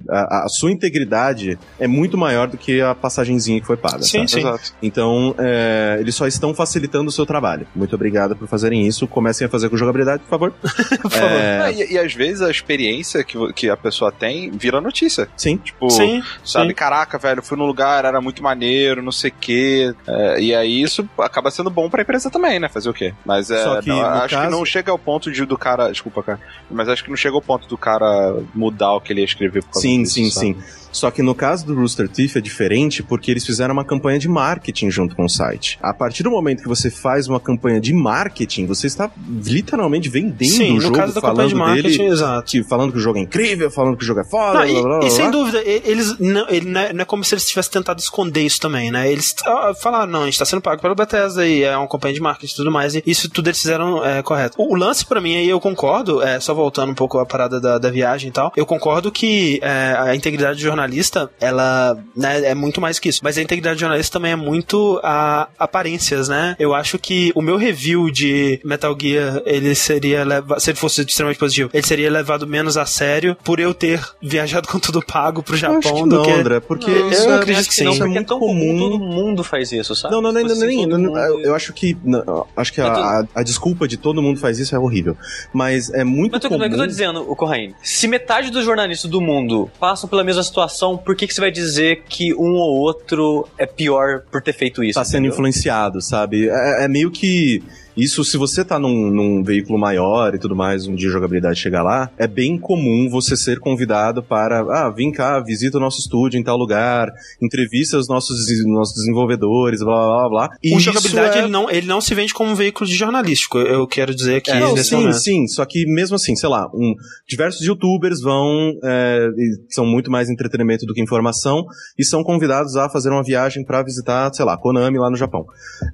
a, a- a sua integridade é muito maior do que a que foi paga. Sim, sabe? sim. Exato. Então, é, eles só estão facilitando o seu trabalho. Muito obrigado por fazerem isso. Comecem a fazer com jogabilidade, por favor. [LAUGHS] Por favor. É, e, e às vezes a experiência que, que a pessoa tem vira notícia. sim. Tipo, Sim, sabe, sim. caraca, velho, fui num lugar, era muito maneiro, não sei o quê. É, e aí isso acaba sendo bom pra empresa também, né? Fazer o quê? Mas é, Só que, não, acho caso- que não chega ao ponto de do cara. Desculpa, cara. Mas acho que não chega ao ponto do cara mudar o que ele ia escrever por causa Sim, disso, sim, sabe? sim. Só que no caso do Rooster Teeth é diferente porque eles fizeram uma campanha de marketing junto com o site. A partir do momento que você faz uma campanha de marketing, você está literalmente vendendo Sim, o no jogo, caso da campanha falando de marketing, dele, exato. que- falando que o jogo é incrível, falando que o jogo é foda, Não, e, blá, blá, blá, e sem blá. dúvida, eles não, ele não, é, não é como se eles tivessem tentado esconder isso também, né? Eles ah, falaram, não, a gente tá sendo pago pela Bethesda e é uma companhia de marketing e tudo mais, e isso tudo eles fizeram é, correto. O, o lance pra mim aí, eu concordo, é, só voltando um pouco à parada da, da viagem e tal, eu concordo que é, a integridade do jornalista, ela né, é muito mais que isso. Mas a integridade do jornalista também é muito a aparências, né? Eu acho que o meu review de Metal Gear, ele seria leva... se ele fosse extremamente positivo, ele seria levado menos a sério por eu ter viajado com tudo pago pro Japão Eu acho que do não, que André, porque Não, isso eu é- acredito que sim. não, é porque é tão comum, comum. todo mundo faz isso, sabe? Não, não, não, Tipo não, assim, nem, eu, acho que não, acho que a, Mas a, a desculpa de todo mundo faz isso é horrível, mas é muito Mas comum. bem, o que eu tô dizendo, o Corraine. Se metade dos jornalistas do mundo passam pela mesma situação, por que, que você vai dizer que um ou outro é pior por ter feito isso? tá sendo entendeu? influenciado, sabe? É, é meio que isso, se você tá num, num veículo maior e tudo mais, um dia a jogabilidade chegar lá, é bem comum você ser convidado para, ah, vem cá, visita o nosso estúdio em tal lugar, entrevista os nossos, nossos desenvolvedores, blá blá blá blá. E o jogabilidade é- ele, não, ele não se vende como um veículo de jornalístico. Eu quero dizer aqui É, não, sim, momento. sim, só que mesmo assim, sei lá, um, diversos youtubers vão, é, são muito mais entretenimento do que informação, e são convidados a fazer uma viagem pra visitar, sei lá, Konami lá no Japão.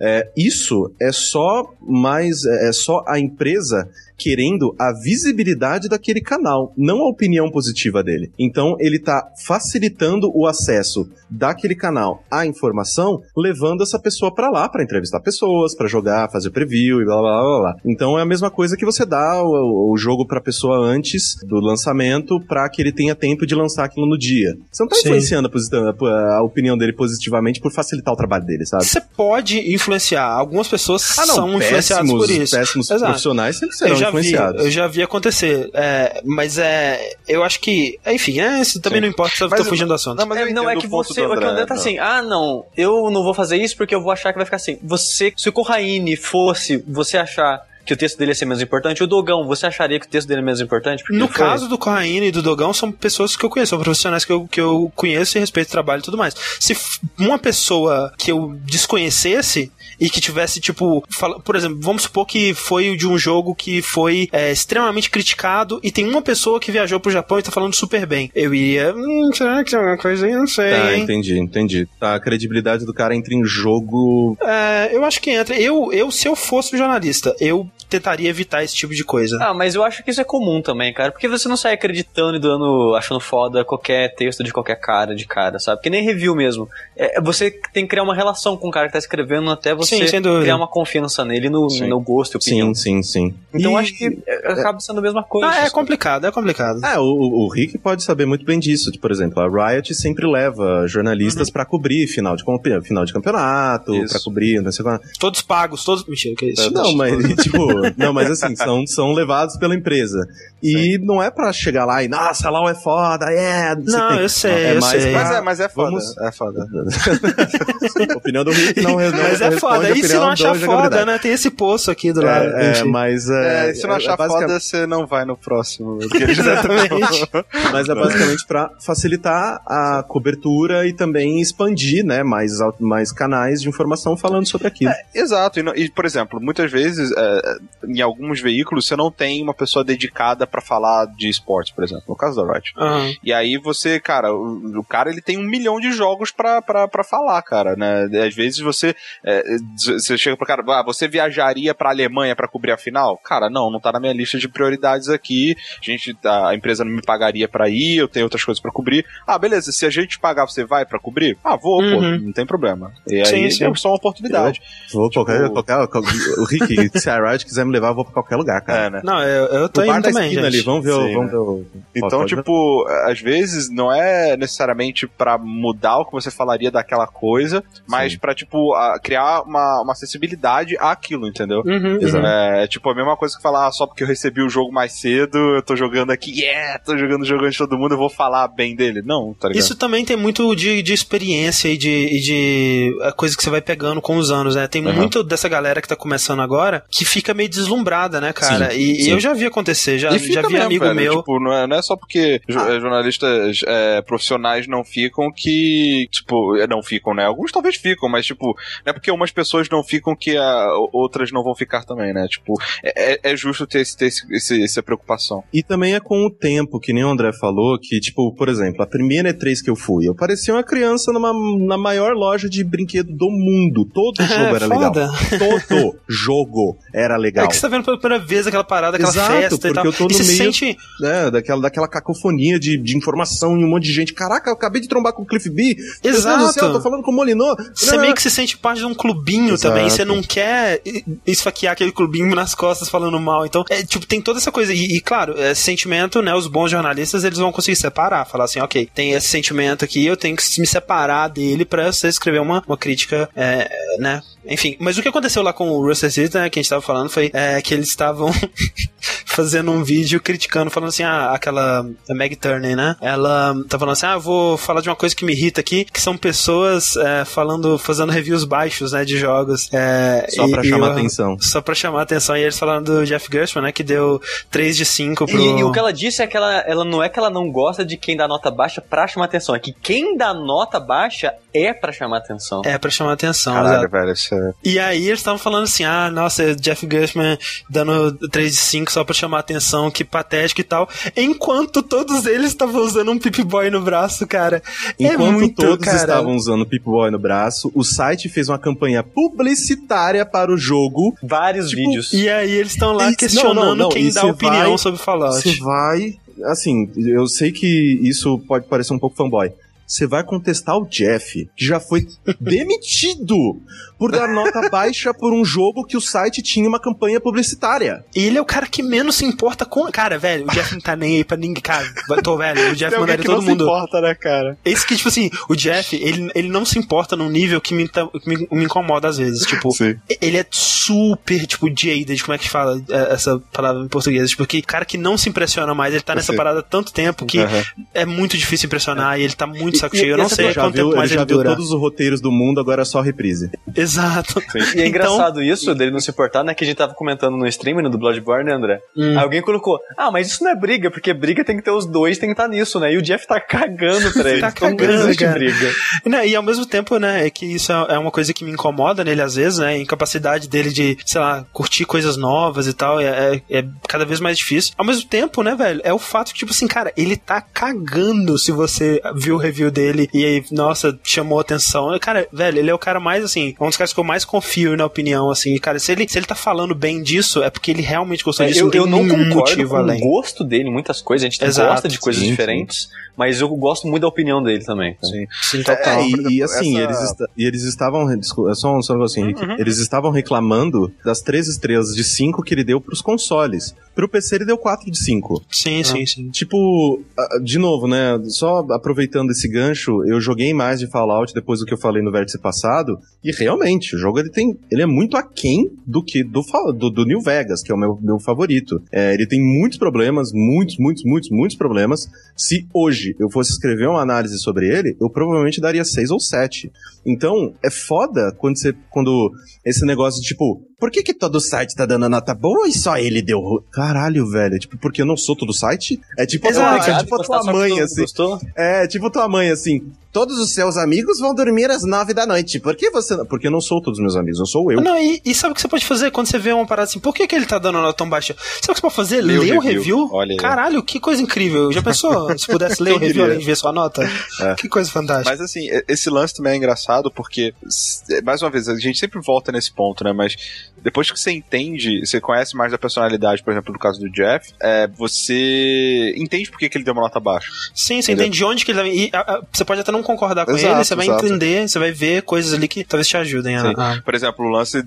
É, isso é só mais, é é só a empresa querendo a visibilidade daquele canal, não a opinião positiva dele. Então ele tá facilitando o acesso daquele canal à informação, levando essa pessoa pra lá pra entrevistar pessoas, pra jogar, fazer preview e blá blá blá blá. Então é a mesma coisa que você dá o, o jogo pra pessoa antes do lançamento pra que ele tenha tempo de lançar aquilo no dia. Você não tá Sim. influenciando a, a opinião dele positivamente por facilitar o trabalho dele, sabe? Você pode influenciar. Algumas pessoas Ah, não, são influenciadas péssimos, por isso. péssimos Exato. profissionais sempre serão eu já vi, eu já vi acontecer. É, mas é. Eu acho que. Enfim, é, isso também Sim. não importa, eu Mas tô eu- fugindo do assunto. Não, mas eu É, não, é entendo que você. O André, tá assim, ah, não, eu não vou fazer isso porque eu vou achar que vai ficar assim. Você, se o Corraine fosse você achar que o texto dele ia ser menos importante, o Dogão, você acharia que o texto dele é menos importante? Porque No caso do Corraine e do Dogão, são pessoas que eu conheço, são profissionais que eu, que eu conheço e respeito o trabalho e tudo mais. Se uma pessoa que eu desconhecesse e que tivesse, tipo, fala- por exemplo, vamos supor que foi de um jogo que foi é, extremamente criticado e tem uma pessoa que viajou pro Japão e tá falando super bem. Eu iria, hum, será que é uma coisa aí? Não sei. Tá, hein? entendi, entendi. Tá, a credibilidade do cara entra em jogo. É, eu acho que entra. Eu, eu, se eu fosse um jornalista, eu tentaria evitar esse tipo de coisa. Ah, mas eu acho que isso é comum também, cara. Porque você não sai acreditando e dando, achando foda qualquer texto de qualquer cara, de cara, sabe? Que nem review mesmo. É, você tem que criar uma relação com o cara que tá escrevendo até você Sim, criar uma confiança nele no, Sim. no gosto e opinião. Sim, sim, sim. Então E- acho que é, acaba sendo a mesma coisa. Ah, é complicado, é complicado. É, o, o Rick pode saber muito bem disso. Por exemplo, a Riot sempre leva jornalistas pra cobrir final de, final de campeonato, Isso. pra cobrir, não sei o que. Todos pagos, todos. Mentira, que é isso? Não, mas, [LAUGHS] tipo, não, mas assim, são, são levados pela empresa. E não é pra chegar lá e, nossa, LOL é foda, é. Não, o que. eu sei, é eu mais sei. pra- Mas é, mas é foda. Vamos- É foda. [LAUGHS] opinião do Rick não, não Mas é foda. E se não achar foda, né? Tem esse poço aqui do lado. É, é, mas é, É, se não é achar basica- foda, você não vai no próximo. [LAUGHS] Exatamente. Mas é basicamente pra facilitar a cobertura e também expandir, né, mais, mais canais de informação falando sobre aquilo. Exato, e, não- e, por exemplo, muitas vezes é, em alguns veículos você não tem uma pessoa dedicada pra falar de esportes, por exemplo, no caso da Riot. Aham. E aí você, cara, o, o cara ele tem um milhão de jogos pra falar, cara, né? Às vezes você, é, você chega pro cara, ah, você viajaria pra Alemanha pra cobrir a final? Cara, não, não tá na minha lista de prioridades aqui. A gente, a empresa não me pagaria pra ir, eu tenho outras coisas pra cobrir. Ah, beleza, se a gente pagar, você vai pra cobrir? Ah, vou, pô, Uhum. não tem problema. E Sim, aí sim. é só uma oportunidade. Vou Tipo- qualquer, qualquer, qualquer- O Rick, se a Riot quiser me levar, eu vou pra qualquer lugar, cara. É, né? Não, eu, eu tô o bar indo da também, esquina gente. ali, vamos ver, o- Sim, vamos né? ver o... Então, Pode- tipo, às vezes não é necessariamente pra mudar o que você falaria daquela coisa, mas Sim. pra, tipo, a- criar uma, uma acessibilidade àquilo, entendeu? Uhum, Exato. uhum. É tipo a mesma coisa que falar, ah, só porque eu recebi o jogo mais cedo, eu tô jogando aqui, yeah, tô jogando o jogo antes de todo mundo, eu vou falar bem dele. Não, tá ligado? Isso também tem muito de, de experiência e de, e de é, coisa que você vai pegando com os anos, né? Tem Uhum. muito dessa galera que tá começando agora que fica meio deslumbrada, né, cara? Sim, e, sim. eu já vi acontecer, já, já vi mesmo, amigo velho, meu. Tipo, não é, não é só porque Ah. jornalistas eh, profissionais não ficam que, tipo, eh, não ficam, né? Alguns talvez ficam, mas, tipo, não é porque umas pessoas não ficam que a, outras não vão ficar também, né? Tipo, é, é- é justo ter, esse, ter esse, esse- essa preocupação. E também é com o tempo, que nem o André falou, que, tipo, por exemplo, a primeira E3 que eu fui, eu parecia uma criança numa, na maior loja de brinquedo do mundo. Todo [LAUGHS] jogo É, era legal. foda. Todo jogo era legal. É que você tá vendo pela primeira vez aquela parada, aquela Exato, festa e porque tal. eu tô E no se meio sente. né, daquela, daquela cacofonia de, de informação e um monte de gente. Caraca, eu acabei de trombar com o Cliff B. Meu Deus do Exato. céu, tô falando com o Molinô. Você meio que se sente parte de um clubinho Exato. também. Você não quer esfaquear aquele clubinho nas costas falando mal. Então, é, tipo, tem toda essa coisa. E, e, claro, esse sentimento, né? Os bons jornalistas, eles vão conseguir separar. Falar assim, ok, tem esse sentimento aqui, eu tenho que me separar dele pra você escrever uma, uma crítica, é, né? Enfim, mas o que aconteceu lá com o Russell City, né, que a gente tava falando, foi é, que eles estavam [LAUGHS] fazendo um vídeo criticando, falando assim, ah, aquela Meg Turner, né? Ela tá falando assim, ah, eu vou falar de uma coisa que me irrita aqui, que são pessoas é, falando, fazendo reviews baixos, né, de jogos. É, Só pra e- chamar e eu- atenção. Só pra chamar atenção. E eles falando do Jeff Gershman, né, que deu 3 de 5 pro... E, e o que ela disse é que ela, ela não é que ela não gosta de quem dá nota baixa pra chamar atenção, é que quem dá nota baixa é pra chamar atenção. É, pra chamar atenção, Caralho, exato. velho, isso é... E aí eles estavam falando assim, ah, nossa, Jeff Gershman dando 3 de 5 só pra chamar atenção, que patético e tal. Enquanto todos eles estavam usando um Pip Boy no braço, cara. é Enquanto muito, todos cara. estavam usando o Pip Boy no braço, o site fez uma campanha publicitária para o jogo. Vários Tipo, vídeos. E aí eles estão lá Isso- questionando não, não, não, quem e dá opinião vai- sobre Fallout. Você vai. Assim, eu sei que isso pode parecer um pouco fanboy. Você vai contestar o Jeff, que já foi demitido por dar nota [LAUGHS] baixa por um jogo que o site tinha uma campanha publicitária. E ele é o cara que menos se importa com. Cara, velho, o Jeff não tá nem aí pra ninguém. Cara, tô velho, o Jeff mandaria que todo não mundo. se importa, né, cara? Esse que, tipo assim, o Jeff, ele, ele não se importa num nível que me, tá- que me, me incomoda às vezes. Tipo, Sim. ele é super, tipo, jaded, como é que fala é, essa palavra em português? Tipo, que cara que não se impressiona mais, ele tá nessa Sim. parada há tanto tempo que Aham. é muito difícil impressionar e ele tá muito saco E- cheio. Eu e não essa sei Já quanto viu, tempo ele mais já ele viu dura. todos os roteiros do mundo, agora é só reprise. Exato. E é Então- engraçado isso, dele não se importar, né? Que a gente tava comentando no stream né, do Bloodborne, né, André? Hum. Alguém colocou, ah, mas isso não é briga, porque briga tem que ter os dois, tem que estar nisso, né? E o Jeff tá cagando pra [LAUGHS] ele. Tá Então não cagando, cara. briga. Né, e ao mesmo tempo, né, é que isso é é uma coisa que me incomoda nele às vezes, né, a incapacidade dele de, sei lá, curtir coisas novas e tal, é, é, é cada vez mais difícil. Ao mesmo tempo, né, velho, é o fato que, tipo assim, cara, ele tá cagando se você viu o review dele e aí, nossa, chamou atenção. Cara, velho, ele é o cara mais, assim, um dos caras que eu mais confio na opinião, assim, cara, se ele, se ele tá falando bem disso, é porque ele realmente gostou disso, eu, não eu não concordo com além. o gosto dele, muitas coisas, a gente Exato, gosta de coisas sim, diferentes, mas eu gosto muito da opinião dele também. Sim. Sim, total. É, e, e assim, essa- eles, esta- e eles estavam. Desculpa, é só um, só um negócio, Henrique. Uhum. Eles estavam reclamando das três estrelas de cinco que ele deu pros consoles. Pro PC ele deu 4 de 5. Sim, sim, sim. Tipo, ah, de novo, né? Só aproveitando esse gancho, eu joguei mais de Fallout depois do que eu falei no vértice passado, e realmente, o jogo ele tem. Ele é muito aquém do que do, do, do New Vegas, que é o meu, meu favorito. É, ele tem muitos problemas, muitos, muitos, muitos, muitos problemas. Se hoje eu fosse escrever uma análise sobre ele, eu provavelmente daria 6 ou 7. Então, é foda quando você. Quando esse negócio de tipo, por que, que todo site tá dando nota boa e só ele deu. ru- Caralho, velho. Tipo, porque eu não sou todo site? É tipo, Exato. é tipo a tua mãe, assim. Gostou? É, tipo tua mãe, assim. Todos os seus amigos vão dormir às nove da noite. Por que você. não- Porque eu não sou todos os meus amigos, eu sou eu. Não, e, e sabe o que você pode fazer quando você vê uma parada assim? Por que, que ele tá dando nota tão baixa? Sabe o que você pode fazer? Lê o Ler o review. review? Caralho, que coisa incrível. Já pensou [LAUGHS] se pudesse ler o review além de ver sua nota? É. Que coisa fantástica. Mas assim, esse lance também é engraçado porque, s- mais uma vez, a gente sempre volta nesse ponto, né? Mas depois que você entende, você conhece mais da personalidade, por exemplo, no caso do Jeff, é, você entende por que, que ele deu uma nota baixa. Sim, você Entendeu? entende de onde que ele vai. E, a- a- você pode até não concordar com Exato, ele, você vai exato. entender, você vai ver coisas ali que talvez te ajudem a. A- Por exemplo, o lance.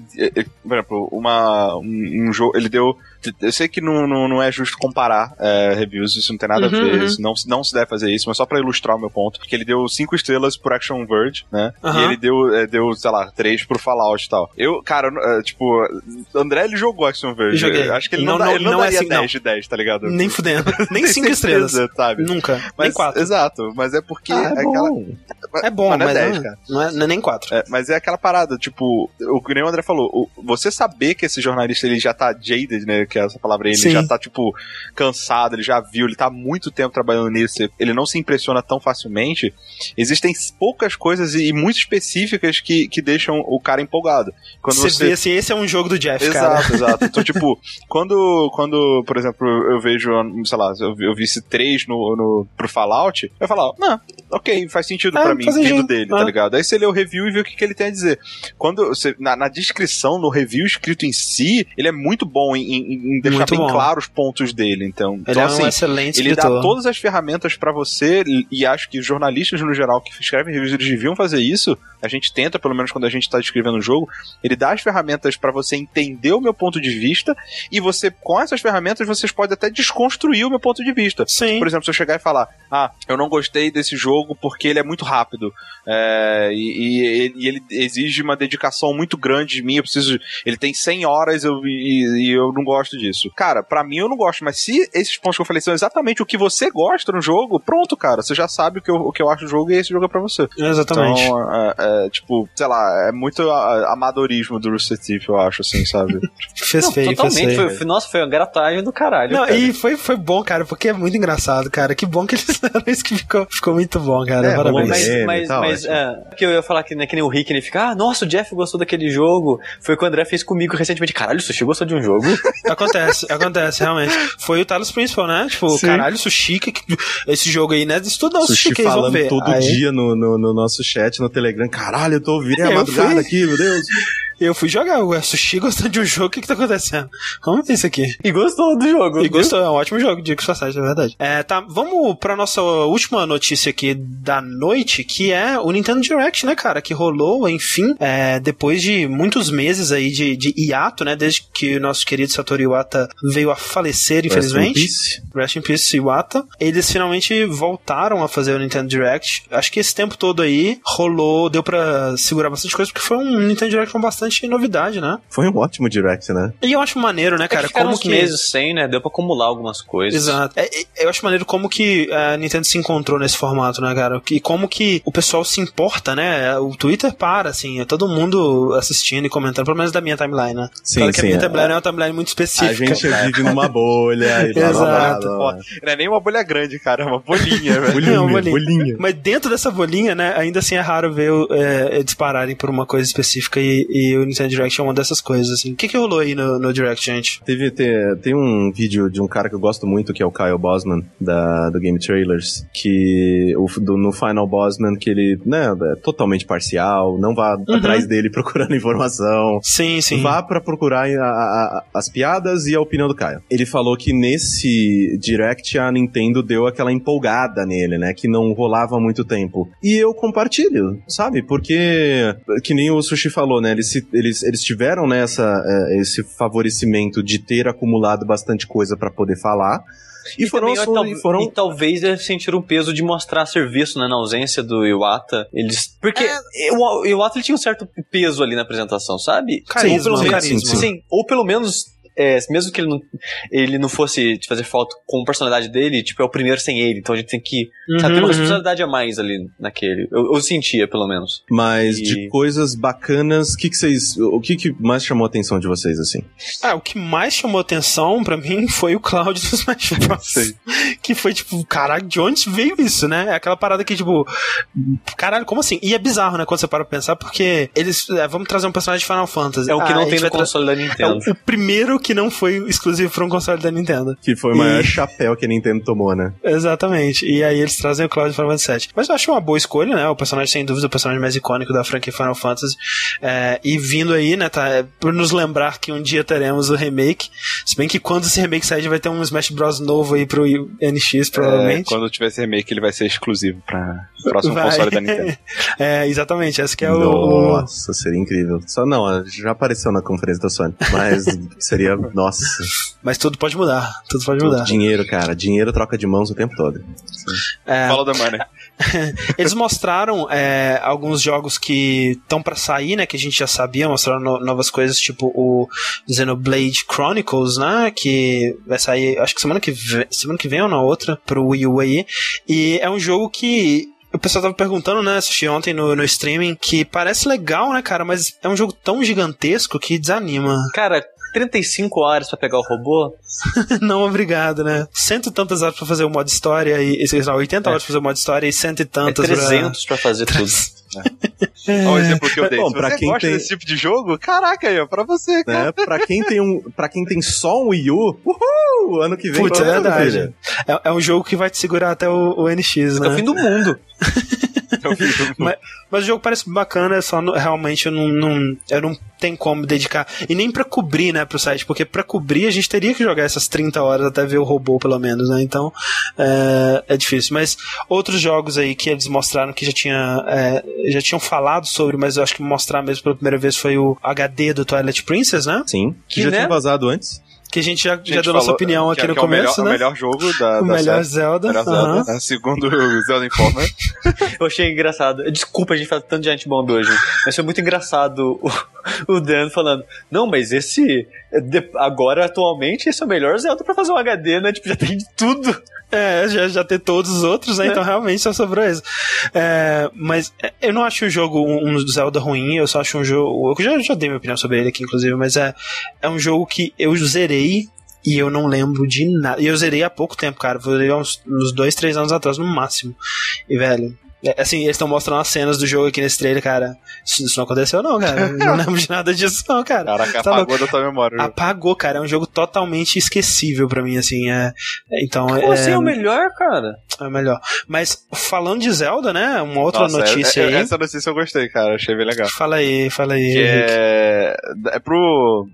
Por exemplo, uma, um, um jogo. Ele deu. Eu sei que não, não, não é justo comparar eh, reviews, isso não tem nada Uhum, a ver, uhum. isso não, não se deve fazer isso, mas só pra ilustrar o meu ponto, que ele deu 5 estrelas por Action Verge, né? Aham. E ele deu, eh, deu, sei lá, 3 pro Fallout e tal. Eu, cara, eh, tipo, o André ele jogou Action Verge. Eu joguei. Acho que ele não, não- dá- ele não, não é daria assim, 10 não. de 10, tá ligado? Nem fudendo. [LAUGHS] Nem Tem cinco estrelas. certeza, Sabe? Nunca. nem Mas, quatro. Exato, mas é porque Ah, é é aquela. bom. É bom, mas mas, não é 10, não, cara. não, é, não é nem quatro. É, mas é aquela parada, tipo, o que nem o André falou, o- você saber que esse jornalista ele já tá jaded, né? Que é essa palavra aí, ele Sim. já tá, tipo, cansado, ele já viu, ele tá há muito tempo trabalhando nisso, ele não se impressiona tão facilmente. Existem poucas coisas e, e muito específicas que, que deixam o cara empolgado. Quando você, você. vê assim, esse é um jogo do Jeff, cara. Exato, [LAUGHS] exato. Então, tipo, quando, quando, por exemplo, eu vejo, sei lá, eu, eu vi esse 3 no, no, pro Fallout, eu falo, não, ok, faz sentido É, pra mim, vindo dele, É. tá ligado? Aí você lê o review e vê o que, que ele tem a dizer. Quando você, na, na descrição, no review escrito em si, ele é muito bom em, em- em deixar Muito bem bom. claro os pontos dele. Então, Ele então é assim, um excelente ele dá escritor. todas as ferramentas pra você e acho que os jornalistas no geral que escrevem reviews eles deviam fazer isso. A gente tenta, pelo menos quando a gente tá escrevendo o jogo, ele dá as ferramentas pra você entender o meu ponto de vista e você com essas ferramentas vocês podem até desconstruir o meu ponto de vista. Sim. Por exemplo, se eu chegar e falar, ah, eu não gostei desse jogo porque ele é muito rápido é, e, e- e ele exige uma dedicação muito grande de mim, eu preciso, ele tem 100 horas eu, e, e eu não gosto disso. Cara, pra mim eu não gosto, mas se esses pontos que eu falei são exatamente o que você gosta no jogo, pronto, cara, você já sabe o que eu, o que eu acho do jogo e esse jogo é pra você. Exatamente. Então, é, é, tipo, sei lá, é muito a- amadorismo do Rooster Teeth, eu acho, assim, sabe? [LAUGHS] fez Não, feio, fez totalmente. feio. Foi, foi- nossa, foi uma gratagem do caralho. Não, cara. e foi, foi bom, cara, porque é muito engraçado, cara. Que bom que eles [LAUGHS] fizeram isso que ficou, ficou muito bom, cara. É, Parabéns. Mas, mas, tá mas é, que eu ia falar que, né, que nem o Rick, ele fica, ah, nossa, o Jeff gostou daquele jogo. Foi o que o André fez comigo recentemente. Caralho, o Sushi gostou de um jogo. [LAUGHS] Acontece, acontece, realmente. Foi o Talos Principal, né? Tipo, Sim. caralho, sushi, que, esse jogo aí, né? Estudar o sushi, Sushi falando todo Aí, dia no, no, no nosso chat, no Telegram. Caralho, eu tô ouvindo a Eu madrugada fui. aqui, meu Deus. Eu fui jogar o sushi gostando de um jogo, o que que tá acontecendo? Vamos ver isso aqui. e gostou do jogo. E viu? gostou, é um ótimo jogo, digo passagem, é verdade. É, tá, vamos pra nossa última notícia aqui da noite, que é o Nintendo Direct, né, cara, que rolou, enfim, é, depois de muitos meses aí de, de hiato, né, desde que o nosso querido Satoru Iwata veio a falecer, infelizmente. Rest in peace. Rest in Peace Iwata. Eles finalmente voltaram a fazer o Nintendo Direct. Acho que esse tempo todo aí rolou, deu pra segurar bastante coisa, porque foi um Nintendo Direct com bastante novidade, né? Foi um ótimo direct, né? E eu acho maneiro, né, É que cara? como uns que. meses sem, né? Deu pra acumular algumas coisas. Exato. É, é, eu acho maneiro como que a Nintendo se encontrou nesse formato, né, cara? E como que o pessoal se importa, né? O Twitter para, assim, é todo mundo assistindo e comentando, pelo menos da minha timeline, né? Sim, claro que sim, a minha é. timeline é uma timeline muito A específica. gente vive numa bolha e [LAUGHS] blá, blá, blá, Exato. blá, Ó, blá. não é nem uma bolha grande, cara, é uma bolinha, [LAUGHS] velho. Bolinha, É uma bolinha. bolinha. Mas dentro dessa bolinha, né, ainda assim é raro ver é, dispararem por uma coisa específica e, e o Nintendo Direct é uma dessas coisas, assim. O que que rolou aí no, no Direct, gente? Teve, tem, tem um vídeo de um cara que eu gosto muito, que é o Kyle Bosman, da, do Game Trailers, que o, do, no Final Bosman, que ele né, é totalmente parcial, não vá atrás dele [LAUGHS] procurando informação. Sim, sim. Vá pra procurar a- a- as piadas e a opinião do Caio. Ele falou que nesse Direct a Nintendo deu aquela empolgada nele, né? Que não rolava há muito tempo. E eu compartilho, sabe? Porque, que nem o Sushi falou, né? Eles, se- eles, eles tiveram né, essa, eh, esse favorecimento de ter acumulado bastante coisa pra poder falar. E, foram, também, ó, tal- e foram e talvez eles sentiram o peso de mostrar serviço né, na ausência do Iwata. Eles. Porque É. o, o Iwata ele tinha um certo peso ali na apresentação, sabe? Carisma, ou pelo sim, menos, sim, sim, sim. ou pelo menos. É, mesmo que ele não, ele não fosse te fazer falta com a personalidade dele, tipo, é o primeiro sem ele, então a gente tem que. sabe, tem Uhum, uma uhum. responsabilidade a mais ali naquele. Eu, eu sentia, pelo menos. Mas E- de coisas bacanas, que que vocês, o que, que mais chamou a atenção de vocês, assim? Ah, o que mais chamou atenção pra mim [LAUGHS] foi o Cloud do Smash Bros. que foi tipo, caralho, de onde veio isso, né? É aquela parada que, tipo, caralho, como assim? E é bizarro, né, quando você para pra pensar, porque eles, é, vamos trazer um personagem de Final Fantasy. É o que Ah, não a tem tra- console da É Nintendo. o, o primeiro que não foi exclusivo para um console da Nintendo. Que foi o maior E- chapéu que a Nintendo tomou, né? Exatamente. E aí eles trazem o Cloud Final Fantasy VII. Mas eu acho uma boa escolha, né? O personagem, sem dúvida, o personagem mais icônico da franquia Final Fantasy. É, e vindo aí, né, tá? é, por nos lembrar que um dia teremos o remake. Se bem que quando esse remake sair, vai ter um Smash Bros. novo aí pro NX, É, provavelmente. quando tiver esse remake, ele vai ser exclusivo pra próximo Vai. console da Nintendo. [LAUGHS] É, exatamente. Esse que é o. o- Nossa, seria incrível. Só não, já apareceu na conferência da Sony. Mas [LAUGHS] seria, nossa, Mas tudo pode mudar. Tudo pode mudar. dinheiro, cara. Dinheiro troca de mãos o tempo todo. É, Fala da Money. [LAUGHS] Eles mostraram é, alguns jogos que estão pra sair, né? Que a gente já sabia, mostraram no- novas coisas, tipo o Xenoblade Chronicles, né? Que vai sair, acho que semana que vem, semana que vem ou na outra, pro Wii U aí. E é um jogo que. O pessoal tava perguntando, né, assisti ontem no, no streaming, que parece legal, né, cara, mas é um jogo tão gigantesco que desanima. Cara, 35 horas pra pegar o robô? [LAUGHS] Não, obrigado, né? Cento e tantas horas pra fazer o modo história e, sei lá, 80 horas pra fazer o modo história e cento e É tantas pra- 300 pra fazer [LAUGHS] tudo. Olha o exemplo que eu dei. Bom, Se você quem gosta tem- desse tipo de jogo, caraca aí, ó, pra você, cara. Né? pra, quem tem um, pra quem tem só um Wii U, uhul! Ano que vem. Putz, é verdade. É, é um jogo que vai te segurar até o, o NX, É o né? fim do mundo. [LAUGHS] É mas, mas o jogo parece bacana, é só no- realmente eu não, não, eu não tenho como dedicar. E nem pra cobrir, né, pro site, porque pra cobrir a gente teria que jogar essas 30 horas até ver o robô, pelo menos, né? Então é, é difícil. Mas outros jogos aí que eles mostraram que já, tinha, é, já tinham falado sobre, mas eu acho que mostrar mesmo pela primeira vez foi o HD do Twilight Princess, né? Sim. Que, Que, já né? tinha vazado antes. Que a gente já, A gente já deu nossa opinião aqui é- no que é o melhor- começo, o né? melhor jogo [LAUGHS] da, O da melhor série. Zelda. Melhor. Zelda, né? Segundo o Zelda Informer. [LAUGHS] Eu achei engraçado. Desculpa a gente falar tanto de gente bom hoje, mas foi muito engraçado o, [LAUGHS] o Dan falando: Não, mas esse. Agora, atualmente, esse é o melhor Zelda pra fazer um HD, né? Tipo, já tem de tudo. É, já, já ter todos os outros, né? É. Então realmente só sobrou esse. É, mas é, eu não acho o jogo um, um Zelda ruim, eu só acho um jogo. Eu já, já dei minha opinião sobre ele aqui, inclusive, mas é, é um jogo que eu zerei e eu não lembro de nada. E eu zerei há pouco tempo, cara. Eu zerei há uns, uns dois, três anos atrás, no máximo. E, velho. é, Assim, eles estão mostrando as cenas do jogo aqui nesse trailer, cara. Isso, isso não aconteceu, não, cara. Eu não [LAUGHS] lembro de nada disso, não, cara. Caraca, Tá apagou da tua memória. viu? Apagou, cara. É um jogo totalmente esquecível pra mim, assim. É, é, então, Como é, assim é o melhor, cara? é melhor. Mas falando de Zelda, né? Uma outra Nossa, notícia é- é- aí. Essa notícia eu gostei, cara. Achei bem legal. Fala aí, fala aí. Que Henrique. é. É pro.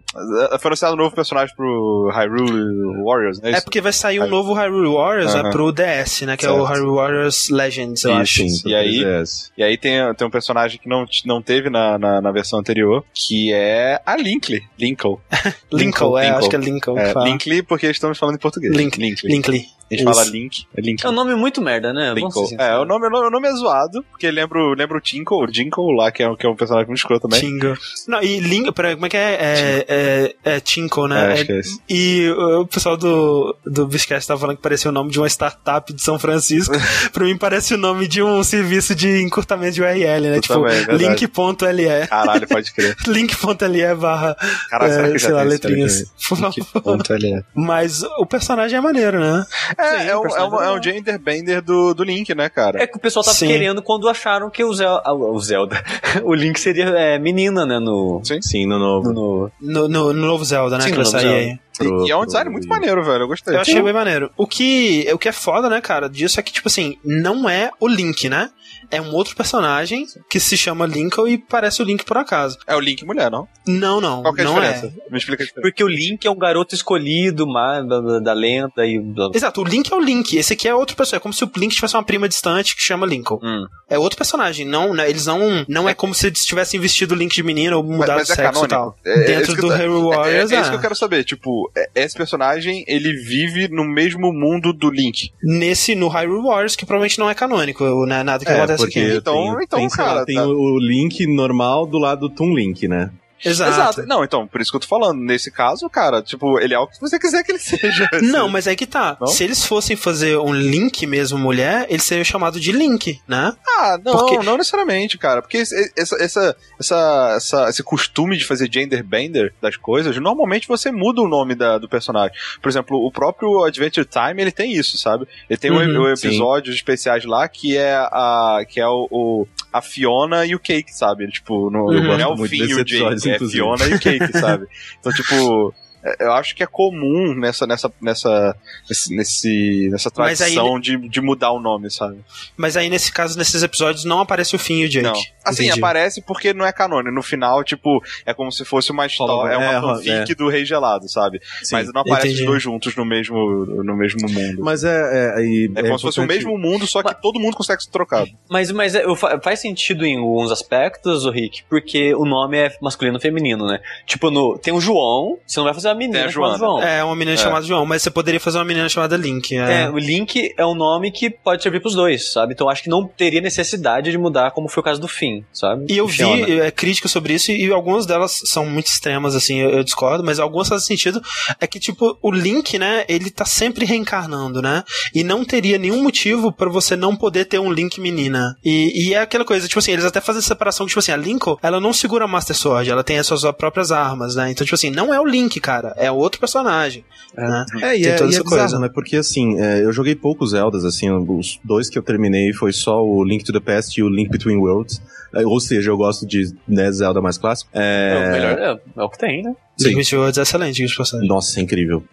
Foi anunciado um novo personagem pro Hyrule Warriors, né? É porque vai sair um novo Hyrule Warriors Aham. pro DS, né? Que é o Certo. Hyrule Warriors Legends, eu acho. Sim, E aí- 3DS. E aí tem, tem um personagem que não, não teve na, na, na versão anterior, que é a Linkley. Linkle. [LAUGHS] Lincoln, é, Lincoln. acho que é Lincoln. É, fala. Linkley porque estamos falando em português. Link- Linkley. Linkley. A gente Isso. fala Link. É Link. É um nome muito merda, né? Linkle. É, o nome, o nome- o nome é zoado, porque lembra, o- lembra o Tinkle, o Jinkle lá, que é, um- que é um personagem muito escroto também. Tingo. Não, e Link, peraí, como é que é? É, é, é Tinko, É, né? acho É- que é esse. E o pessoal do, do Biscast tava falando que parecia o nome de uma startup de São Francisco. [LAUGHS] pra mim parece o nome de um serviço de encurtamento de URL, né? Eu tipo, é link.le. Caralho, pode crer. [LAUGHS] link.le barra, Caralho, será é, sei lá, letrinhas. Link.le. Mas o personagem é maneiro, né? É, Sim, é, o um, é, personagem um, é é um gender bender do, do Link, né, cara? É que o pessoal tava Sim. querendo quando acharam que o, Zel ah, o Zelda. [LAUGHS] o Link seria é, menina, né? No. Sim. Sim, no novo. no- No, no, no novo Zelda, né? Sim, que no vai novo sair Zelda. aí. Pro- e é um pro- design muito maneiro, velho. Eu gostei. Eu achei bem maneiro. O que, o que é foda, né, cara, disso é que, tipo assim, não é o Link, né? É um outro personagem que se chama Lincoln e parece o Link por acaso. É o Link mulher, não? Não, não. Qual que é a não diferença? é. Me explica a diferença. Porque o Link é um garoto escolhido da, da, da lenda e. Exato, o Link é o Link. Esse aqui é outro personagem. É como se o Link tivesse uma prima distante que chama Lincoln. Hum. É outro personagem. Não, né, eles não. Não é como se eles tivessem vestido o Link de menino ou mudado mas de é sexo e canônico? tal. É- é Dentro do Hero É, é, Warriors, é isso é. que eu quero saber. Tipo, é- esse personagem, ele vive no mesmo mundo do Link. Nesse, no Hyrule Warriors, que provavelmente não é canônico, né? Nada que É, acontece porque aqui. Então- tem, então, tem, lá, cara, tem tá- o, o link normal do lado do Toon Link, né? Exato. Não, então, por isso que eu tô falando. Nesse caso, cara, tipo, ele é o que você quiser que ele [LAUGHS] seja. Não, mas aí que tá. Não? Se eles fossem fazer um Link mesmo mulher, ele seria chamado de Link, né? Ah, não, Porque- não necessariamente, cara. Porque esse, essa, essa, essa, essa- esse costume de fazer gender bender das coisas, normalmente você muda o nome da- do personagem. Por exemplo, o próprio Adventure Time, ele tem isso, sabe? Ele tem um, Uhum, um episódios especiais lá que é a, que é o, o- a Fiona e o Cake, sabe? Ele, tipo, no, não é o Finn e o episódio, É. Fiona e Cake, sabe? [LAUGHS] Então, tipo... é, Eu acho que é comum nessa, nessa, nessa, nesse, nesse- nessa Mas aí tradição de, de mudar o nome, sabe? Mas aí, nesse caso, nesses episódios, não aparece o Finn e o Jake. Não. Assim, Entendi. aparece porque não é canônico. No final, tipo, é como se fosse uma história, é uma É, fanfic do Rei Gelado, sabe? Mas não aparece entendi. os dois juntos no mesmo, no mesmo mundo. Mas é. É, e- é como se fosse o mesmo mundo, só que todo mundo consegue ser trocado. Mas, mas é, faz sentido em alguns aspectos, o Rick, porque o nome é masculino e feminino, né? Tipo, no, tem o João, você não vai fazer menina a chamada Joana. João. É, uma menina É. chamada João, mas você poderia fazer uma menina chamada Link. É. É, o Link é um nome que pode servir pros dois, sabe? Então acho que não teria necessidade de mudar, como foi o caso do Finn, sabe? E eu Fiona. vi é, críticas sobre isso e algumas delas são muito extremas, assim, eu, eu discordo, mas algumas fazem sentido. É que, tipo, o Link, né, ele tá sempre reencarnando, né? E não teria nenhum motivo pra você não poder ter um Link menina. E, e é aquela coisa, tipo assim, eles até fazem separação que, tipo assim, a Linko, ela não segura a Master Sword, ela tem as suas próprias armas, né? Então, tipo assim, não é o Link, cara. Cara. É outro personagem. né? É, e Tem é, toda e é essa bizarro, coisa. né? Porque assim, é, eu joguei poucos Zeldas, assim, os dois que eu terminei foi só o Link to the Past e o Link Between Worlds. É, ou seja, eu gosto de né, Zelda mais clássico. É, É, o melhor é, é o que tem, né? Sim. Sim. Worlds é excelente, diga passagem. Nossa, é incrível.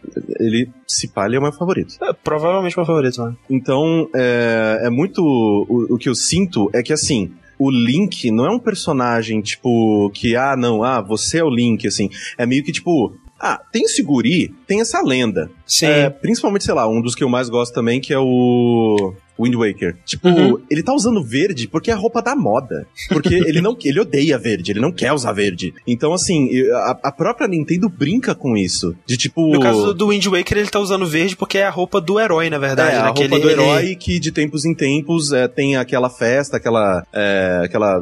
Ele, se pá, ele é o meu favorito. É, provavelmente meu favorito, mano. Então, é, é muito. O, o que eu sinto é que, assim, o Link não é um personagem, tipo, que, ah, não, ah, você é o Link, assim. É meio que, tipo, ah, tem esse guri, tem essa lenda. Sim. É, principalmente, sei lá, um dos que eu mais gosto também, que é o. Wind Waker. Tipo, Uhum. ele tá usando verde porque é a roupa da moda. Porque ele não ele odeia verde, ele não quer usar verde. Então, assim, a, a própria Nintendo brinca com isso. De tipo. No caso do- Wind Waker, ele tá usando verde porque é a roupa do herói, na verdade. É, a né? roupa Que ele- do ele- herói que de tempos em tempos é, tem aquela festa, aquela. é, aquela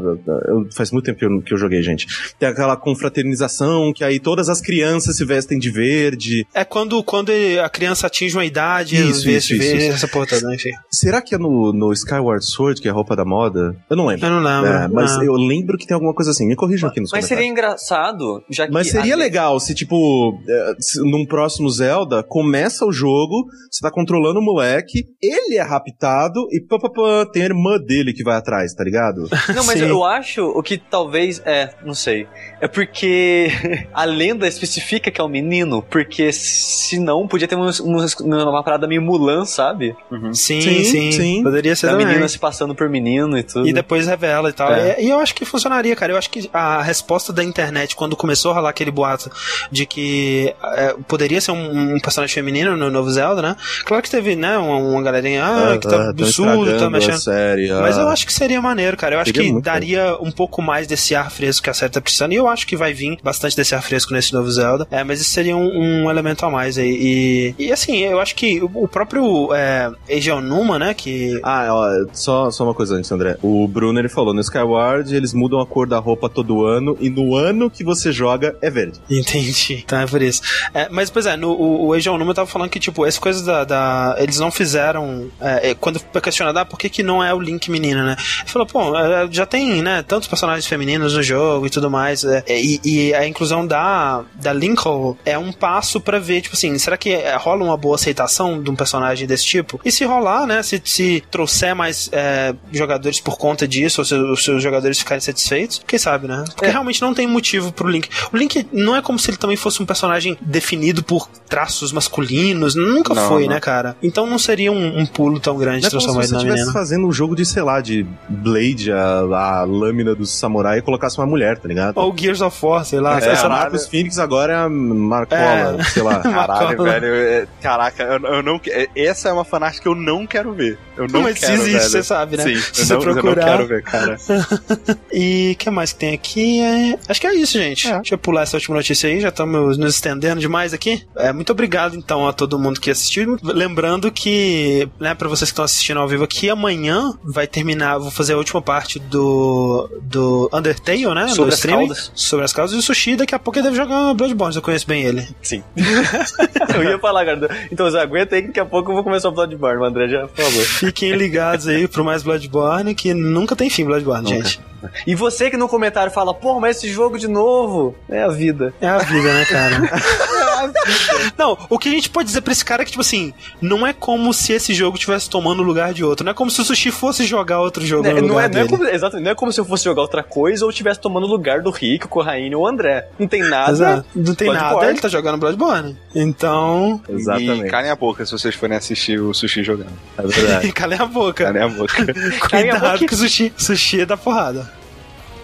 eu- faz muito tempo que eu, que eu joguei, gente. Tem aquela confraternização que aí todas as crianças se vestem de verde. É quando, quando ele- a criança atinge uma idade, Isso, isso, vê isso, isso. essa porra toda, né, enfim. Será que é no, no Skyward Sword que é a roupa da moda? Eu não lembro. Eu não lembro. É, mas Ah. eu lembro que tem alguma coisa assim. Me corrijam aqui nos Mas seria comentários. engraçado, já que. Mas seria a- legal se, tipo, é, se num próximo Zelda, começa o jogo, você tá controlando o moleque, ele é raptado e pá, pá, pá, tem a irmã dele que vai atrás, tá ligado? [LAUGHS] Não, mas Sim. eu acho o que talvez. É, não sei. É porque [LAUGHS] a lenda especifica que é um menino, porque se não, podia ter uma, uma, uma parada meio Mulan, sabe? Sim, Sim, sim, sim. Poderia ser Da também. menina se passando por menino e tudo. E depois revela e tal. É. E, e eu acho que funcionaria, cara. Eu acho que a resposta da internet, quando começou a rolar aquele boato de que é, poderia ser um, um personagem feminino no novo Zelda, né? Claro que teve, né, uma, uma galerinha ah, que tá tão absurdo, tá a mexendo. série, ah. Mas eu acho que seria maneiro, cara. Eu acho Seria que muito daria um pouco mais desse ar fresco que a série tá precisando. E eu acho que vai vir bastante desse ar fresco nesse novo Zelda. É, mas isso seria um, um elemento a mais aí. E, e assim, eu acho que o próprio é, Eiji Onuma, né? Que. Ah, ó, só, só uma coisa antes, André. O Bruno, ele falou, no Skyward eles mudam a cor da roupa todo ano e no ano que você joga é verde. Entendi. Então [LAUGHS] é por isso. É, mas, pois é, no, o, o Eiji Onuma tava falando que, tipo, essas coisas da. da- eles não fizeram. é, é, quando foi questionado, ah, por que, que não é o Link menino, né? Ele falou, pô, é, já tem, né, tantos personagens femininos no jogo e tudo mais. é, e, e a inclusão da, da Lincoln é um passo pra ver, tipo assim, será que é, rola uma boa aceitação de um personagem desse tipo? E se rolar, né, se, se trouxer mais é, jogadores por conta disso, ou se os seus jogadores ficarem satisfeitos, quem sabe, né? Porque É. realmente não tem motivo pro Link. O Link não é como se ele também fosse um personagem definido por traços masculinos, nunca Não, foi, não. né, cara? Então não seria um, um pulo tão grande Não é como se transformar ele na estivesse menina. fazendo um jogo de, sei lá, de Blade, a, a lâmina do samurai e colocasse uma mulher, tá ligado? Ou Gears of War, sei lá. Essa é, lá. Marcos Phoenix agora é a Marcola, É. sei lá. [LAUGHS] Caralho, velho. é- Caraca, eu, eu não. Essa é uma fanart que eu não quero ver. Eu não Mas quero, existe, velho. você sabe, né? Sim, Se você não, eu não procurar. quero ver, cara. [LAUGHS] E o que mais que tem aqui? É... Acho que é isso, gente. É. Deixa eu pular essa última notícia aí, já estamos nos estendendo demais aqui. É, muito obrigado, então, a todo mundo que assistiu. Lembrando que, né, pra vocês que estão assistindo ao vivo aqui, amanhã vai terminar, vou fazer a última parte do, do Undertale, né? Sobre do as streaming. caudas. Sobre as causas. E o Sushi, daqui a pouco ele deve jogar Bloodborne, eu conheço bem ele. Sim. [LAUGHS] eu ia falar, cara. Então, você aguenta aí que daqui a pouco eu vou começar o Bloodborne. André já falou. Fiquem ligados aí pro mais Bloodborne, que nunca tem fim Bloodborne, Nunca. gente. E você que no comentário fala, pô, mas esse jogo de novo é a vida. É a vida, né, cara? [LAUGHS] [LAUGHS] Não, o que a gente pode dizer pra esse cara é que, tipo assim, não é como se esse jogo estivesse tomando o lugar de outro. Não é como se o Sushi fosse jogar outro jogo Né, no não, lugar é, não, é dele. como, exato, não é como se eu fosse jogar outra coisa ou estivesse tomando o lugar do Rick, o Corraine ou o André. Não tem nada. Exato. Não tem Bloodborne. nada, ele tá jogando Bloodborne. Então, Exatamente. E calem a boca se vocês forem assistir o Sushi jogando. É verdade. [LAUGHS] calem a boca. Calem a boca. [LAUGHS] Calem a Cuidado boca. que o sushi, sushi é da porrada.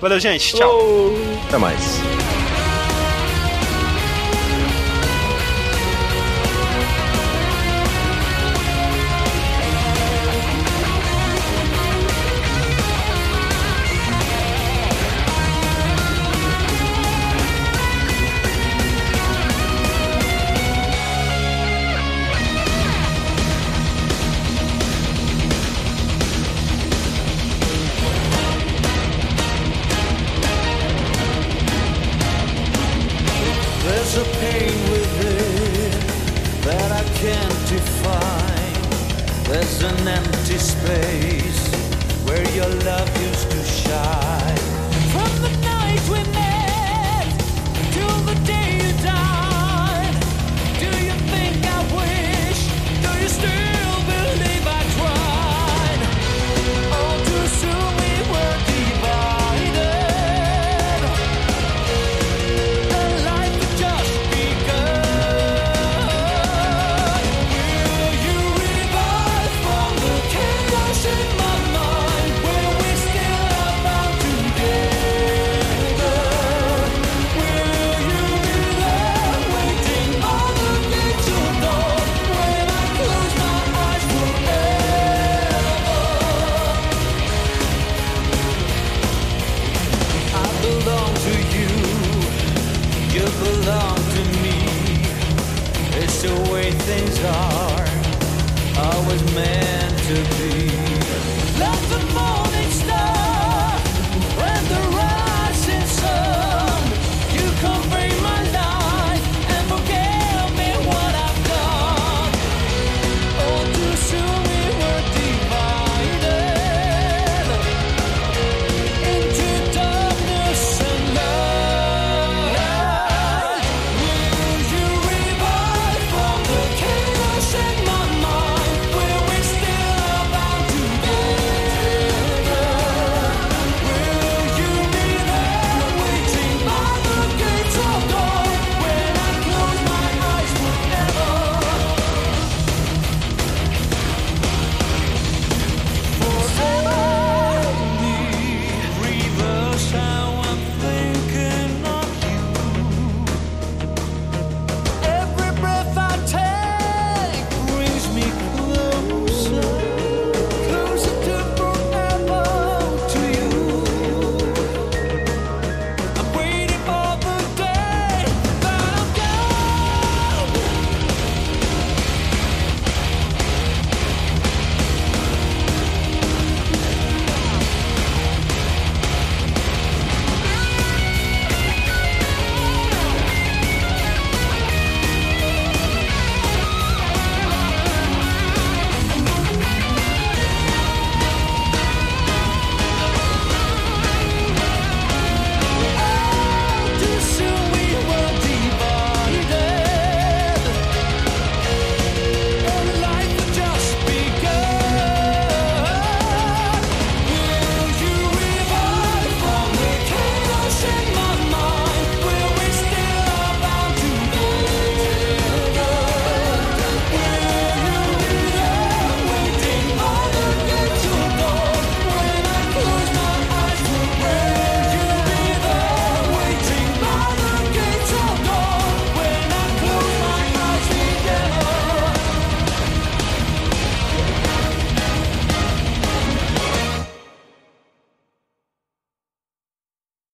Valeu, gente. Tchau. Até mais. An empty space where your love